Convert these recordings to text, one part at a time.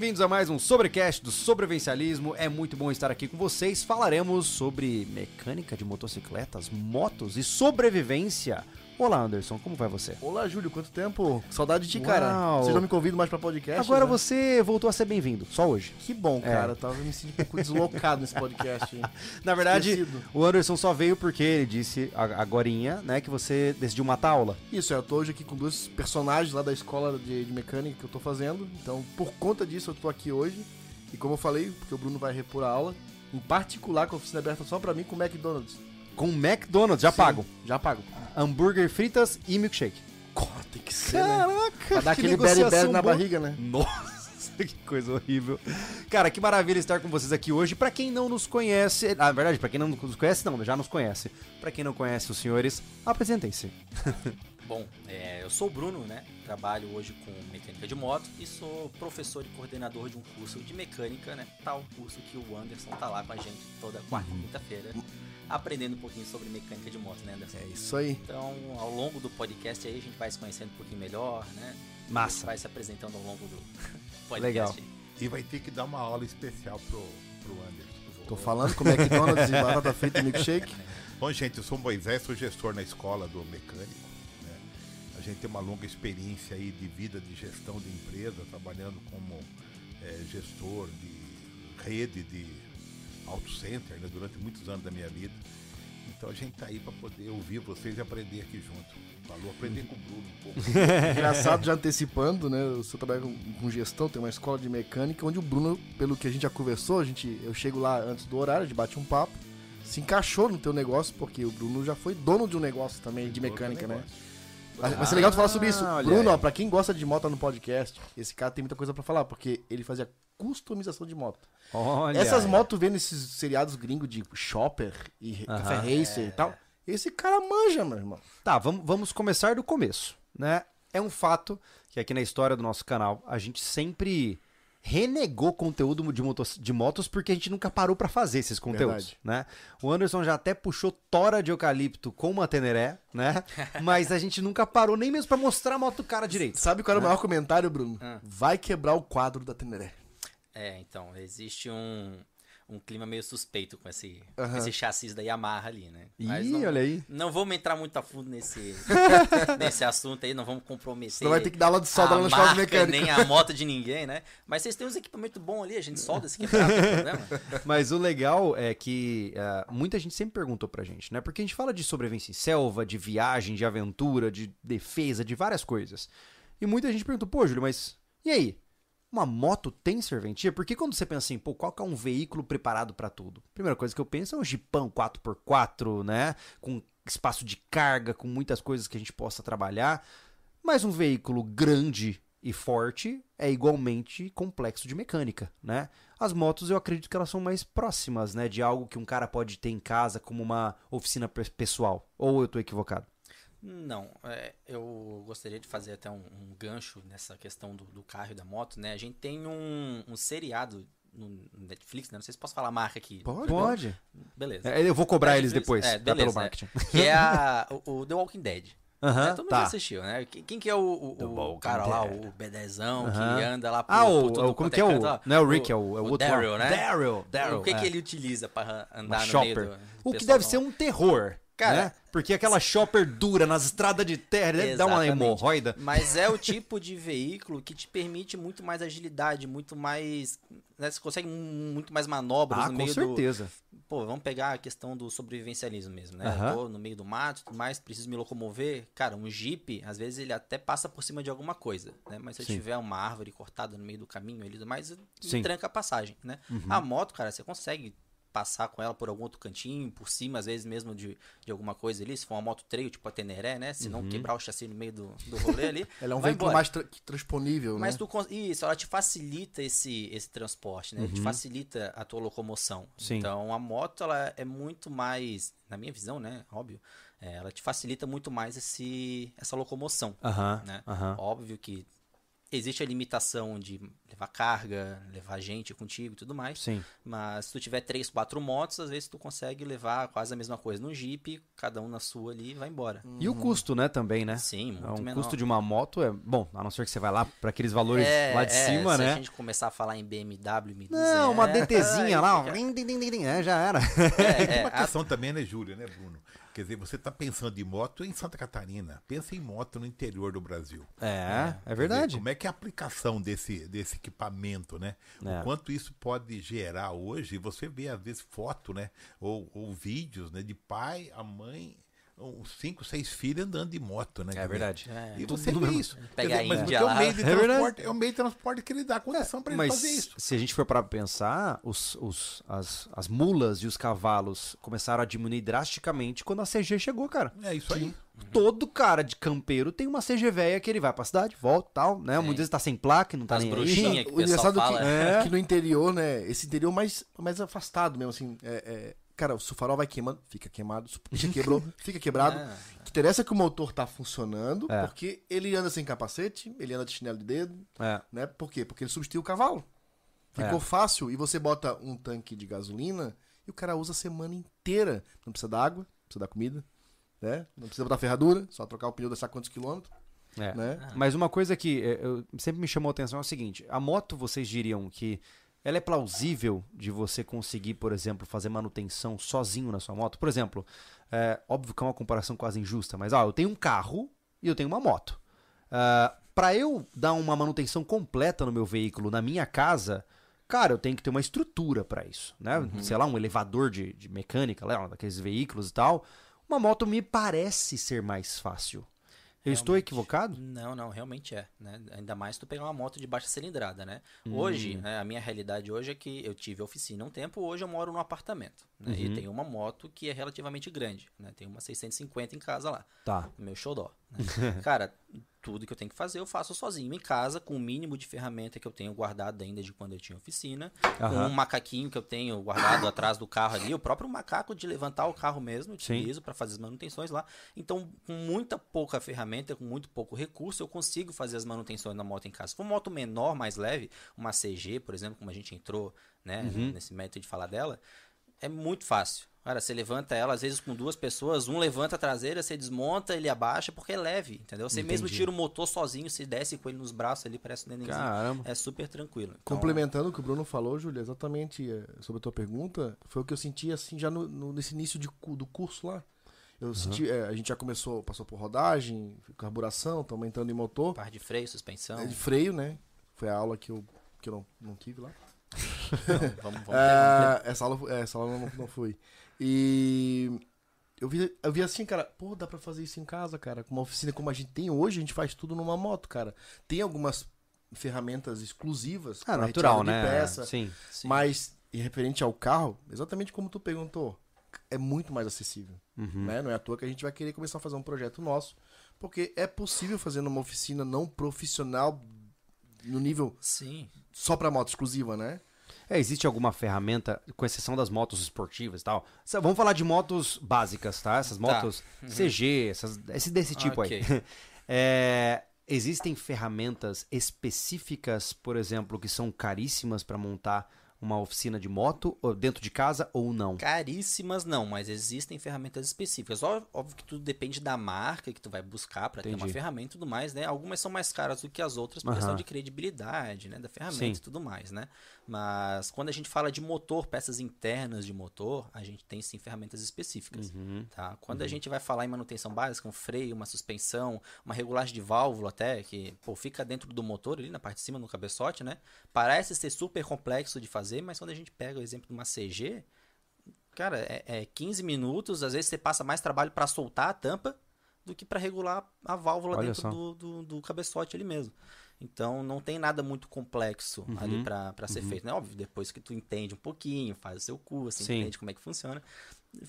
bem-vindos a mais um Sobrecast do Sobrevivencialismo. É muito bom estar aqui com vocês. Falaremos sobre mecânica de motocicletas, motos e sobrevivência. Olá, Anderson, como vai você? Olá, Júlio, quanto tempo? Saudade de ti, cara. Uau. Vocês não me convidam mais pra podcast? Agora né? você voltou a ser bem-vindo, só hoje. Que bom, É. cara. Eu tava me sentindo um pouco deslocado nesse podcast. Na verdade, Esquecido. o Anderson só veio porque ele disse a- agorinha, né, que você decidiu matar a aula. Isso, eu tô hoje aqui com dois personagens lá da escola de, de mecânica que eu tô fazendo. Então, por conta disso, eu tô aqui hoje. E como eu falei, porque o Bruno vai repor a aula, em particular com a oficina aberta só pra mim com o McDonald's. Com McDonald's, já Sim, pago. Já pago. Hambúrguer fritas e milkshake. Corta, tem que ser, né? Caraca, Pra dar que aquele berry negociação na boa. barriga, né? Nossa, que coisa horrível. Cara, que maravilha estar com vocês aqui hoje. Pra quem não nos conhece, ah, na verdade, pra quem não nos conhece, não, já nos conhece. Pra quem não conhece os senhores, apresentem-se. Bom, é, eu sou o Bruno, né? Trabalho hoje com mecânica de moto e sou professor e coordenador de um curso de mecânica, né? Tal curso que o Anderson tá lá com a gente toda quarta e quinta-feira, aprendendo um pouquinho sobre mecânica de moto, né, Anderson? É isso aí. Então, ao longo do podcast aí, a gente vai se conhecendo um pouquinho melhor, né? Massa. Vai se apresentando ao longo do podcast. Legal. E vai ter que dar uma aula especial pro, pro Anderson. Tô falando com o McDonald's e batata frita e milkshake. Bom, gente, eu sou o Moisés, sou gestor na escola do mecânico. né? A gente tem uma longa experiência aí de vida de gestão de empresa, trabalhando como eh, gestor de rede de auto center né, durante muitos anos da minha vida. Então a gente tá aí para poder ouvir vocês e aprender aqui junto. Falou, aprender com o Bruno um pouco. Engraçado, já antecipando, né? Eu sou trabalho com, com gestão, tem uma escola de mecânica, onde o Bruno, pelo que a gente já conversou, a gente, eu chego lá antes do horário, a gente bate um papo, se encaixou no teu negócio, porque o Bruno já foi dono de um negócio também de mecânica, né? Vai vai ser legal tu falar sobre isso. Ah, Bruno, ó, pra quem gosta de moto no podcast, esse cara tem muita coisa pra falar, porque ele fazia customização de moto. Olha. Essas motos vendo esses seriados gringos de Shopper e Aham. Café Racer e tal, esse cara manja, meu irmão. Tá, vamos, vamos começar do começo, né? É um fato que aqui na história do nosso canal a gente sempre renegou conteúdo de motos, de motos porque a gente nunca parou pra fazer esses conteúdos, Verdade. né? O Anderson já até puxou tora de eucalipto com uma Teneré, né? Mas a gente nunca parou nem mesmo pra mostrar a moto do cara direito. Sabe qual era o maior comentário, Bruno? Ah. Vai quebrar o quadro da Teneré. É, então, existe um, um clima meio suspeito com esse, esse chassis da Yamaha ali, né? Ih, não, olha aí. Não vamos entrar muito a fundo nesse, nesse assunto aí, não vamos comprometer. Senão vai ter que dar aula de solda lá de marca, mecânica. Nem a moto de ninguém, né? Mas vocês têm uns equipamentos bons ali, a gente solda esse quebrado, não tem problema. Mas o legal é que ah, muita gente sempre perguntou pra gente, né? Porque a gente fala de sobrevivência em selva, de viagem, de aventura, de defesa, de várias coisas. E muita gente perguntou, pô, Júlio, mas e aí? Uma moto tem serventia? Porque quando você pensa assim, pô, qual que é um veículo preparado pra tudo? Primeira coisa que eu penso é um Jeepão 4x4, né? Com espaço de carga, com muitas coisas que a gente possa trabalhar. Mas um veículo grande e forte é igualmente complexo de mecânica, né? As motos eu acredito que elas são mais próximas, né, de algo que um cara pode ter em casa como uma oficina pe- pessoal. Ou eu tô equivocado? Não, é, eu gostaria de fazer até um, um gancho nessa questão do, do carro e da moto, né? A gente tem um, um seriado no Netflix, né? Não sei se posso falar a marca aqui. Pode. Beleza. É, eu vou cobrar eles Netflix- depois, é, tá, pelo beleza, marketing. Que é a, o, o The Walking Dead. Né? Todo mundo tá. assistiu, né? Quem, que é o, o- o cara lá, o B10zão, Aham. que anda lá por, Ah, por o, tudo o- como que é o... canto? Não é o Rick, é o, é o, outro lá. Daryl, né? Daryl, Daryl. o que, é. que ele utiliza para Uma andar no shopper. meio do... O que deve não- ser um terror, Cara, né? Porque aquela shopper dura nas estradas de terra deve dar uma hemorroida. Mas é o tipo de veículo que te permite muito mais agilidade, muito mais. né, você consegue muito mais manobras Ah, no com meio certeza. do. Pô, vamos pegar a questão do sobrevivencialismo mesmo, né? Eu tô no meio do mato e tudo mais, preciso me locomover. Cara, um Jeep, às vezes ele até passa por cima de alguma coisa, né? Mas se eu tiver uma árvore cortada no meio do caminho, ele mais me tranca a passagem, né? Uhum. A moto, cara, você consegue passar com ela por algum outro cantinho, por cima, às vezes mesmo de, de alguma coisa ali, se for uma moto trail, tipo a Teneré, né? Se Uhum. não quebrar o chassi no meio do, do rolê ali. Ela é um veículo embora. mais tra- transponível, Mas né? tu isso, ela te facilita esse, esse transporte, né? Ele te facilita a tua locomoção. Uhum. Sim. Então a moto ela é muito mais, na minha visão, né? Óbvio, é, ela te facilita muito mais esse essa locomoção. Aham, né? Óbvio que existe a limitação de levar carga, levar gente contigo e tudo mais. Sim. Mas se tu tiver três, quatro motos, às vezes tu consegue levar quase a mesma coisa no Jeep, cada um na sua ali e vai embora. E o custo, né, também, né? Sim, muito É, um menor. custo de uma moto é. Bom, a não ser que você vai lá para aqueles valores É, lá de é, cima, se né? a gente começar a falar em BMW, 1200, Não, uma DTzinha lá, ó. é, já era. É, Tem é, uma a- questão também, né, Júlia, né, Bruno? Quer dizer, você está pensando em moto em Santa Catarina. Pensa em moto no interior do Brasil. É, é Quer verdade. dizer, como é que é a aplicação desse, desse equipamento, né? É. O quanto isso pode gerar hoje. Você vê, às vezes, foto, né? Ou, ou vídeos, né? De pai, a mãe, cinco, seis filhos andando de moto, né? É verdade. É, E Tudo você vê mesmo- isso. Pega mas porque é o meio de É verdade. transporte, é o meio de transporte que ele dá condição para ele Mas fazer isso. se a gente for para pensar, os, os, as, as mulas e os cavalos começaram a diminuir drasticamente quando a CG chegou, cara. É isso aí. Todo cara de campeiro tem uma CG velha que ele vai pra cidade, volta e tal, né? Muitas vezes tá sem placa, não tá As nem bruxinhas. aí. que o engraçado é fala. que, É. que no interior, né? Esse interior mais, mais afastado mesmo, assim. é- é, cara, o farol vai queimando, fica queimado. Se quebrou, fica quebrado. Ah. O que interessa é que o motor tá funcionando, É. porque ele anda sem capacete, ele anda de chinelo de dedo, É. né? Por quê? Porque ele substitui o cavalo. Ficou É. fácil e você bota um tanque de gasolina e o cara usa a semana inteira. Não precisa dar água, não precisa dar comida, né? Não precisa botar ferradura, só trocar o pneu, deixar quantos quilômetros, É. né? Mas uma coisa que é, eu- sempre me chamou a atenção é o seguinte: a moto, vocês diriam que ela é plausível de você conseguir, por exemplo, fazer manutenção sozinho na sua moto? Por exemplo, é, óbvio que é uma comparação quase injusta, mas ó, eu tenho um carro e eu tenho uma moto. para eu dar uma manutenção completa no meu veículo na minha casa, cara, eu tenho que ter uma estrutura para isso, né? Sei lá, um elevador de, de mecânica, lá, daqueles veículos e tal. Uma moto me parece ser mais fácil. Eu estou equivocado? Não, não, realmente é, né? Ainda mais se tu pegar uma moto de baixa cilindrada, né? Hoje, né, a minha realidade hoje é que eu tive oficina um tempo, hoje eu moro num apartamento, né? E tenho uma moto que é relativamente grande, né? Tem uma 650 em casa lá, Tá. meu xodó, né? Cara, tudo que eu tenho que fazer eu faço sozinho em casa, com o mínimo de ferramenta que eu tenho guardado ainda de quando eu tinha oficina, com Aham. um macaquinho que eu tenho guardado atrás do carro ali, o próprio macaco de levantar o carro mesmo, utilizo para fazer as manutenções lá. Então, com muita pouca ferramenta, com muito pouco recurso, eu consigo fazer as manutenções na moto em casa. Se for uma moto menor, mais leve, uma CG, por exemplo, como a gente entrou, né, Uhum. nesse método de falar dela, é muito fácil. Cara, você levanta ela, às vezes com duas pessoas, um levanta a traseira, você desmonta, ele abaixa, porque é leve, entendeu? Você mesmo Entendi. tira o motor sozinho, se desce com ele nos braços ali, parece um nenenzinho. Caramba. É super tranquilo. Então, Complementando o que o Bruno falou, Júlia, exatamente eh, sobre a tua pergunta, foi o que eu senti assim já no, no- nesse início de do curso lá. Eu senti, eh, a gente já começou, passou por rodagem, carburação, estamos entrando em motor, par de freio, suspensão. eh, de freio, né? Foi a aula que eu, que eu não, não tive lá. Vamos, vamos É, essa aula, essa aula não, não fui. E eu vi, eu vi assim, cara, pô, dá pra fazer isso em casa, cara. Com uma oficina como a gente tem hoje, a gente faz tudo numa moto, cara. Tem algumas ferramentas exclusivas Ah, natural, né? peça, Sim. Sim. mas em referente ao carro, exatamente como tu perguntou, é muito mais acessível. Uhum. Né? Não é à toa que a gente vai querer começar a fazer um projeto nosso, porque é possível fazer numa oficina não profissional no nível Sim. Só pra moto exclusiva, né? É, existe alguma ferramenta, com exceção das motos esportivas e tal? Vamos falar de motos básicas, tá? Essas motos CG, essas, esse, desse tipo aí. Ok. É, existem ferramentas específicas, por exemplo, que são caríssimas para montar uma oficina de moto ou dentro de casa ou não? Caríssimas não, mas existem ferramentas específicas. Óbvio que tudo depende da marca que tu vai buscar para ter uma ferramenta e tudo mais, né? Algumas são mais caras do que as outras por Aham. questão de credibilidade, né? Da ferramenta Sim. e tudo mais, né? Mas quando a gente fala de motor, peças internas de motor, a gente tem sim ferramentas específicas, Uhum. tá? Quando a gente vai falar em manutenção básica, um freio, uma suspensão, uma regulagem de válvula até, que pô, fica dentro do motor ali na parte de cima, no cabeçote, né? Parece ser super complexo de fazer, mas quando a gente pega o exemplo de uma CG, cara, é, é 15 minutos, às vezes você passa mais trabalho para soltar a tampa do que para regular a válvula Olha dentro do, do, do cabeçote ali mesmo. Então não tem nada muito complexo Uhum. ali para ser feito, né? Óbvio, depois que tu entende um pouquinho, faz o seu curso, Sim. entende como é que funciona,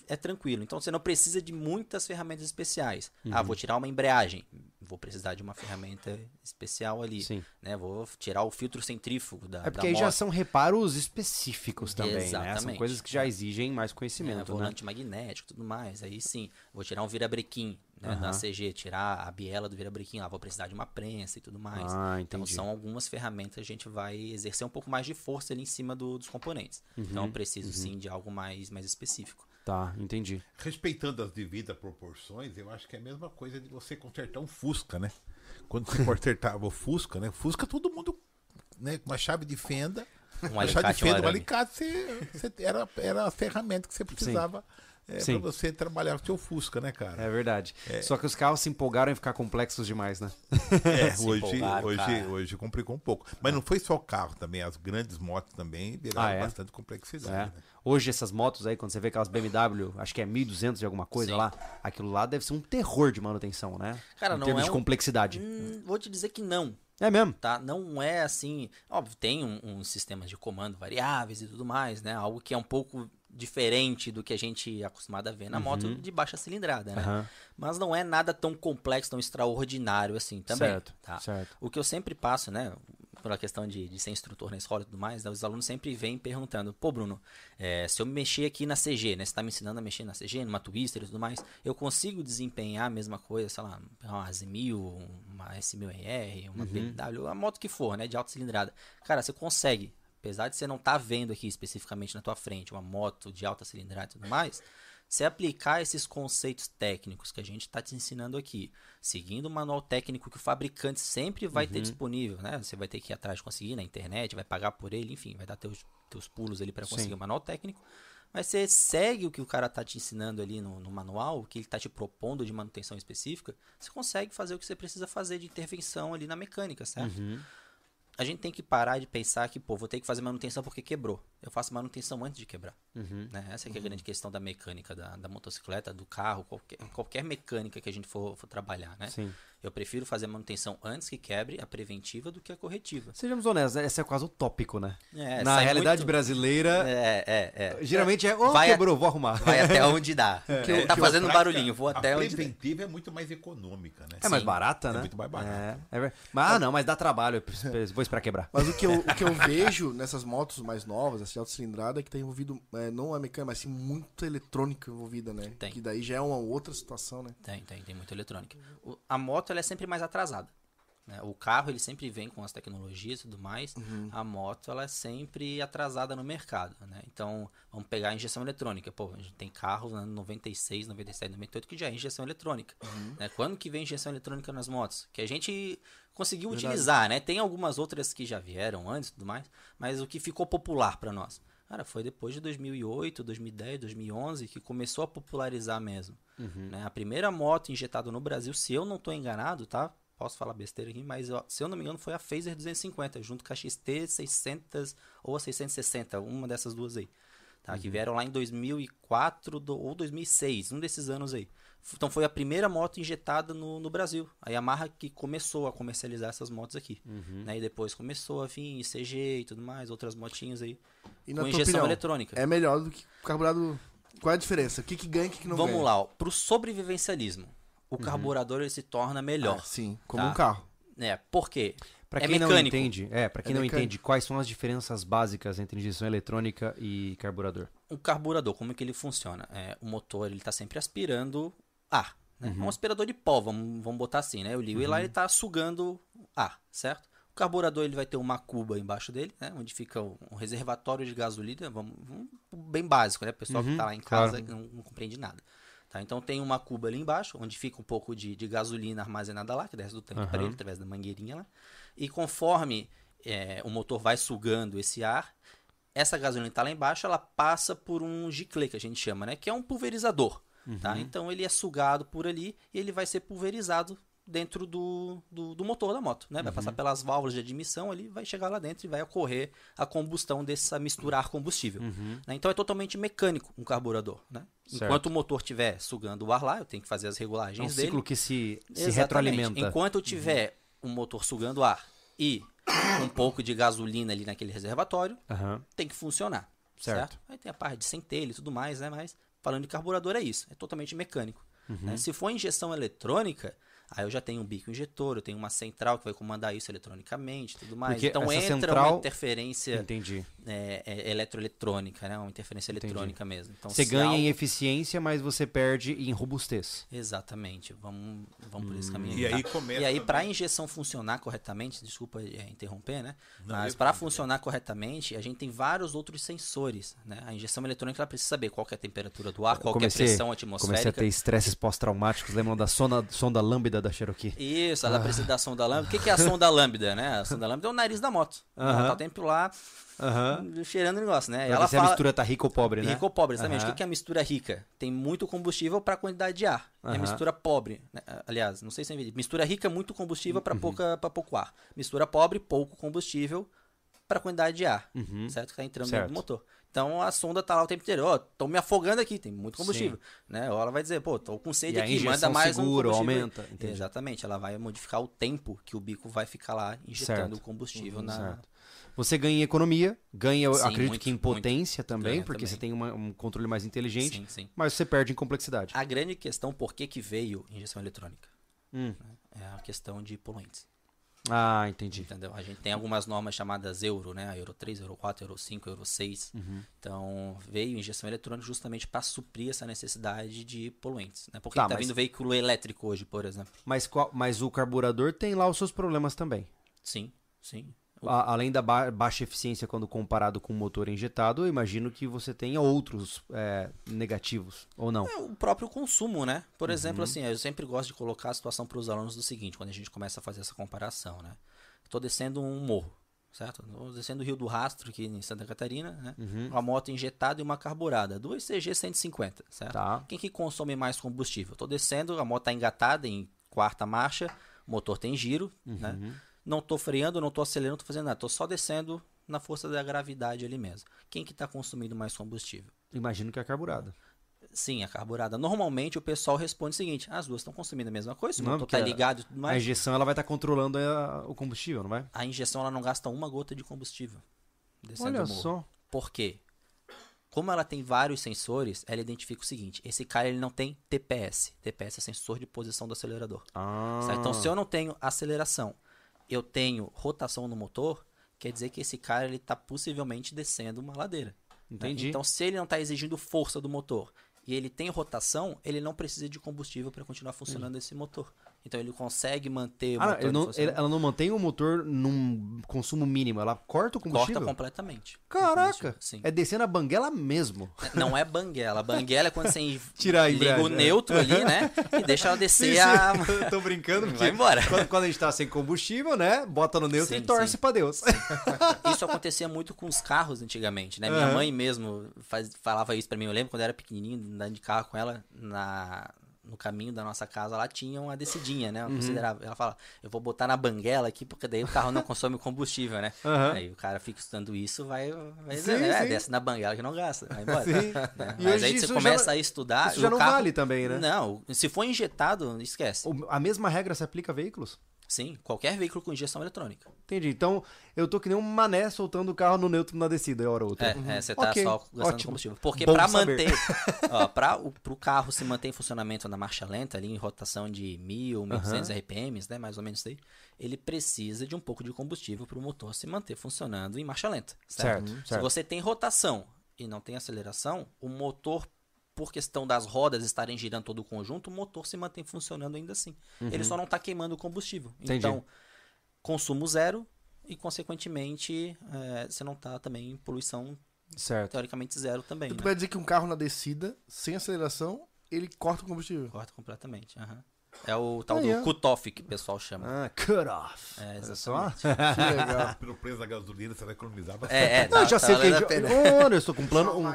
é tranquilo. Então você não precisa de muitas ferramentas especiais. Uhum. Ah, vou tirar uma embreagem, vou precisar de uma ferramenta especial ali, Sim. né? Vou tirar o filtro centrífugo da É porque da aí já moto. são reparos específicos também, né? São Exatamente. coisas que já exigem mais É, conhecimento, né? volante magnético e tudo mais. Aí sim, vou tirar um virabrequim. Né? Na Aham. CG, tirar a biela do virabrequim, lá vou precisar de uma prensa e tudo mais. Ah, Então são algumas ferramentas que a gente vai exercer um pouco mais de força ali em cima do- dos componentes. Uhum, Então eu preciso sim de algo mais, mais específico. Tá, entendi. Respeitando as devidas proporções, eu acho que é a mesma coisa de você consertar um Fusca, né? Quando você consertava o Fusca, né? Fusca todo mundo, né? Com uma chave de fenda, Um uma chave de alicate, um fenda, um arame. alicate, você, você- era, era a ferramenta que você precisava é, Sim. para você trabalhar com o seu Fusca, né, cara? É verdade. Só que os carros se empolgaram em ficar complexos demais, né? É, hoje, hoje, cara. hoje complicou um pouco. Mas não foi só o carro também, as grandes motos também viraram Ah, é? bastante complexidade. É. né? Hoje essas motos aí, quando você vê aquelas BMW, acho que é 1200 e alguma coisa Sim. lá, aquilo lá deve ser um terror de manutenção, né? Cara, em não termos é de um- complexidade. Hum, vou te dizer que não. É mesmo? tá? Não é assim. Óbvio, tem um, um sistema de comando variáveis e tudo mais, né? Algo que é um pouco diferente do que a gente é acostumado a ver na moto de baixa cilindrada, né? Uhum. Mas não é nada tão complexo, tão extraordinário assim também. Certo, tá? certo. O que eu sempre passo, né? Pela questão de, de ser instrutor na escola e tudo mais, né, os alunos sempre vêm perguntando: pô, Bruno, é, se eu mexer aqui na CG, né? Você tá me ensinando a mexer na CG, numa Twister e tudo mais, eu consigo desempenhar a mesma coisa, sei lá, uma Z1000, uma S1000R, uma BMW, a moto que for, né? De alta cilindrada. Cara, você consegue. Apesar de você não estar vendo aqui especificamente na tua frente uma moto de alta cilindrada e tudo mais, se aplicar esses conceitos técnicos que a gente está te ensinando aqui, seguindo o manual técnico que o fabricante sempre vai ter disponível, né? Você vai ter que ir atrás de conseguir na internet, vai pagar por ele, enfim, vai dar teus, teus pulos ali para conseguir Sim. o manual técnico. Mas você segue o que o cara tá te ensinando ali no, no manual, o que ele tá te propondo de manutenção específica, você consegue fazer o que você precisa fazer de intervenção ali na mecânica, certo? A gente tem que parar de pensar que, pô, vou ter que fazer manutenção porque quebrou. Eu faço manutenção antes de quebrar. Né? Essa é, que é a grande questão da mecânica, da, da motocicleta, do carro, qualquer, qualquer mecânica que a gente for, for trabalhar, né? Sim. Eu prefiro fazer a manutenção antes que quebre, a preventiva, do que a corretiva. Sejamos honestos, né? esse é quase o tópico, né? É, Na realidade muito- brasileira, É, é, é. geralmente é, oh, Vai a- quebrou, vou arrumar. Vai até onde dá. Que É, tá a fazendo prática- barulhinho, vou até a onde dá. preventiva é muito mais econômica, né? É mais Sim. barata, É né? muito mais barata. É, é Mas, ah, não, mas dá trabalho, vou esperar quebrar. Mas o que, eu, o que eu vejo nessas motos mais novas, de alta cilindrada, é que tá envolvido, é, não a mecânica, mas sim muita eletrônica envolvida, né? Tem. Que daí já é uma outra situação, né? Tem, tem, tem muita eletrônica. O- a moto ela é sempre mais atrasada. Né? O carro ele sempre vem com as tecnologias e tudo mais. A moto ela é sempre atrasada no mercado. Né? Então, vamos pegar a injeção eletrônica. Pô, a gente tem carros no 96, 97, 98 que já é injeção eletrônica. Né? Quando que vem injeção eletrônica nas motos? Que a gente conseguiu Verdade. utilizar, né? Tem algumas outras que já vieram antes e tudo mais, mas o que ficou popular para nós? Cara, foi depois de 2008, 2010, 2011 que começou a popularizar mesmo. Né? A primeira moto injetada no Brasil, se eu não estou enganado, tá? Posso falar besteira aqui, mas se eu não me engano foi a Phaser 250, junto com a XT 600 ou a 660, uma dessas duas aí. Tá? Que vieram lá em 2004 do- ou 2006, um desses anos aí. Então foi a primeira moto injetada no, no Brasil. A Yamaha que começou a comercializar essas motos aqui. Né? E depois começou a vir CG e tudo mais, outras motinhas aí. E com injeção opinião, eletrônica. é melhor do que carburado... Qual é a diferença? O que que ganha e o que que não Vamos ganha? lá, ó. pro sobrevivencialismo, o carburador ele se torna melhor. Ah, sim, como Tá. um carro. É, por quê? Pra é quem não mecânico. entende, é, para quem É não entende, quais são as diferenças básicas entre injeção eletrônica e carburador? O carburador, como é que ele funciona? É, o motor ele está sempre aspirando ar. Né? Uhum. Um aspirador de pó, vamos, vamos botar assim, né? Eu ligo ele lá ele está sugando ar, certo? O carburador ele vai ter uma cuba embaixo dele, né? Onde fica um reservatório de gasolina, vamos, vamos- bem básico, né? O pessoal que Uhum, está lá em claro. casa não, não compreende nada. Tá? Então tem uma cuba ali embaixo, onde fica um pouco de, de gasolina armazenada lá, que desce do tanque para Aham. ele, através da mangueirinha lá. E conforme é, o motor vai sugando esse ar, essa gasolina que tá lá embaixo, ela passa por um giclê, que a gente chama, né? Que é um pulverizador, tá? Então ele é sugado por ali e ele vai ser pulverizado dentro do, do, do motor da moto, né? Vai passar pelas válvulas de admissão ali, vai chegar lá dentro e vai ocorrer a combustão dessa misturar combustível. né? Então é totalmente mecânico um carburador, né? Certo. Enquanto o motor estiver sugando o ar lá, eu tenho que fazer as É um regulagens dele. ciclo que se, se Exatamente. retroalimenta. Enquanto eu tiver o motor sugando ar e um pouco de gasolina ali naquele reservatório, tem que funcionar. Certo. Certo. Aí tem a parte de centelha e tudo mais, né? Mas falando de carburador é isso. É totalmente mecânico. Uhum. né? Se for injeção eletrônica, Aí eu já tenho um bico injetor, eu tenho uma central que vai comandar isso eletronicamente, tudo mais. Porque então entra central- uma interferência Entendi. é, é, eletroeletrônica, né? Uma interferência eletrônica mesmo. Então, Você ganha algo- em eficiência, mas você perde em robustez. Exatamente. Vamos, vamos por esse Hum. caminho. E tá? aí começa E aí, para a injeção funcionar corretamente, desculpa é, interromper, né? Não, Mas para funcionar corretamente, a gente tem vários outros sensores, né? A injeção eletrônica ela precisa saber qual que é a temperatura do ar, qual que é a pressão comecei a atmosférica. ter estresses pós-traumáticos. Lembram da sonda, sonda lambda da Cherokee? Isso, Ah. ela precisa da sonda lambda. O que que é a sonda lambda, né? A sonda lambda é o nariz da moto. Ela Aham. tá o tempo lá Aham. cheirando o negócio, né? Pra ela se a fala... mistura tá rica ou pobre, né? Rica ou pobre, exatamente. O Aham. que que é a mistura rica? Tem muito combustível para quantidade de ar. A Aham. mistura pobre, né? aliás, não sei se é. Mistura rica, muito combustível Uhum. para pouca para pouco ar. Mistura pobre, pouco combustível para quantidade de ar. Uhum. Certo? Que tá entrando Certo. dentro do motor. Então a sonda tá lá o tempo inteiro. Ó, tô me afogando aqui, tem muito combustível. Né? Ou ela vai dizer, pô, tô com sede E aqui, manda mais segura, um combustível. aumenta, entendi. Exatamente, ela vai modificar o tempo que o bico vai ficar lá injetando Certo. Uhum, o combustível na. Certo. Você ganha em economia, ganha, Sim, acredito muito, que em potência também, Ganha porque também. você tem uma- um controle mais inteligente, Sim, sim. mas você perde em complexidade. A grande questão, por que, que veio injeção eletrônica? Hum. É a questão de poluentes. Ah, entendi. Entendeu? A gente tem algumas normas chamadas Euro, né? Euro 3, Euro 4, Euro 5, Euro 6. Uhum. Então, veio injeção eletrônica justamente para suprir essa necessidade de poluentes. Né? Porque Tá, tá, mas- vindo veículo elétrico hoje, por exemplo. Mas, qual- mas o carburador tem lá os seus problemas também. Sim, sim. A- além da ba- baixa eficiência quando comparado com o motor injetado, eu imagino que você tenha outros é, negativos, ou não? É o próprio consumo, né? Por Uhum. exemplo, assim, eu sempre gosto de colocar a situação para os alunos do seguinte, quando a gente começa a fazer essa comparação, né? Estou descendo um morro, certo? Estou descendo o Rio do Rastro aqui em Santa Catarina, né? Uhum. Uma moto injetada e uma carburada, duas CG 150, certo? Tá. Quem que consome mais combustível? Estou descendo, a moto está engatada em quarta marcha, o motor tem giro, né? Não estou freando, não estou acelerando, não estou fazendo nada, estou só descendo na força da gravidade ali mesmo. Quem que está consumindo mais combustível? Imagino que é a carburada. Sim, a carburada. Normalmente o pessoal responde o seguinte: as duas estão consumindo a mesma coisa, o Não, motor porque tá a- ligado e tudo A mais. injeção ela vai estar controlando a- o combustível, não vai? A injeção ela não gasta uma gota de combustível. Descendo Olha só. Por quê? Como ela tem vários sensores, ela identifica o seguinte: esse cara ele não tem TPS. TPS é sensor de posição do acelerador. Ah? Então, se eu não tenho aceleração, eu tenho rotação no motor, quer dizer que esse cara ele está possivelmente descendo uma ladeira. né? Entendi. Então, se ele não está exigindo força do motor e ele tem rotação, ele não precisa de combustível para continuar funcionando esse motor. Então, ele consegue manter o Ah, motor ele não- ele- ela não mantém o motor num consumo mínimo, ela corta o combustível? Corta completamente. o Caraca, Sim. é descendo a banguela mesmo. Não é banguela. Banguela é quando você en- Tirar a liga o embreagem, é. neutro ali, né? E deixa ela descer a. eu tô brincando, porque Vai embora. Quando, quando a gente tá sem combustível, né? Bota no neutro Sim, e torce sim. pra Deus. Isso acontecia muito com os carros antigamente, né? Minha Aham. mãe mesmo faz- falava isso pra mim. Eu lembro quando eu era pequenininho, andando de carro com ela, na, no caminho da nossa casa lá tinha uma descidinha, né? Uma Uhum. considerável. Ela fala, eu vou botar na banguela aqui, porque daí o carro não consome combustível, né? Aham. Aí o cara fica estudando isso, vai, vai Sim, dizer, é, desce na banguela que não gasta, vai embora. Né? Mas aí você começa já- a estudar. Isso já o não carro- vale também, né? Não, se for injetado, esquece. A mesma regra se aplica a veículos? Sim, qualquer veículo com injeção eletrônica. Entendi. Então, eu tô que nem um mané soltando o carro no neutro na descida, hora ou outra. É, é, você tá Ok, só gastando ótimo. combustível. Porque para manter, ó, para o pro carro se manter em funcionamento na marcha lenta, ali em rotação de 1000, 1200 RPMs, né, mais ou menos isso aí, ele precisa de um pouco de combustível para o motor se manter funcionando em marcha lenta, certo? Certo, Se certo. você tem rotação e não tem aceleração, o motor por questão das rodas estarem girando todo o conjunto, o motor se mantém funcionando ainda assim. Ele só não está queimando o combustível. Uhum. Entendi. Então, consumo zero e, consequentemente, eh, você não está também em poluição Certo. teoricamente zero também, Então tu né? vai dizer que um carro na descida, sem aceleração, ele corta o combustível. Corta completamente. aham. É o tal Ah, do é. cut-off que o pessoal chama. Ah, cut off. É, Olha só. exatamente. Que legal. Pelo preço da gasolina, você vai economizar bastante. É, é, Não, tá, já tá sei que. Olha, eu estou com um plano. um-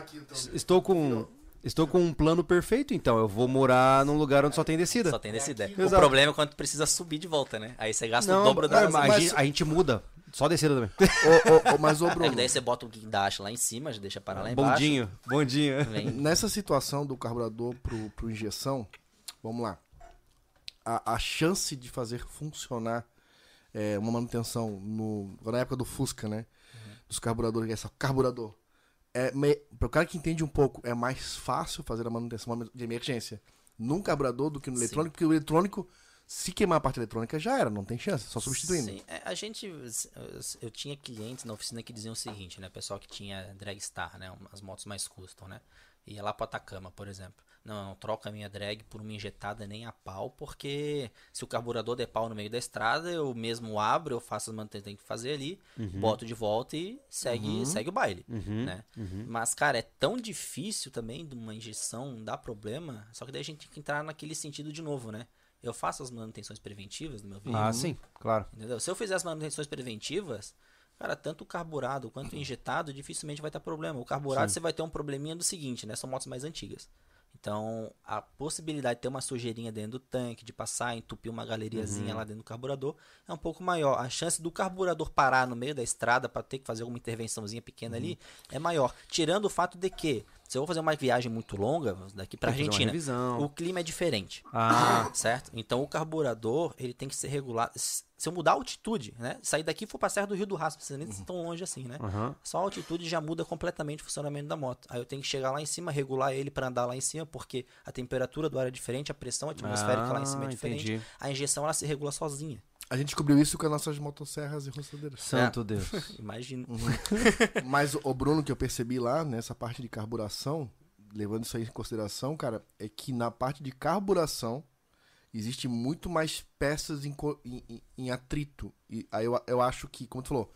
estou com. Estou com um plano perfeito, então. Eu vou morar num lugar onde só tem descida. Só tem dessa ideia. O Exato. problema é quando tu precisa subir de volta, né? Aí você gasta Não, o dobro da é, gasolina. mas a, gente, a gente muda. Só descida também. Ô, ô, ô, mas, ô, É Bruno, que daí você bota o guindaste lá em cima, já deixa parar lá embaixo. Bondinho, bondinho. Vem. nessa situação do carburador pro, pro injeção, vamos lá. A, a chance de fazer funcionar é, uma manutenção no, na época do Fusca, né? Dos carburadores, essa carburador. É, para o cara que entende um pouco, é mais fácil fazer a manutenção de emergência num carburador do que no Sim. eletrônico, porque o eletrônico Se queimar a parte eletrônica, já era, não tem chance, só substituindo. Sim, é, a gente. Eu tinha clientes na oficina que diziam o seguinte, né? Pessoal que tinha Dragstar, né? As motos mais custom, né? Ia lá pro Atacama, por exemplo. Não, não troca a minha drag por uma injetada nem a pau, porque se o carburador der pau no meio da estrada, eu mesmo abro, eu faço as manutenções que tem que fazer ali, Uhum. boto de volta e segue, segue o baile, né? Mas, cara, é tão difícil também de uma injeção dar problema, só que daí a gente tem que entrar naquele sentido de novo, né? Eu faço as manutenções preventivas no meu veículo, Ah, sim, claro. entendeu? Se eu fizer as manutenções preventivas, cara, tanto o carburado quanto o injetado dificilmente vai ter problema. O carburado você vai ter um probleminha do seguinte, né? São motos mais antigas. Então, a possibilidade de ter uma sujeirinha dentro do tanque, de passar, entupir uma galeriazinha lá dentro do carburador, é um pouco maior. A chance do carburador parar no meio da estrada para ter que fazer alguma intervençãozinha pequena ali é maior. Tirando o fato de que, se eu vou fazer uma viagem muito longa, daqui para Argentina, o clima é diferente. Ah. certo? Então o carburador, ele tem que ser regulado. Se eu mudar a altitude, né? Sair daqui e for pra Serra do Rio do Rastro, não precisa nem ser tão longe assim, né? Aham. Só a altitude já muda completamente o funcionamento da moto. Aí eu tenho que chegar lá em cima, regular ele para andar lá em cima, porque a temperatura do ar é diferente, a pressão atmosférica lá em cima é Ah, diferente. entendi. A injeção ela se regula sozinha. A gente descobriu isso com as nossas motosserras e roçadeiras. Santo Deus. Imagina. Mas o Bruno, que eu percebi lá nessa parte de carburação, levando isso aí em consideração, cara, é que na parte de carburação existe muito mais peças em, em- em- atrito. E aí eu, eu acho que, como tu falou,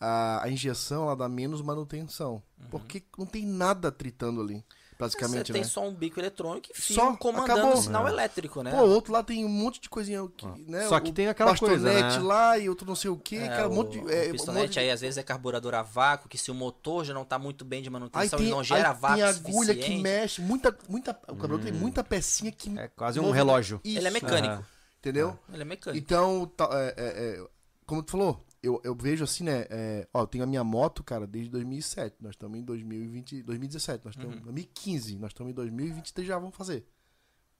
a, a injeção ela dá menos manutenção. Porque não tem nada atritando ali, basicamente, Você tem né? só um bico eletrônico e fio Só, comandando acabou. o sinal elétrico, né? Pô, o outro lá tem um monte de coisinha, que, né? Só que o tem aquela coisa, né? lá e outro não sei o que, É, cara, um monte de... o é, um pistonete monte de- aí às vezes é carburador a vácuo, que se o motor já não tá muito bem de Aí manutenção, tem, ele não gera aí vácuo tem agulha que suficiente. mexe, muita, muita, o carburador tem muita pecinha que... É quase um relógio. Isso, Ele é mecânico. Entendeu? Ele é mecânico. Então, tá, é, é, é, como tu falou, eu, eu vejo assim, né? é, ó, eu tenho a minha moto, cara, desde 2007. Nós estamos em 2020, 2017. Nós Uhum. estamos em 2015. Nós estamos em 2023 já vamos fazer.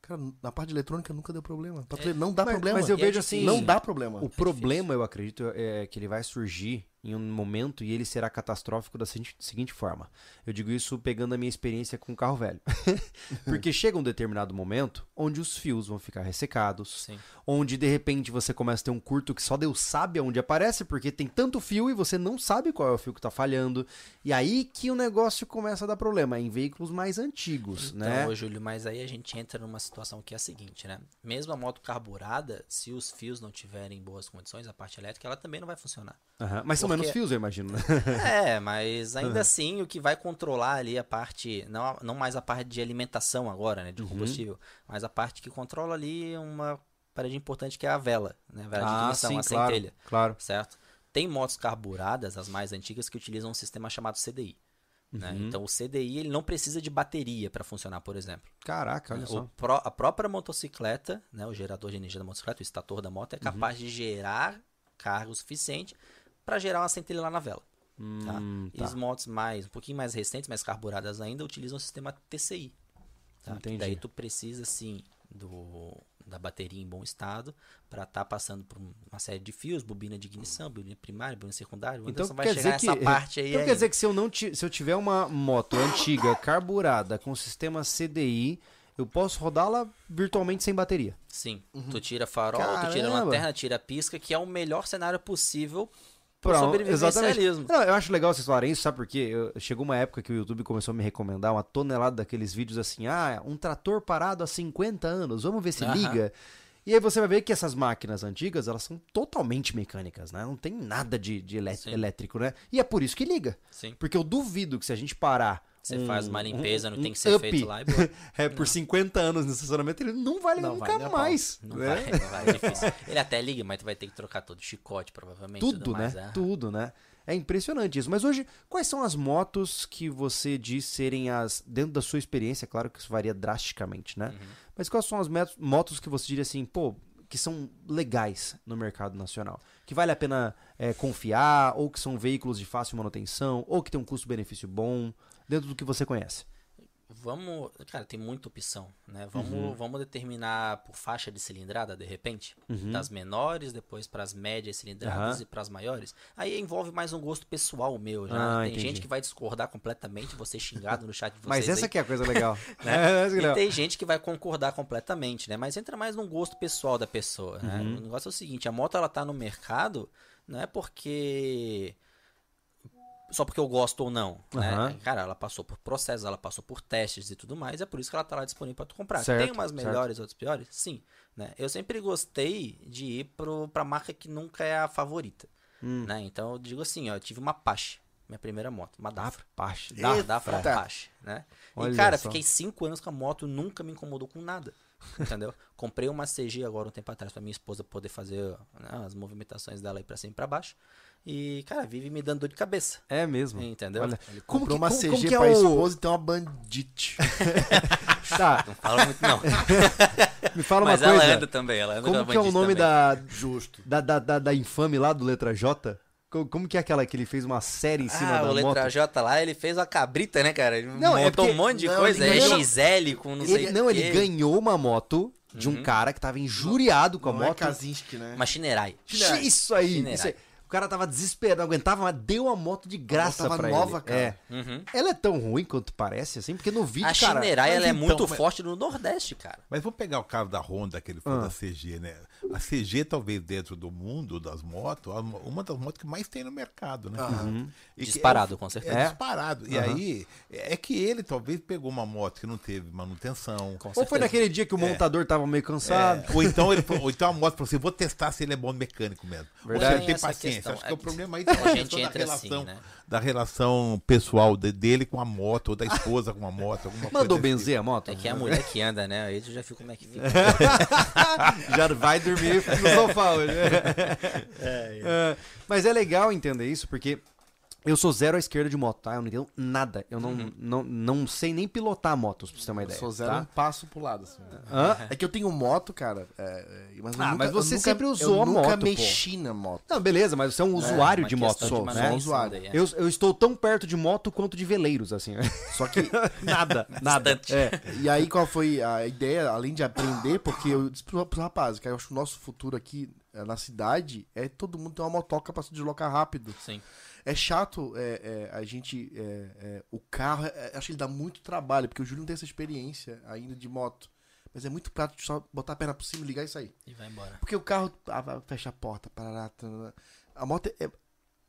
Cara, na parte de eletrônica nunca deu problema. Pra tu ver, não dá Mas- problema. mas eu E é vejo assim. Não dá problema. O problema, eu acredito, é que ele vai surgir em um momento e ele será catastrófico da seguinte, forma. Eu digo isso pegando a minha experiência com carro velho. Porque chega um determinado momento onde os fios vão ficar ressecados, Sim. onde de repente você começa a ter um curto que só Deus sabe aonde aparece, porque tem tanto fio e você não sabe qual é o fio que tá falhando. E aí que o negócio começa a dar problema, em veículos mais antigos, Então, né? ô, Júlio, mas aí a gente entra numa situação que é a seguinte, né? Mesmo a moto carburada, se os fios não tiverem boas condições, a parte elétrica, ela também não vai funcionar. Aham, Mas são menos fios, eu imagino, né? É, mas ainda assim o que vai controlar ali a parte, não, não mais a parte de alimentação agora, né, de combustível, mas a parte que controla ali uma parede importante que é a vela, né, a vela de ignição, a claro, centelha, claro. certo? Tem motos carburadas, as mais antigas, que utilizam um sistema chamado CDI. né? Então o CDI ele não precisa de bateria para funcionar, por exemplo. Caraca, olha O só. a própria motocicleta, né, o gerador de energia da motocicleta, o estator da moto, é capaz de gerar carga o suficiente para gerar uma centelha lá na vela. Tá? Hum, E tá. as motos mais, um pouquinho mais recentes, mais carburadas ainda, utilizam o sistema TCI. Tá? Que Entendi. daí tu precisa, sim, do, da bateria em bom estado para estar passando por uma série de fios, bobina de ignição, bobina primária, bobina secundária. O Então vai quer chegar dizer nessa que parte aí então ainda. quer dizer que se eu não se eu tiver uma moto antiga carburada com sistema CDI, eu posso rodá-la virtualmente sem bateria. Sim, tu tira farol, tu tira Caramba. lanterna, tira pisca, que é o melhor cenário possível pro Pra- sobrevivencialismo. Não, eu acho legal vocês falarem isso, sabe por quê? Eu- chegou uma época que o YouTube começou a me recomendar uma tonelada daqueles vídeos assim, ah, um trator parado há 50 anos, vamos ver se liga. E aí você vai ver que essas máquinas antigas, elas são totalmente mecânicas, né? Não tem nada de, de elé- Sim. elétrico, né? E é por isso que liga. Sim. Porque eu duvido que se a gente parar Você um- faz uma limpeza, um- não tem que ser up, feito lá e boa. é, por 50 anos no estacionamento, ele não vai ligar Não vai nunca a pau. mais. Não né? vai, não vai, é difícil. Ele até liga, mas tu vai ter que trocar todo o chicote, provavelmente. Tudo, né? mais, é. Tudo, né? É impressionante isso. Mas hoje, quais são as motos que você diz serem as. Dentro da sua experiência, claro que isso varia drasticamente, né? Uhum. Mas quais são as motos que você diria assim, pô, que são legais no mercado nacional? Que vale a pena é, confiar, ou que são veículos de fácil manutenção, ou que tem um custo-benefício bom, dentro do que você conhece? Vamos, cara, tem muita opção, né? Vamos, Uhum. vamos determinar por faixa de cilindrada, de repente, das menores, depois para as médias cilindradas Uhum. E para as maiores. Aí envolve mais um gosto pessoal meu, já. Ah, tem entendi. gente que vai discordar completamente, você xingado no chat de vocês. Mas essa aí, que é a coisa legal. né? É, tem gente que vai concordar completamente, né? Mas entra mais num gosto pessoal da pessoa, né? Uhum. O negócio é o seguinte, a moto ela tá no mercado, não é porque só porque eu gosto ou não, né? Aham. Cara, ela passou por processos, ela passou por testes e tudo mais, é por isso que ela tá lá disponível para tu comprar. Certo, tem umas certo. melhores, outras piores? Sim, né? Eu sempre gostei de ir pro, pra marca que nunca é a favorita, Hum. né? Então eu digo assim, ó, eu tive uma Apache, minha primeira moto, uma Dafra. Pache. Da, Eita. da Apache, né? Olha e, cara, só. fiquei cinco anos com a moto, nunca me incomodou com nada. Entendeu? Comprei uma CG agora um tempo atrás pra minha esposa poder fazer né, as movimentações dela aí pra cima e pra baixo. E, cara, vive me dando dor de cabeça. É mesmo. Entendeu? Olha, Ele como que, uma como, CG como que é pra o... esposa e tem uma bandite. Tá, Não fala muito, não. me fala Mas uma coisa. ela anda também, ela anda Como com a que é o nome também. da, Justo. da, da, da, da infame lá do Letra J? Co- Como que é aquela que ele fez uma série em cima Ah, da o Letra moto? J lá, ele fez uma cabrita, né, cara? Ele Não, é montou porque- um monte de não, coisa. É ganhou- XL com não sei Ele, o não, ele ganhou uma moto de um cara que tava injuriado com a Não é moto. Kazinski, né? Uma Shinerai. Shinerai. Isso aí, Shinerai. isso aí. O cara tava desesperado, não aguentava, mas deu a moto de graça tava pra nova, ele. cara. É. Uhum. Ela é tão ruim quanto parece, assim, porque no vídeo, A cara... Mas ela é então, muito mas- forte no Nordeste, cara. Mas vamos pegar o caso da Honda, que ele Ah. da CG, né? A CG, talvez, dentro do mundo das motos, é uma das motos que mais tem no mercado, né? Que Disparado, é com certeza. É disparado. E aí, é que ele talvez pegou uma moto que não teve manutenção. Com Ou foi naquele dia que o montador tava meio cansado. É, ou então ele ou então a moto falou assim, vou testar se ele é bom mecânico mesmo. Verdade. Ou se ele tem Essa questão, Acho que é o problema aí a gente questão da entra assim, relação, né? da relação pessoal de- dele com a moto, ou da esposa com a moto, alguma Mandou coisa benzer a moto? É que é a mulher que anda, né? Aí tu já fica como é que fica. Já vai dormir no sofá hoje. É, Mas é legal entender isso, porque eu sou zero à esquerda de moto, tá? Eu não entendo nada. Eu não, não, não sei nem pilotar motos, pra você ter uma Eu ideia. sou zero um tá? passo pro lado, assim. né? Hã? É que eu tenho moto, cara. é, é, mas eu Ah, nunca- mas você eu nunca- sempre usou eu a nunca moto, pô. mexi na moto. Não, beleza, mas você é um usuário uma de moto, sou, de né? manutenção usuário. daí, é. Eu, eu estou tão perto de moto quanto de veleiros, assim. Só que nada, nada. É. E aí, qual foi a ideia, além de aprender, porque eu disse pro, pro rapaz, que eu acho que o nosso futuro aqui eh, na cidade é todo mundo ter uma motoca pra se deslocar rápido. Sim. É chato é, é, a gente. é, é, o carro, é, acho que ele dá muito trabalho, porque o Júlio não tem essa experiência ainda de moto. Mas é muito prático só botar a perna por cima, ligar e sair. E vai embora. Porque o carro ah, vai, fecha a porta, parará, tarará. A moto é.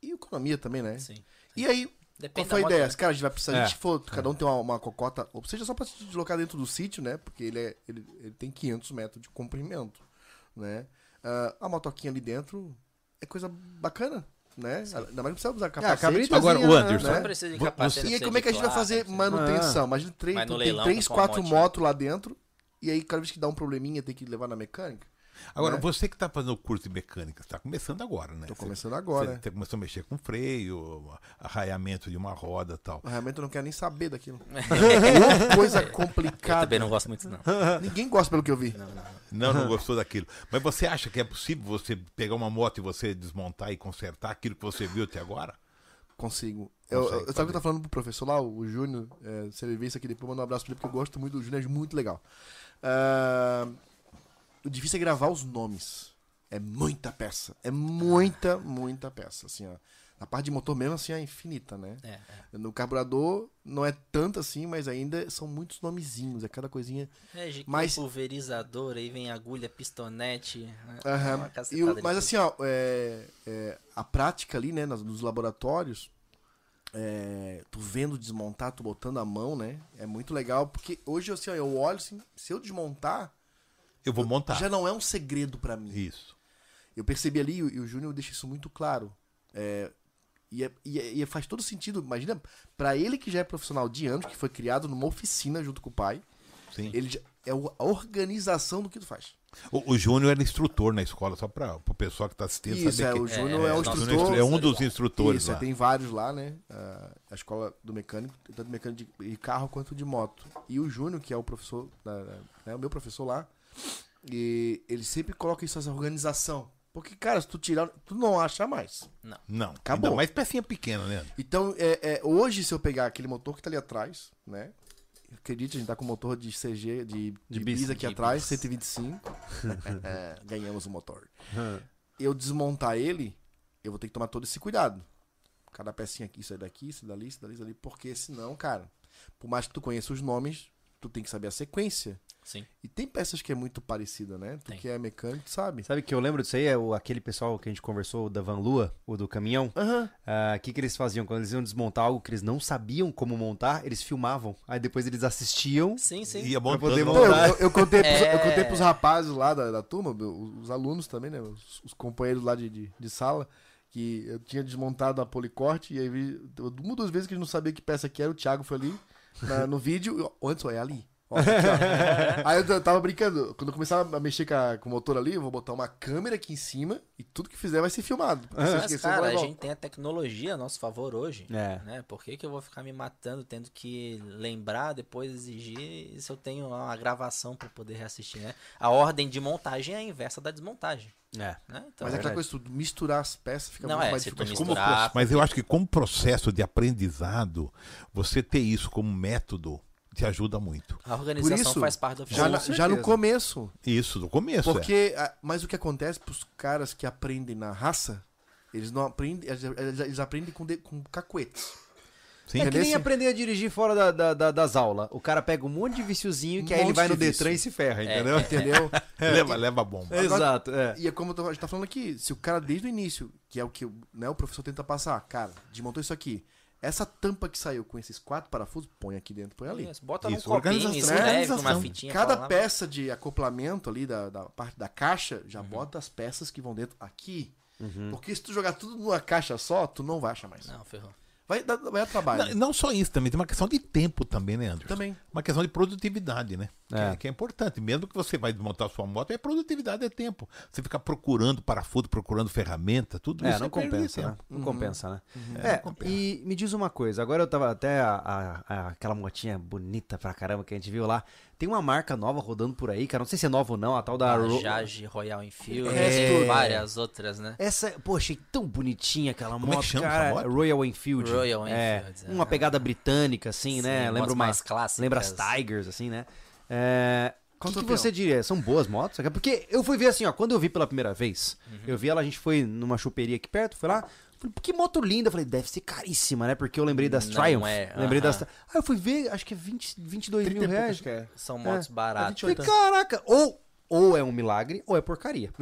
E economia também, né? Sim. E aí, qual Depende foi a ideia? moto, né? Cara, a gente vai precisar, É. a gente for, cada um tem uma, uma cocota, ou seja, só pra se deslocar dentro do sítio, né? Porque ele, é, ele, ele tem 500 metros de comprimento, né? Ah, a motoquinha ali dentro é coisa bacana, né? Ainda mais que precisa usar capacete. cabrita- Agora, o Anderson, Não né? precisa de capacete. E aí, como é que a gente vai fazer manutenção? Imagina, três, tem leilão três, quatro motinha. motos lá dentro, e aí cada vez que dá um probleminha tem que levar na mecânica. Agora, né? você que está fazendo o curso de mecânica, está começando agora, né? Você- começando agora. Você, você começou a mexer com freio, arraiamento de uma roda e tal. Realmente eu não quero nem saber daquilo. É coisa Eu complicada. também não gosto muito, não. Ninguém gosta pelo que eu vi. Não, não gostou daquilo. Mas você acha que é possível você pegar uma moto e você desmontar e consertar aquilo que você viu até agora? Consigo. Eu, eu, Consegue sabe o que eu tava falando pro professor lá, o Júnior? É, se ele ver isso aqui depois, manda um abraço pra ele, porque eu gosto muito do Júnior, é muito legal. Ah, o difícil é gravar os nomes. É muita peça. É muita, muita peça. Assim, ó. A parte de motor mesmo, assim, é infinita, né? É, é. No carburador não é tanto assim, mas ainda são muitos nomezinhos. É cada coisinha. É, Mas- pulverizador, aí vem agulha, pistonete. cacetada o- mas coisa. assim, ó, é, é, a prática ali, né, nos, nos laboratórios, é, tu vendo desmontar, tu botando a mão, né, é muito legal, porque hoje, assim, ó, eu olho assim, se eu desmontar, Eu vou montar. já não é um segredo pra mim. Isso. Eu percebi ali, e o Júnior deixa isso muito claro, é, e, é- e é- e faz todo sentido, imagina, pra ele que já é profissional de anos, que foi criado numa oficina junto com o pai, Sim. ele já- é a organização do que tu faz. O, o Júnior era instrutor na escola, só para o pessoal que está assistindo Isso, saber é, que o Júnior é, é, o o instrutor. é um dos instrutores Isso, lá. tem vários lá, né? A escola do mecânico, tanto mecânico de carro quanto de moto. E o Júnior, que é o professor, né, o meu professor lá, e ele sempre coloca isso, essa organização. Porque, cara, se tu tirar, tu não acha mais. Não, Acabou. Ainda mais pecinha pequena, né? Então, é, é, hoje, se eu pegar aquele motor que tá ali atrás, né? Acredite, a gente tá com motor de CG, de, de, De bis, bis, aqui de atrás, bis. 125. É, ganhamos o motor. Eu desmontar ele, eu vou ter que tomar todo esse cuidado. Cada pecinha aqui, isso aí daqui, isso dali, isso dali, isso dali. Porque senão, cara, por mais que tu conheça os nomes, tu tem que saber a sequência. Sim. E tem peças que é muito parecida, né? Tu Tem. que é mecânico, tu sabe? Sabe que eu lembro disso aí? É o, aquele pessoal que a gente conversou, o da Van Lua, o do caminhão. Aham. Ah, O que, que eles faziam? Quando eles iam desmontar algo que eles não sabiam como montar, eles filmavam. Aí depois eles assistiam. Sim, sim. Ia poder montando. Eu, montar. eu- eu contei pros, É. eu contei pros rapazes lá da, da turma, os, os alunos também, né? Os, os companheiros lá de, de, de sala, que eu tinha desmontado a policorte e aí vi, uma das vezes que a gente não sabia que peça que era, o Thiago foi ali na- no vídeo. e, ó, Anderson, é ali. Ó, aqui, ó. aí eu tava brincando. Quando eu começar a mexer com, a- com o motor ali, eu vou botar uma câmera aqui em cima e tudo que fizer vai ser filmado. Se eu Mas, esquecer, cara, vai a igual. gente tem a tecnologia a nosso favor hoje. É. Né? Por que, que eu vou ficar me matando, tendo que lembrar, depois exigir, se eu tenho uma gravação para poder reassistir, né? A ordem de montagem é a inversa da desmontagem, É. né? Então, Mas é aquela verdade. coisa, tu misturar as peças fica Não, muito é, mais se tu difícil. Misturar- mas eu acho que como processo de aprendizado, você ter isso como método te ajuda muito. a organização Por isso, faz parte do Já, na- já no começo, Isso, no começo. é. Porque, ah, mas o que acontece pros caras que aprendem na raça, eles não aprendem, eles, eles- aprendem com, de- com cacuetes. Sim. É que nem aprender a dirigir fora da, da- da- das aulas. O cara pega um monte de viciozinho Um que aí ele vai no de Detran e se ferra, É, entendeu? Entendeu? leva, leva a bomba. Agora- Exato, é. E é como a gente tá falando aqui, se o cara desde o início, que é o que né, o professor tenta passar, cara, desmontou isso aqui. Essa tampa que saiu com esses quatro parafusos, põe aqui dentro, põe ali. Isso, bota Isso, num copinho, escreve numa fitinha. Cada lá, peça de acoplamento ali da, da parte da caixa, já Uhum. bota as peças que vão dentro aqui. Porque se tu jogar tudo numa caixa só, tu não vai achar mais. Não, ferrou. Vai, dar- vai dar trabalho. Não, não só isso, também tem uma questão de tempo também, né, Anderson? Também. Uma questão de produtividade, né? Que É. é. que é importante. Mesmo que você vai desmontar sua moto, é produtividade, é tempo. Você ficar procurando parafuso, procurando ferramenta, tudo É, isso não é compensa, né? Não compensa, né? É, É, não compensa. e me diz uma coisa, agora eu tava até a- a- a- aquela motinha bonita pra caramba que a gente viu lá. Tem uma marca nova rodando por aí, cara. Não sei se é nova ou não, a tal da Bajaj Royal Enfield, É. e várias outras, né? Essa, pô, achei tão bonitinha aquela Como é moto, que chama cara. essa moto? Royal Enfield. Royal É, Enfield, uma é. pegada britânica, assim, Sim, né? Lembra motos uma, mais clássicas. lembra as Tigers, assim, né? É, o que, que você diria? São boas motos? Porque eu fui ver assim, ó, quando eu vi pela primeira vez, Uhum. eu vi ela, a gente foi numa choperia aqui perto, foi lá, falei, que moto linda, eu falei, deve ser caríssima, né? Porque eu lembrei das Não Triumph, é, lembrei aham. das... Aí eu fui ver, acho que é 20, 22 30 mil reais. é. São motos É, baratas. Falei, caraca, ou, ou é um milagre, ou é porcaria.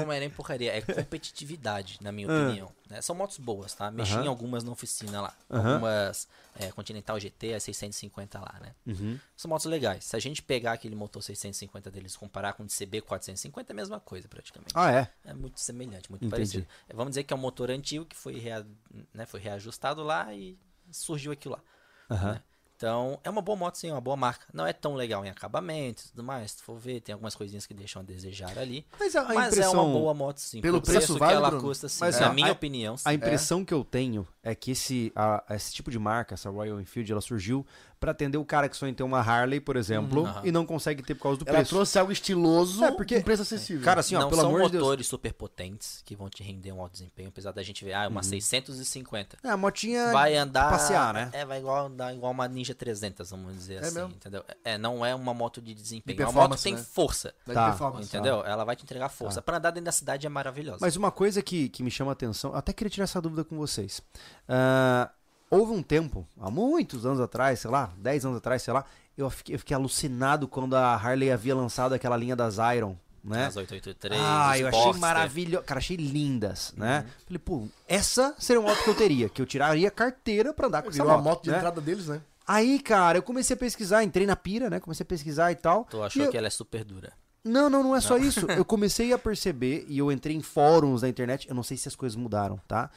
Não é nem porcaria, é competitividade, na minha Ah. opinião. né? São motos boas, tá? Mexi Aham. em algumas na oficina lá. Aham. Algumas é, Continental GT, a 650 lá, né? Uhum. São motos legais. Se a gente pegar aquele motor 650 deles e comparar com o CB 450, é a mesma coisa praticamente. Ah, é? É muito semelhante, muito Entendi. parecido. É, Vamos dizer que é um motor antigo que foi, rea- né, foi reajustado lá e surgiu aquilo lá. Né? Então, é uma boa moto, sim, é uma boa marca. Não é tão legal em acabamento e tudo mais. Se for ver, tem algumas coisinhas que deixam a desejar ali. Mas a, a Mas é uma boa moto, sim. Pelo preço vale, que ela Bruno? custa, sim. Mas, na ó, minha a- opinião, sim. A impressão que eu tenho é que esse, a- esse tipo de marca, essa Royal Enfield, ela surgiu pra atender o cara que sonha em ter uma Harley, por exemplo, Aham. e não consegue ter por causa do Ela preço. trouxe algo estiloso É, porque- com preço acessível. Cara, assim, ó, não pelo são amor de Deus. motores super potentes que vão te render um alto desempenho, apesar da gente ver, ah, uma 650. É, a motinha Vai andar. passear, né? É, vai igual, andar igual uma Ninja 300, vamos dizer É assim, mesmo? entendeu? É, não é uma moto de desempenho. De é uma moto que tem né? força, Tá. performance. entendeu? Ela vai te entregar força. Pra andar dentro da cidade é maravilhosa. Mas uma coisa que, que me chama a atenção, até queria tirar essa dúvida com vocês. Ah, houve um tempo, há muitos anos atrás, sei lá, 10 anos atrás, sei lá, eu fiquei, eu fiquei alucinado quando a Harley havia lançado aquela linha das Iron, né? As 883, Ah, eu achei Boxster. maravilhoso. Cara, achei lindas, né? Falei, pô, essa seria uma moto que eu teria, que eu tiraria carteira pra andar com essa Virou moto. a moto de né? entrada deles, né? Aí, cara, eu comecei a pesquisar, entrei na pira, né? Comecei a pesquisar e tal. Tu achou eu- que ela é super dura. Não, não, não é só isso. Eu comecei a perceber e eu entrei em fóruns da internet. Eu não sei se as coisas mudaram, tá?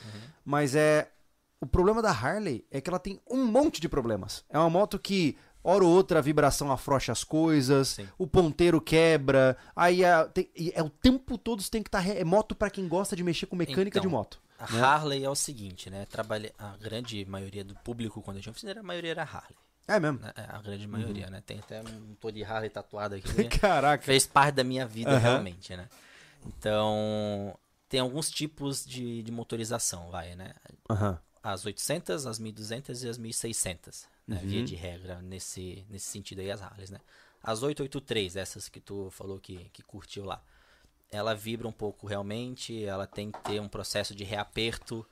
Mas é. O problema da Harley é que ela tem um monte de problemas. É uma moto que, hora ou outra, a vibração afrouxa as coisas, Sim. o ponteiro quebra. Aí é, tem- é o tempo todo você tem que estar. é moto pra quem gosta de mexer com mecânica Então, de moto. A né? Harley é o seguinte, né? Trabalha... A grande maioria do público, quando eu tinha oficina, a maioria era Harley. É mesmo. né? É, A grande maioria, Uhum. né? Tem até um motor de Harley tatuado aqui. né? Caraca. Fez parte da minha vida, Aham. realmente, né? Então, tem alguns tipos de, de motorização, vai, né? Aham. As 800, as 1200 e as 1600, né? Uhum. Via de regra, nesse, nesse sentido aí, as Harleys, né? As 883, essas que tu falou que, que curtiu lá, ela vibra um pouco realmente, ela tem que ter um processo de reaperto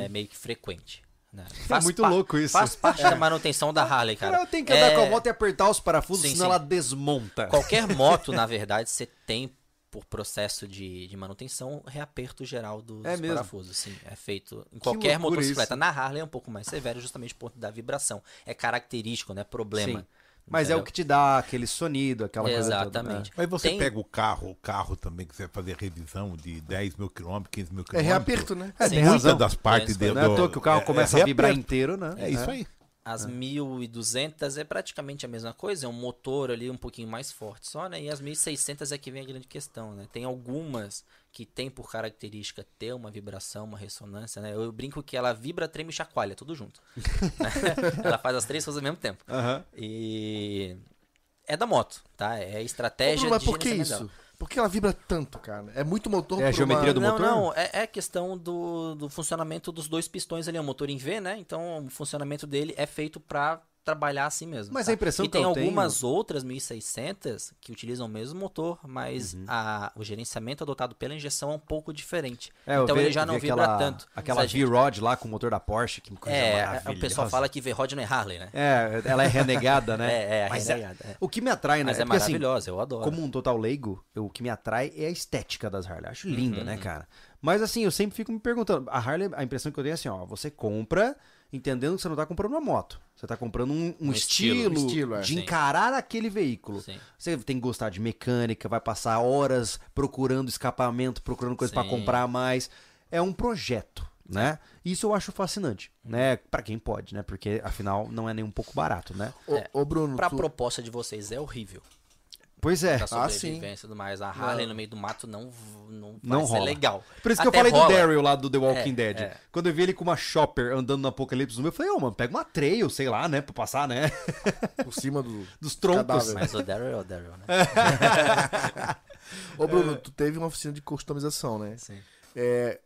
é, meio que frequente. Né? Uhum. muito louco isso. Faz parte da manutenção da Harley, cara. Tenho que andar É, com a moto e apertar os parafusos, Sim, senão sim. ela desmonta. Qualquer moto, na verdade, você tem por processo de, de manutenção reaperto geral dos É mesmo? parafusos. Sim, é feito em qualquer motocicleta. isso. Na Harley é um pouco mais severo, justamente por conta da vibração. É característico, né? Problema. Sim. Mas é o Entendeu? que te dá aquele sonido, aquela coisa toda. Exatamente. Aí você Tem- pega o carro, o carro também que você vai fazer revisão de 10 mil quilômetros, 15 mil É quilômetros. reaperto, né? É, tem Muitas razão. das partes Isso, de, Não é à do- toa que o carro é- começa é a vibrar inteiro, né? É isso aí. As 1200 é praticamente a mesma coisa, é um motor ali um pouquinho mais forte só, né? E as 1600 é que vem a grande questão, né? Tem algumas que tem por característica ter uma vibração, uma ressonância, né? Eu brinco que ela vibra, treme e chacoalha, tudo junto. ela faz as três coisas ao mesmo tempo. Aham. E é da moto, tá? É a Ô, estratégia Bruno, mas de por que isso? dela. Por que ela vibra tanto, cara? É muito motor É a geometria uma... do não, motor? não, é, é questão do, do funcionamento dos dois pistões ali, é um motor em V, né? Então o funcionamento dele é feito pra trabalhar assim mesmo. Mas tá? a impressão e que tem eu algumas outras 1600 que utilizam o mesmo motor, mas Uhum. a, o gerenciamento adotado pela injeção é um pouco diferente. É, então vi- ele já não vibra aquela, tanto. Aquela gente- V-Rod lá com o motor da Porsche, que coisa É, maravilhosa. o pessoal fala que V-Rod não é Harley, né? É, ela é renegada, né? É, é, Mas renegada, é. O que me atrai, né? Mas é, porque, assim, maravilhosa, eu adoro. como um total leigo, eu- o que me atrai é a estética das Harley. Acho linda, Uhum. né, cara? Mas assim, eu sempre fico me perguntando. A Harley, a impressão que eu tenho é assim, ó, você compra entendendo que você não tá comprando uma moto. Você tá comprando um, um Um estilo, estilo. Estilo, é. de Sim. encarar aquele veículo. Sim. Você tem que gostar de mecânica, vai passar horas procurando escapamento, procurando coisa pra Sim. comprar mais. É um projeto, né? Isso eu acho fascinante, né? Pra quem pode, né? Porque afinal não é nem um pouco barato, né? Ô, É. ô, Bruno, Pra tu- proposta de vocês é horrível. Pois é. Da Ah, sobrevivência e tudo mais. A Harley no meio do mato não, não vai Não ser rola. legal. Por isso que eu Até falei rola. do Daryl lá do The Walking É, Dead. é. Quando eu vi ele com uma shopper andando no Apocalipse Zumbi, eu falei, ô, mano, pega uma trail, sei lá, né? Pra passar, né? por cima do... Dos troncos. Cadáver. Mas o Daryl é o Daryl, né? Ô, Bruno, tu teve uma oficina de customização, né? Sim. É,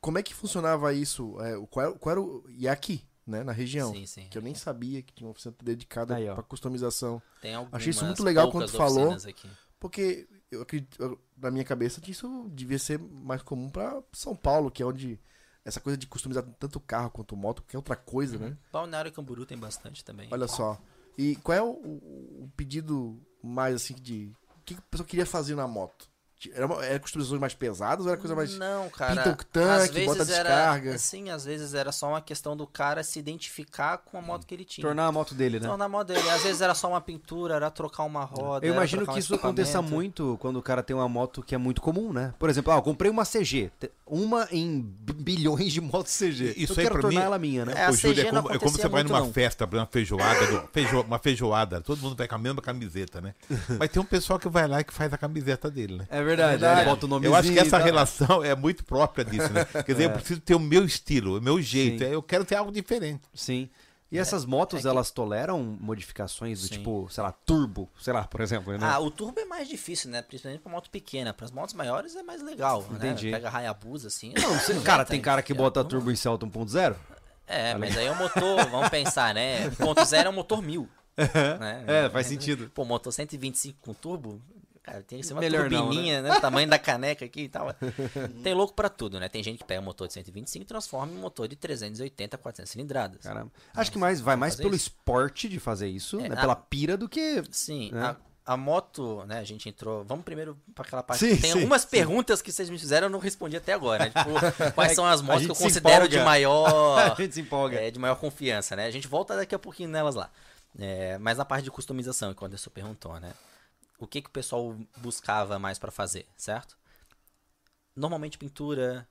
como é que funcionava isso? É, o- qual, qual era o... E aqui, né? Na região. Sim, sim. Que eu nem sabia que tinha uma oficina dedicada pra customização. Tem algumas Achei isso muito legal quando falou. Aqui. Porque eu acredito, na minha cabeça, que isso devia ser mais comum pra São Paulo, que é onde essa coisa de customizar tanto carro quanto moto, que é outra coisa, né? Balneário Camburu tem bastante também. Olha só. E qual é o, o- pedido mais assim de. O que que a pessoa queria fazer na moto? Era, uma- era customizações mais pesadas ou era coisa mais. Não, cara. pinta o tanque, às vezes bota a era, descarga. Sim, às vezes era só uma questão do cara se identificar com a moto que ele tinha. Tornar a moto dele, né? Tornar a moto dele. Às vezes era só uma pintura, era trocar uma roda. Eu imagino que um isso aconteça muito quando o cara tem uma moto que é muito comum, né? Por exemplo, ah, eu comprei uma CG. Uma em bilhões de motos CG. Isso eu aí quero pra tornar mim- ela minha, né? É, Ô, Júlio, é como, é como você vai numa não. festa, uma feijoada, do- feijo- uma feijoada, todo mundo vai com a mesma camiseta, né? Mas tem um pessoal que vai lá e que faz a camiseta dele, né? É verdade, Verdade. bota o nomezinho Eu acho que essa relação é muito própria disso, né? Quer dizer, eu preciso ter o meu estilo, o meu jeito. Sim. Eu quero ter algo diferente. Sim. E essas motos, é que- elas toleram modificações do Sim. tipo, sei lá, turbo, sei lá, por exemplo, né? Ah, o turbo é mais difícil, né? Principalmente pra moto pequena. Para as motos maiores é mais legal, Entendi. né? Pega Hayabusa assim. Não, você- cara, tem cara que bota turbo em Celta 1.0? É, mas aí é um motor, vamos pensar, né? 1.0 é um motor 1000. né? É, faz sentido. Pô, motor 125 com turbo, cara, tem que ser uma Melhor não, turbininha, né? Tamanho da caneca aqui e tal. Tem louco pra tudo, né? Tem gente que pega um motor de 125 e transforma em um motor de 380, 400 cilindradas. Caramba. Acho que mais vai mais pelo isso. esporte de fazer isso, É, né? a- Pela pira do que. Sim, né? a, a moto, né? A gente entrou. Vamos primeiro pra aquela parte. Sim, Tem sim, algumas sim. perguntas que vocês me fizeram eu não respondi até agora. Né? Tipo, quais são as motos que eu considero de maior. A gente se empolga. é, de maior confiança, né? A gente volta daqui a pouquinho nelas lá. É, mas na parte de customização, que o Anderson perguntou, né? O que, que o pessoal buscava mais pra fazer, certo? Normalmente pintura,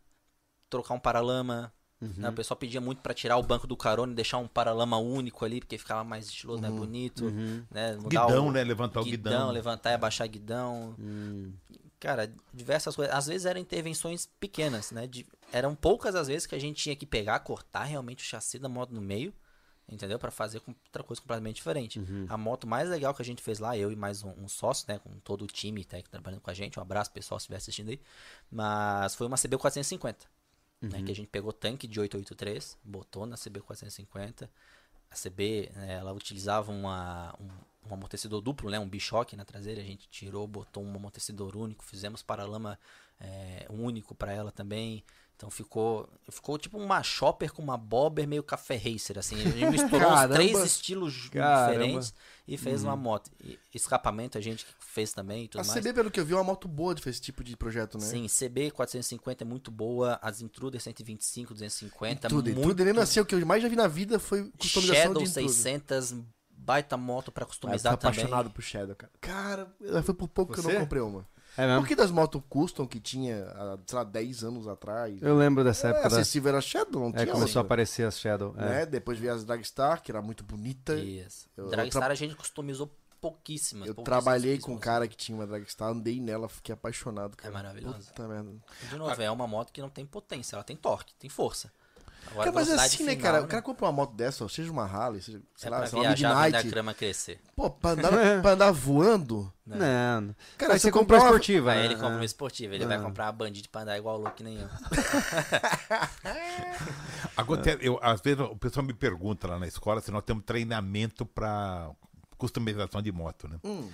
trocar um paralama. né? O pessoal pedia muito pra tirar o banco do carona e deixar um paralama único ali, porque ficava mais estiloso, mais bonito. Né? Mudar Guidão, o- né? Levantar o guidão. levantar e abaixar guidão. Hum. Cara, diversas coisas. Às vezes eram intervenções pequenas, né? De- eram poucas as vezes que a gente tinha que pegar, cortar realmente o chassi da moto no meio, entendeu? Pra fazer outra coisa completamente diferente. Uhum. A moto mais legal que a gente fez lá, eu e mais um, um sócio, né? Com todo o time técnico trabalhando com a gente. Um abraço pessoal se estiver assistindo aí. Mas foi uma CB450. né, que a gente pegou tanque de 883, botou na CB450. A CB, né, ela utilizava uma, um, um amortecedor duplo, né, um bichoque na traseira, a gente tirou, botou um amortecedor único, fizemos paralama é, único para ela também. Então ficou, ficou tipo uma chopper com uma bobber meio café racer, assim. A gente misturou Caramba. três estilos Caramba. diferentes e fez uma moto. E escapamento a gente fez também e tudo A mais. CB, pelo que eu vi, é uma moto boa de fazer esse tipo de projeto, né? Sim, CB 450 é muito boa, as Intruder 125, 250, Tudo, muito tudo. Nem assim, o que eu mais já vi na vida foi customização Shadow de Intruder. 600, baita moto pra Ah, eu fui customizar também. apaixonado por Shadow, cara. Cara, foi por pouco que eu Você? não comprei uma. É mesmo? Por que das motos custom que tinha, há, sei lá, 10 anos atrás? Eu lembro dessa É, época. da- acessível era Shadow, não É, tinha começou a aparecer as Shadow. é. né? Depois veio as Dragstar, que era muito bonita. Isso. Eu- eu Dragstar tra- a gente customizou pouquíssimas. Eu pouquíssimas, trabalhei com um cara que tinha uma Dragstar, andei nela, fiquei apaixonado, cara. É maravilhoso. Puta merda. De novo, é uma moto que não tem potência, ela tem torque, tem força. Agora, Cara, mas velocidade assim, né, final, cara? O cara compra uma moto dessa, seja uma Harley, seja, sei é lá, pra sei lá, uma quando a Midnight. grama crescer. Pô, pra andar, pra andar voando. Não. não. Cara, Aí você você comprou a comprar uma- esportiva. Aí né? ele compra É. uma esportiva, ele vai comprar uma Bandit pra andar igual louco que nem eu. Agora, eu, às vezes o pessoal me pergunta lá na escola se nós temos treinamento para customização de moto, né? Hum.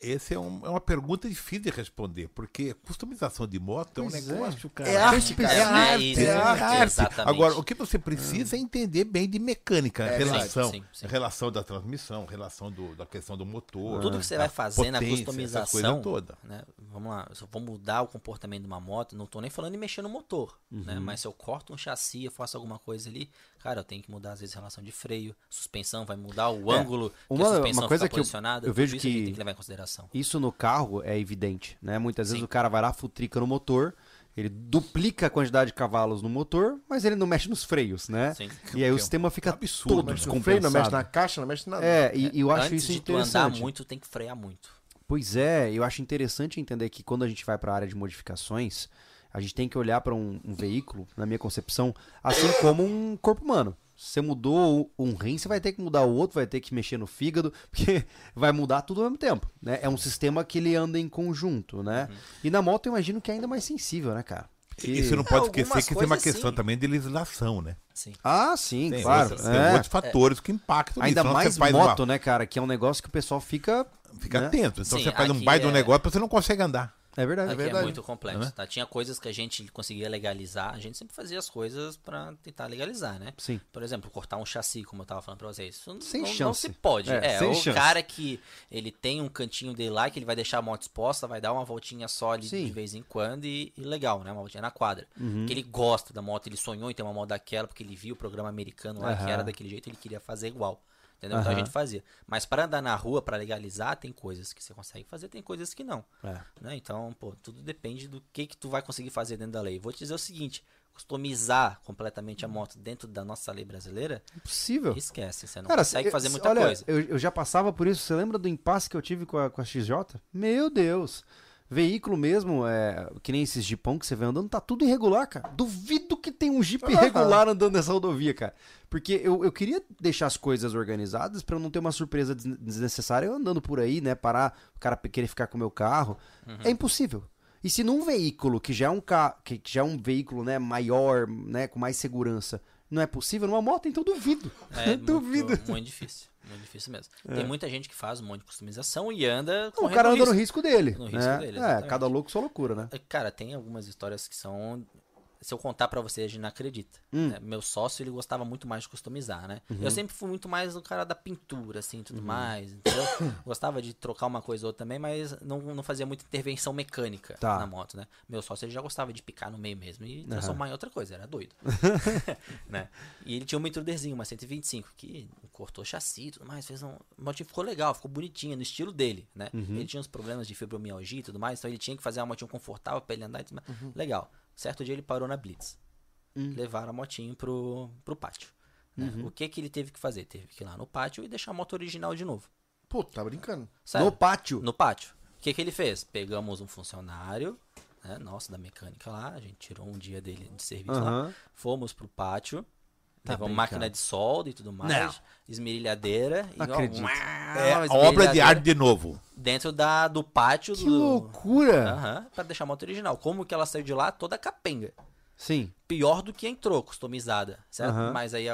Essa é, um- é uma pergunta difícil de responder, porque customização de moto é um Pois é. negócio, cara. É arte, cara. É, É, arte. isso, é é arte. Agora, o que você precisa é entender bem de mecânica, É, relação, sim, sim, sim. relação da transmissão, relação do- da questão do motor. Tudo que você vai fazer na potência, customização, toda. né? Vamos lá, se eu vou mudar o comportamento de uma moto, não tô nem falando em mexer no motor, né? Mas se eu corto um chassi, eu faço alguma coisa ali, cara, eu tenho que mudar às vezes a relação de freio, suspensão vai mudar o ângulo que uma- a suspensão uma coisa fica que eu- posicionada, eu vejo que- tem que levar em consideração. Isso no carro é evidente, né? Muitas vezes Sim. o cara vai lá, futrica no motor, ele duplica a quantidade de cavalos no motor, mas ele não mexe nos freios, né? Sim. E aí o Que é sistema fica absurdo, todo freio, não mexe na caixa, não mexe nada. É, e, e eu acho Antes isso de tu andar interessante. muito, tem que frear muito. Pois é, eu acho interessante entender que quando a gente vai para a área de modificações, a gente tem que olhar para um, um veículo, na minha concepção, assim como um corpo humano. Você mudou um rim, você vai ter que mudar o outro, vai ter que mexer no fígado, porque vai mudar tudo ao mesmo tempo, né? É um sistema que ele anda em conjunto, né? E na moto eu imagino que é ainda mais sensível, né, cara? Porque- E você não pode Algumas esquecer que tem uma questão sim. também de legislação, né? Sim. Ah, sim, Tem, claro. outros, tem é. outros fatores que impactam Ainda nisso. Mais faz uma- moto, né, cara? Que é um negócio que o pessoal fica. Fica né? atento. Então Sim, você faz um baita é- negócio, você não consegue andar. É verdade. Aqui é, verdade. muito complexo, Né? tá? Tinha coisas que a gente conseguia legalizar, a gente sempre fazia as coisas pra tentar legalizar, né? Sim. Por exemplo, cortar um chassi, como eu tava falando pra vocês. Isso Sem não, não chance. se pode. É, É, sem o chance. cara que ele tem um cantinho dele lá, que ele vai deixar a moto exposta, vai dar uma voltinha só ali Sim. de vez em quando e, e legal, né? Uma voltinha na quadra. Uhum. Que ele gosta da moto, ele sonhou em ter uma moto daquela, porque ele viu o programa americano lá, que Aham. era daquele jeito, ele queria fazer igual. Entendeu? Então a gente fazia. Mas para andar na rua, para legalizar, tem coisas que você consegue fazer, tem coisas que não É. né? Então, pô, tudo depende do que que tu vai conseguir fazer dentro da lei. Vou te dizer o seguinte, customizar completamente a moto dentro da nossa lei brasileira, Impossível. esquece, você não Cara, consegue eu- fazer muita olha, coisa. Eu, eu já passava por isso. Você lembra do impasse que eu tive com a, com a XJ? Meu Deus. Veículo mesmo, é, que nem esses jipão que você vê andando, tá tudo irregular, cara. Duvido que tem um jeep irregular andando nessa rodovia, cara. Porque eu, eu queria deixar as coisas organizadas pra eu não ter uma surpresa des- desnecessária eu andando por aí, né? Parar, o cara querer ficar com o meu carro. Uhum. É impossível. E se num veículo que já é um ca... que já é um veículo, né, maior, né, com mais segurança, não é possível, numa moto, então duvido. É duvido. muito, muito difícil. Muito difícil mesmo. Tem muita gente que faz um monte de customização e anda Não, o cara anda risco. no risco dele. No né? risco dele, é, exatamente. cada louco sua loucura, né? Cara, tem algumas histórias que são. Se eu contar pra você, a gente não acredita. Hum. né? Meu sócio, ele gostava muito mais de customizar, né? Uhum. Eu sempre fui muito mais o cara da pintura, assim, tudo mais, entendeu? Gostava de trocar uma coisa ou outra também, mas não, não fazia muita intervenção mecânica Tá. na moto, né? Meu sócio, ele já gostava de picar no meio mesmo e transformar em outra coisa, era doido. né? E ele tinha uma intruderzinho, uma 125, que cortou chassi e tudo mais, fez um... O motinho ficou legal, ficou bonitinha, no estilo dele, né? Uhum. Ele tinha uns problemas de fibromialgia e tudo mais, então ele tinha que fazer uma motinha confortável pra ele andar e tudo mais. Uhum. Legal. Certo dia ele parou na Blitz. Hum. Levaram a motinho pro, pro pátio. né? Uhum. O que que ele teve que fazer? Teve que ir lá no pátio e deixar a moto original de novo. Pô, tá brincando. No pátio. No pátio. O que, que ele fez? Pegamos um funcionário, né, nosso, da mecânica lá, a gente tirou um dia dele de serviço lá, Aham. fomos pro pátio, Tá levamos brincando. máquina de solda e tudo mais, Não. esmerilhadeira, e Não ó, acredito. É obra de arte de novo. dentro da, do pátio Que do... loucura! Aham, pra deixar a moto original. Como que ela saiu de lá? Toda capenga. Sim. pior do que entrou, customizada, certo? Aham. Mas aí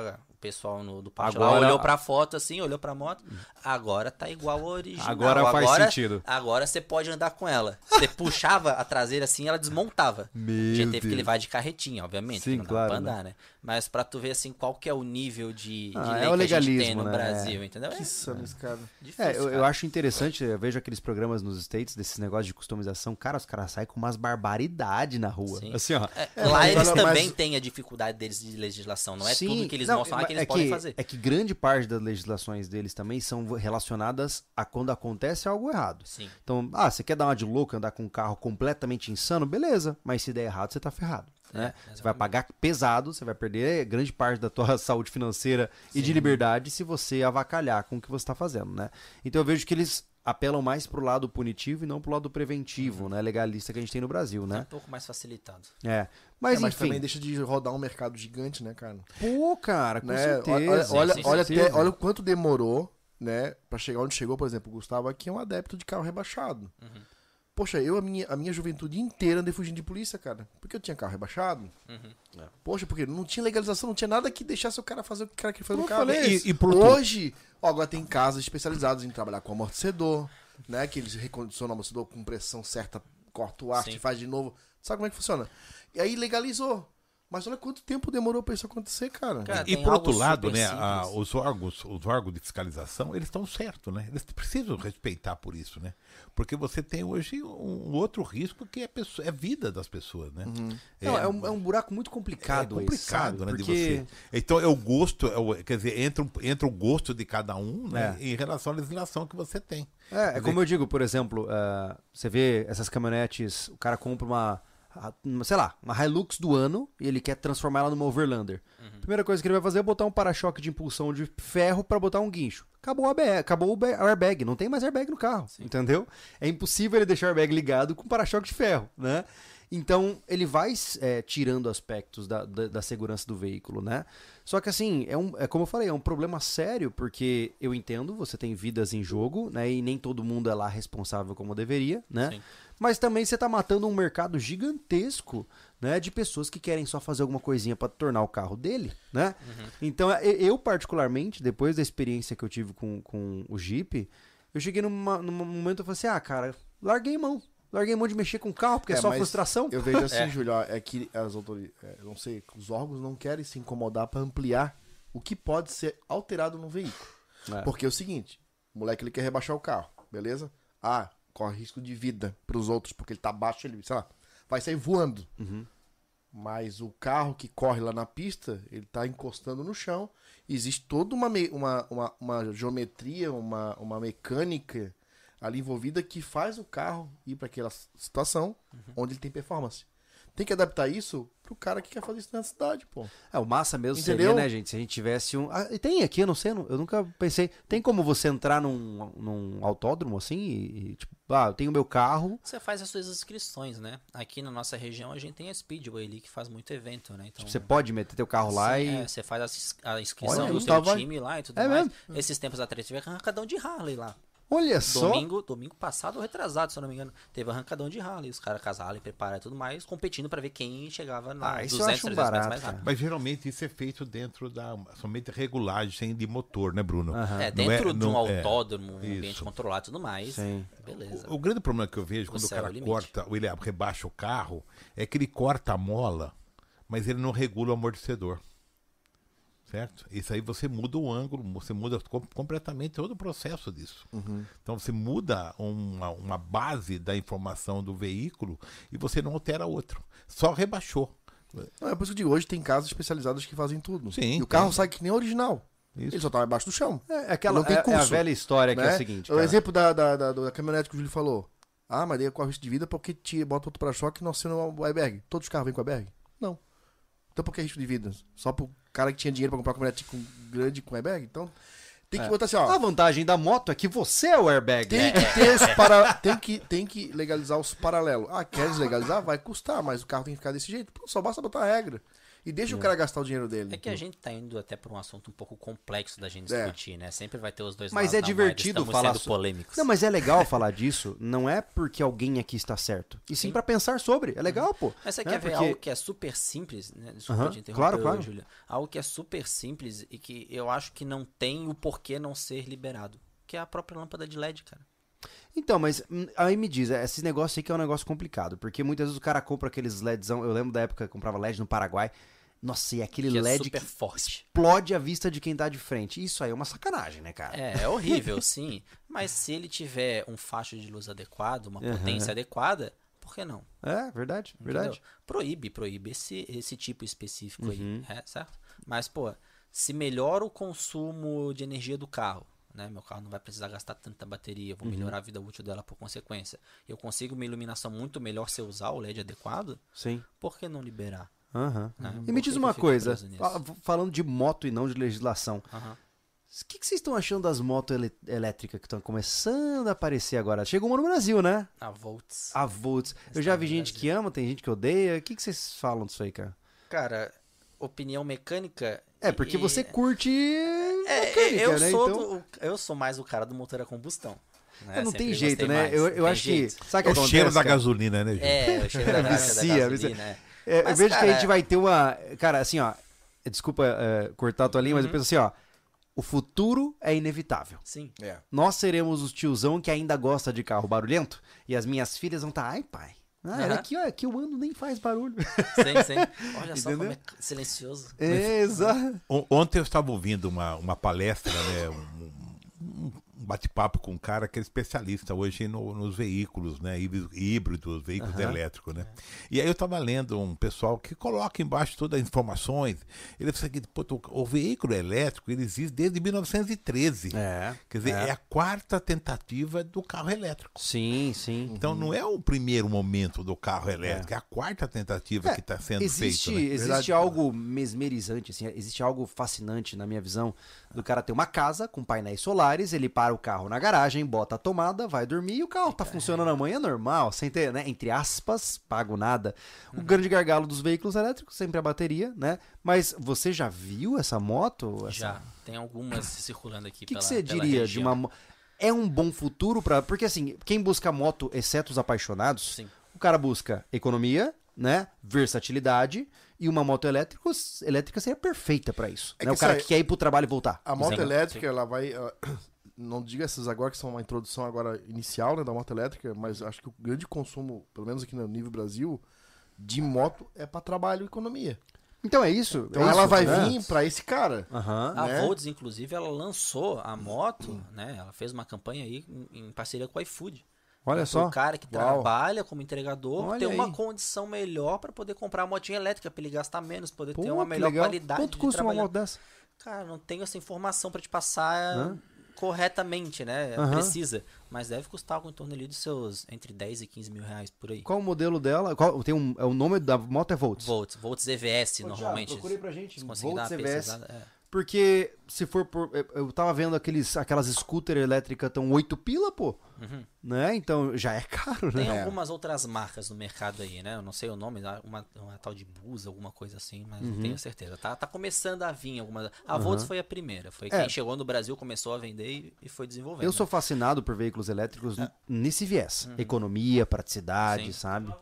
pessoal no, do pátio lá Agora- olhou pra foto assim, olhou pra moto, agora tá igual ao original. Agora faz sentido. Agora você pode andar com ela. Você puxava a traseira assim, ela desmontava. Meu a gente teve Deus. que levar de carretinha, obviamente, Sim, não dá claro, pra andar, né? Mas pra tu ver assim qual que é o nível de, de Ah, lei é o que a gente tem legalismo, no né? Brasil, entendeu? Que É insano esse cara. difícil, É, eu, eu cara. acho interessante, eu vejo aqueles programas nos States, desses negócios de customização, cara, os caras saem com umas barbaridades na rua. Sim. Assim, ó. É, É, lá mas- eles mas- também têm a dificuldade deles de legislação, não é Sim, tudo que eles não, mostram lá que eles é podem fazer. É que grande parte das legislações deles também são relacionadas a quando acontece algo errado. Sim. Então, ah, você quer dar uma de louco, andar com um carro completamente insano? Beleza, mas se der errado, você tá ferrado. É, Né? Você vai pagar pesado, você vai perder grande parte da tua saúde financeira e de liberdade se você avacalhar com o que você está fazendo, né? Então eu vejo que eles apelam mais pro lado punitivo e não pro lado preventivo, né? Legalista que a gente tem no Brasil, É um né? pouco mais facilitado. É. Mas, É, mas enfim. também deixa de rodar um mercado gigante, né, cara? Pô, cara, com né? certeza. Olha, olha, sim, olha, até, olha o quanto demorou, né, pra chegar onde chegou, por exemplo, o Gustavo aqui é um adepto de carro rebaixado. Uhum. Poxa, eu a minha, a minha juventude inteira andei fugindo de polícia, cara. Porque eu tinha carro rebaixado. Uhum. Poxa, porque não tinha legalização, não tinha nada que deixasse o cara fazer o que o cara queria fazer no carro. falei. E- e por outro- Hoje, ó, agora tem casas especializadas em trabalhar com amortecedor, né? Que eles recondicionam o amortecedor com pressão certa, corta o ar, Sim. faz de novo. Sabe como é que funciona? E aí legalizou. Mas olha quanto tempo demorou pra isso acontecer, cara. Cara, E por outro lado, né, a- os órgãos, os órgãos de fiscalização, eles estão certos, né? Eles precisam respeitar por isso, né? Porque você tem hoje um, um outro risco que é, pessoa, é a vida das pessoas, né? Não, é, um, é um buraco muito complicado, é esse, complicado, sabe? né, de Porque você. Então é o gosto, é o- quer dizer, entra, entra o gosto de cada um, né, É. em relação à legislação que você tem. É, é como eu digo, por exemplo, ah, você vê essas caminhonetes, o cara compra uma, sei lá, uma Hilux do ano e ele quer transformar ela numa Overlander. Primeira coisa que ele vai fazer é botar um para-choque de impulsão de ferro pra botar um guincho. Acabou, ABS, acabou o ba- o airbag, não tem mais airbag no carro, entendeu? É impossível ele deixar o airbag ligado com para-choque de ferro, né? Então, ele vai é, tirando aspectos da, da, da segurança do veículo, né? Só que assim, é, um, é como eu falei, é um problema sério, porque eu entendo, você tem vidas em jogo, né? E nem todo mundo é lá responsável como deveria, né? Sim. Mas também você tá matando um mercado gigantesco, né? De pessoas que querem só fazer alguma coisinha pra tornar o carro dele, né? Então, eu, eu, particularmente, depois da experiência que eu tive com, com o Jeep, eu cheguei numa, num momento e falei assim, ah, cara, larguei mão. Larguei mão de mexer com o carro, porque é, É, só frustração. Eu vejo assim, É. Júlio, ó, é que as autoridades, não sei, os órgãos não querem se incomodar pra ampliar o que pode ser alterado no veículo. É. Porque é o seguinte, o moleque ele quer rebaixar o carro, beleza? Ah, corre risco de vida pros outros, porque ele tá baixo, ele, sei lá, vai sair voando. Uhum. Mas o carro que corre lá na pista, ele tá encostando no chão. Existe toda uma, uma, uma, uma geometria, uma, uma mecânica ali envolvida que faz o carro ir para aquela situação onde ele tem performance. Tem que adaptar isso pro cara que quer fazer isso na cidade, pô. É, o massa mesmo Entendeu? seria, né, gente, se a gente tivesse um... Ah, e tem aqui, eu não sei, eu nu- eu nunca pensei... Tem como você entrar num, num autódromo, assim, e, e, tipo, ah, eu tenho meu carro... Você faz as suas inscrições, né? Aqui na nossa região a gente tem a Speedway ali que faz muito evento, né? Então, Tipo, você pode meter teu carro lá Sim, e... é, você faz a ins- a inscrição Olha, do seu vai. time lá e tudo É mais. mesmo? Esses tempos atrás teve arrancadão de Harley lá. Olha só... Domingo, domingo passado ou retrasado, se eu não me engano, teve arrancadão de Harley. Os caras com as Harley prepararam e tudo mais, competindo pra ver quem chegava na Ah, isso eu 200, acho um 300 metros barato, mais cara. rápido. Mas geralmente isso é feito dentro da somente regulagem de motor, né, Bruno? Aham. É, Não dentro de um não é. autódromo, um ambiente Isso. controlado e tudo mais. Sim. Beleza. O, o grande problema que eu vejo quando o é o cara limite. corta, ou ele rebaixa o carro, é que ele corta a mola, mas ele não regula o amortecedor. Certo? Isso aí você muda o ângulo, você muda com- completamente todo o processo disso. Então você muda uma, uma base da informação do veículo e você não altera outro. Só rebaixou. Não, é por isso que eu digo, hoje tem casas especializadas que fazem tudo. Sim, E o carro sai que nem o original. Isso. Ele só tá embaixo do chão. É, é aquela Não tem é- é, a curso, velha história que é né? o seguinte, O cara. exemplo da, da, da, da caminhonete que o Júlio falou. Ah, mas daí corre risco de vida porque te bota outro para-choque e não assina o airbag. Todos os carros vêm com airbag? Não. Então por que risco de vida? Só pro cara que tinha dinheiro pra comprar uma caminhonete com, grande com airbag? Então tem que botar assim, ó. A vantagem da moto é que você é o airbag. Tem que ter os para... tem, que, tem que legalizar os paralelos. Ah, quer deslegalizar? Vai custar, mas o carro tem que ficar desse jeito. Pô, só basta botar a regra. E deixa o cara gastar o dinheiro dele. É que a gente tá indo até pra um assunto um pouco complexo da gente É. discutir, né? Sempre vai ter os dois Mas lados é da divertido falar so- polêmicos. Não, mas é legal falar disso, não é porque alguém aqui está certo. E sim, Sim. pra pensar sobre. É legal, pô. Mas você né? quer ver Porque- algo que é super simples, né? Desculpa Aham, te interromper, claro, claro. Júlia. Algo que é super simples e que eu acho que não tem o porquê não ser liberado. Que é a própria lâmpada de LED, cara. Então, mas hum, aí me diz, é, esse negócio aí que é um negócio complicado, porque muitas vezes o cara compra aqueles LEDzão, eu lembro da época que eu comprava LED no Paraguai, nossa, e aquele Que é LED super que forte. explode a vista de quem tá de frente. Isso aí é uma sacanagem, né, cara? É, é horrível, sim. Mas se ele tiver um facho de luz adequado, uma Aham. potência adequada, por que não? É, verdade, verdade. Entendeu? Proíbe, proíbe esse, esse tipo específico Uhum. aí, é, certo? Mas, pô, se melhora o consumo de energia do carro, né? Meu carro não vai precisar gastar tanta bateria, Uhum. vou melhorar a vida útil dela por consequência. Eu consigo uma iluminação muito melhor se eu usar o LED adequado, Sim. por que não liberar? Aham. né? E Por me diz uma coisa, fa- falando de moto e não de legislação, Aham. o que, que vocês estão achando das motos elétricas que estão começando a aparecer agora? Chegou uma no Brasil, né? A Volts. A Volts. Eu já vi gente que ama, tem gente que odeia. O que, que vocês falam disso aí, cara? Cara, opinião mecânica. É, porque e- você curte É, mecânica, eu né? sou então, do- eu sou mais o cara do motor a combustão. né? não Sempre tem jeito, né? mais, Eu, eu acho jeito. que. Sabe o É que o acontece? cheiro da cara? gasolina, né, gente? É, o cheiro da, Vicia, da gasolina, é. É, eu Mas, vejo que a cara, gente vai ter uma. Cara, assim, ó. Desculpa é, cortar a tua linha, mas eu Uhum. penso assim, ó. O futuro é inevitável. Sim. É. Nós seremos os tiozão que ainda gosta de carro barulhento e as minhas filhas vão estar, ai pai. Ah, olha Aham. aqui, ó, aqui o ano nem faz barulho. Sim, sim. Olha só como é silencioso. É, exato. On- Ontem eu estava ouvindo uma, uma palestra, né, um, um bate-papo com um cara que é especialista hoje no- nos veículos, né, híbridos, veículos Aham. elétricos, né. E aí eu estava lendo um pessoal que coloca embaixo todas as informações. Ele falou assim, "Pô, tô- o veículo elétrico ele existe desde 1913. É. Quer dizer, é. a quarta tentativa do carro elétrico. Sim, sim. Então não é o primeiro momento do carro elétrico, é, a quarta tentativa É, que está sendo existe, feita. Né? existe Verdade. algo mesmerizante, assim, existe algo fascinante na minha visão do cara ter uma casa com painéis solares, ele para o carro na garagem, bota a tomada, vai dormir e o carro tá funcionando amanhã normal, sem ter, né, entre aspas, pago nada. O Uhum. grande gargalo dos veículos elétricos sempre a bateria, né? Mas você já viu essa moto? Essa- Já. Tem algumas circulando aqui O que, você diria de uma é um bom futuro para porque assim, quem busca moto, exceto os apaixonados, Sim. o cara busca economia, né? Versatilidade e uma moto elétrica, elétrica seria perfeita pra isso. É né? O cara que quer ir pro trabalho e voltar. A moto elétrica, ela vai. Não diga essas agora que são uma introdução agora inicial né, da moto elétrica, mas acho que o grande consumo, pelo menos aqui no nível Brasil, de moto é para trabalho e economia. Então é isso. Então é ela isso, vai né? vir para esse cara. Aham. A né? Volts, inclusive, ela lançou a moto, né? Ela fez uma campanha aí em, parceria com o iFood. Olha só. O cara que Uau. trabalha como entregador Olha ter uma aí. condição melhor pra poder comprar a motinha elétrica, pra ele gastar menos, poder Pô, ter uma melhor legal. qualidade Quanto de custa uma moto dessa? Cara, não tenho essa informação pra te passar Hã? Corretamente, né? Aham. Precisa. Mas deve custar algo em torno ali dos seus entre 10 e 15 mil reais por aí. Qual o modelo dela? Qual, tem um, é o nome da moto é Volts. Volts, Volts EVS normalmente. procurei pra gente. Se conseguir dar Volts EVS. pesquisada, é. Porque se for por. eu- tava vendo aqueles, aquelas scooter elétricas tão 8 pila, pô. Uhum. Né? Então já é caro, né? Tem algumas outras marcas no mercado aí, né? Eu não sei o nome, uma, uma tal de Busa, alguma coisa assim, mas Uhum. não tenho certeza. Tá, tá começando a vir algumas. A Volts foi a primeira, foi É. quem chegou no Brasil, começou a vender e, e foi desenvolvendo. Eu sou fascinado por veículos elétricos É. nesse viés. Economia, praticidade, Uhum. Sim. sabe?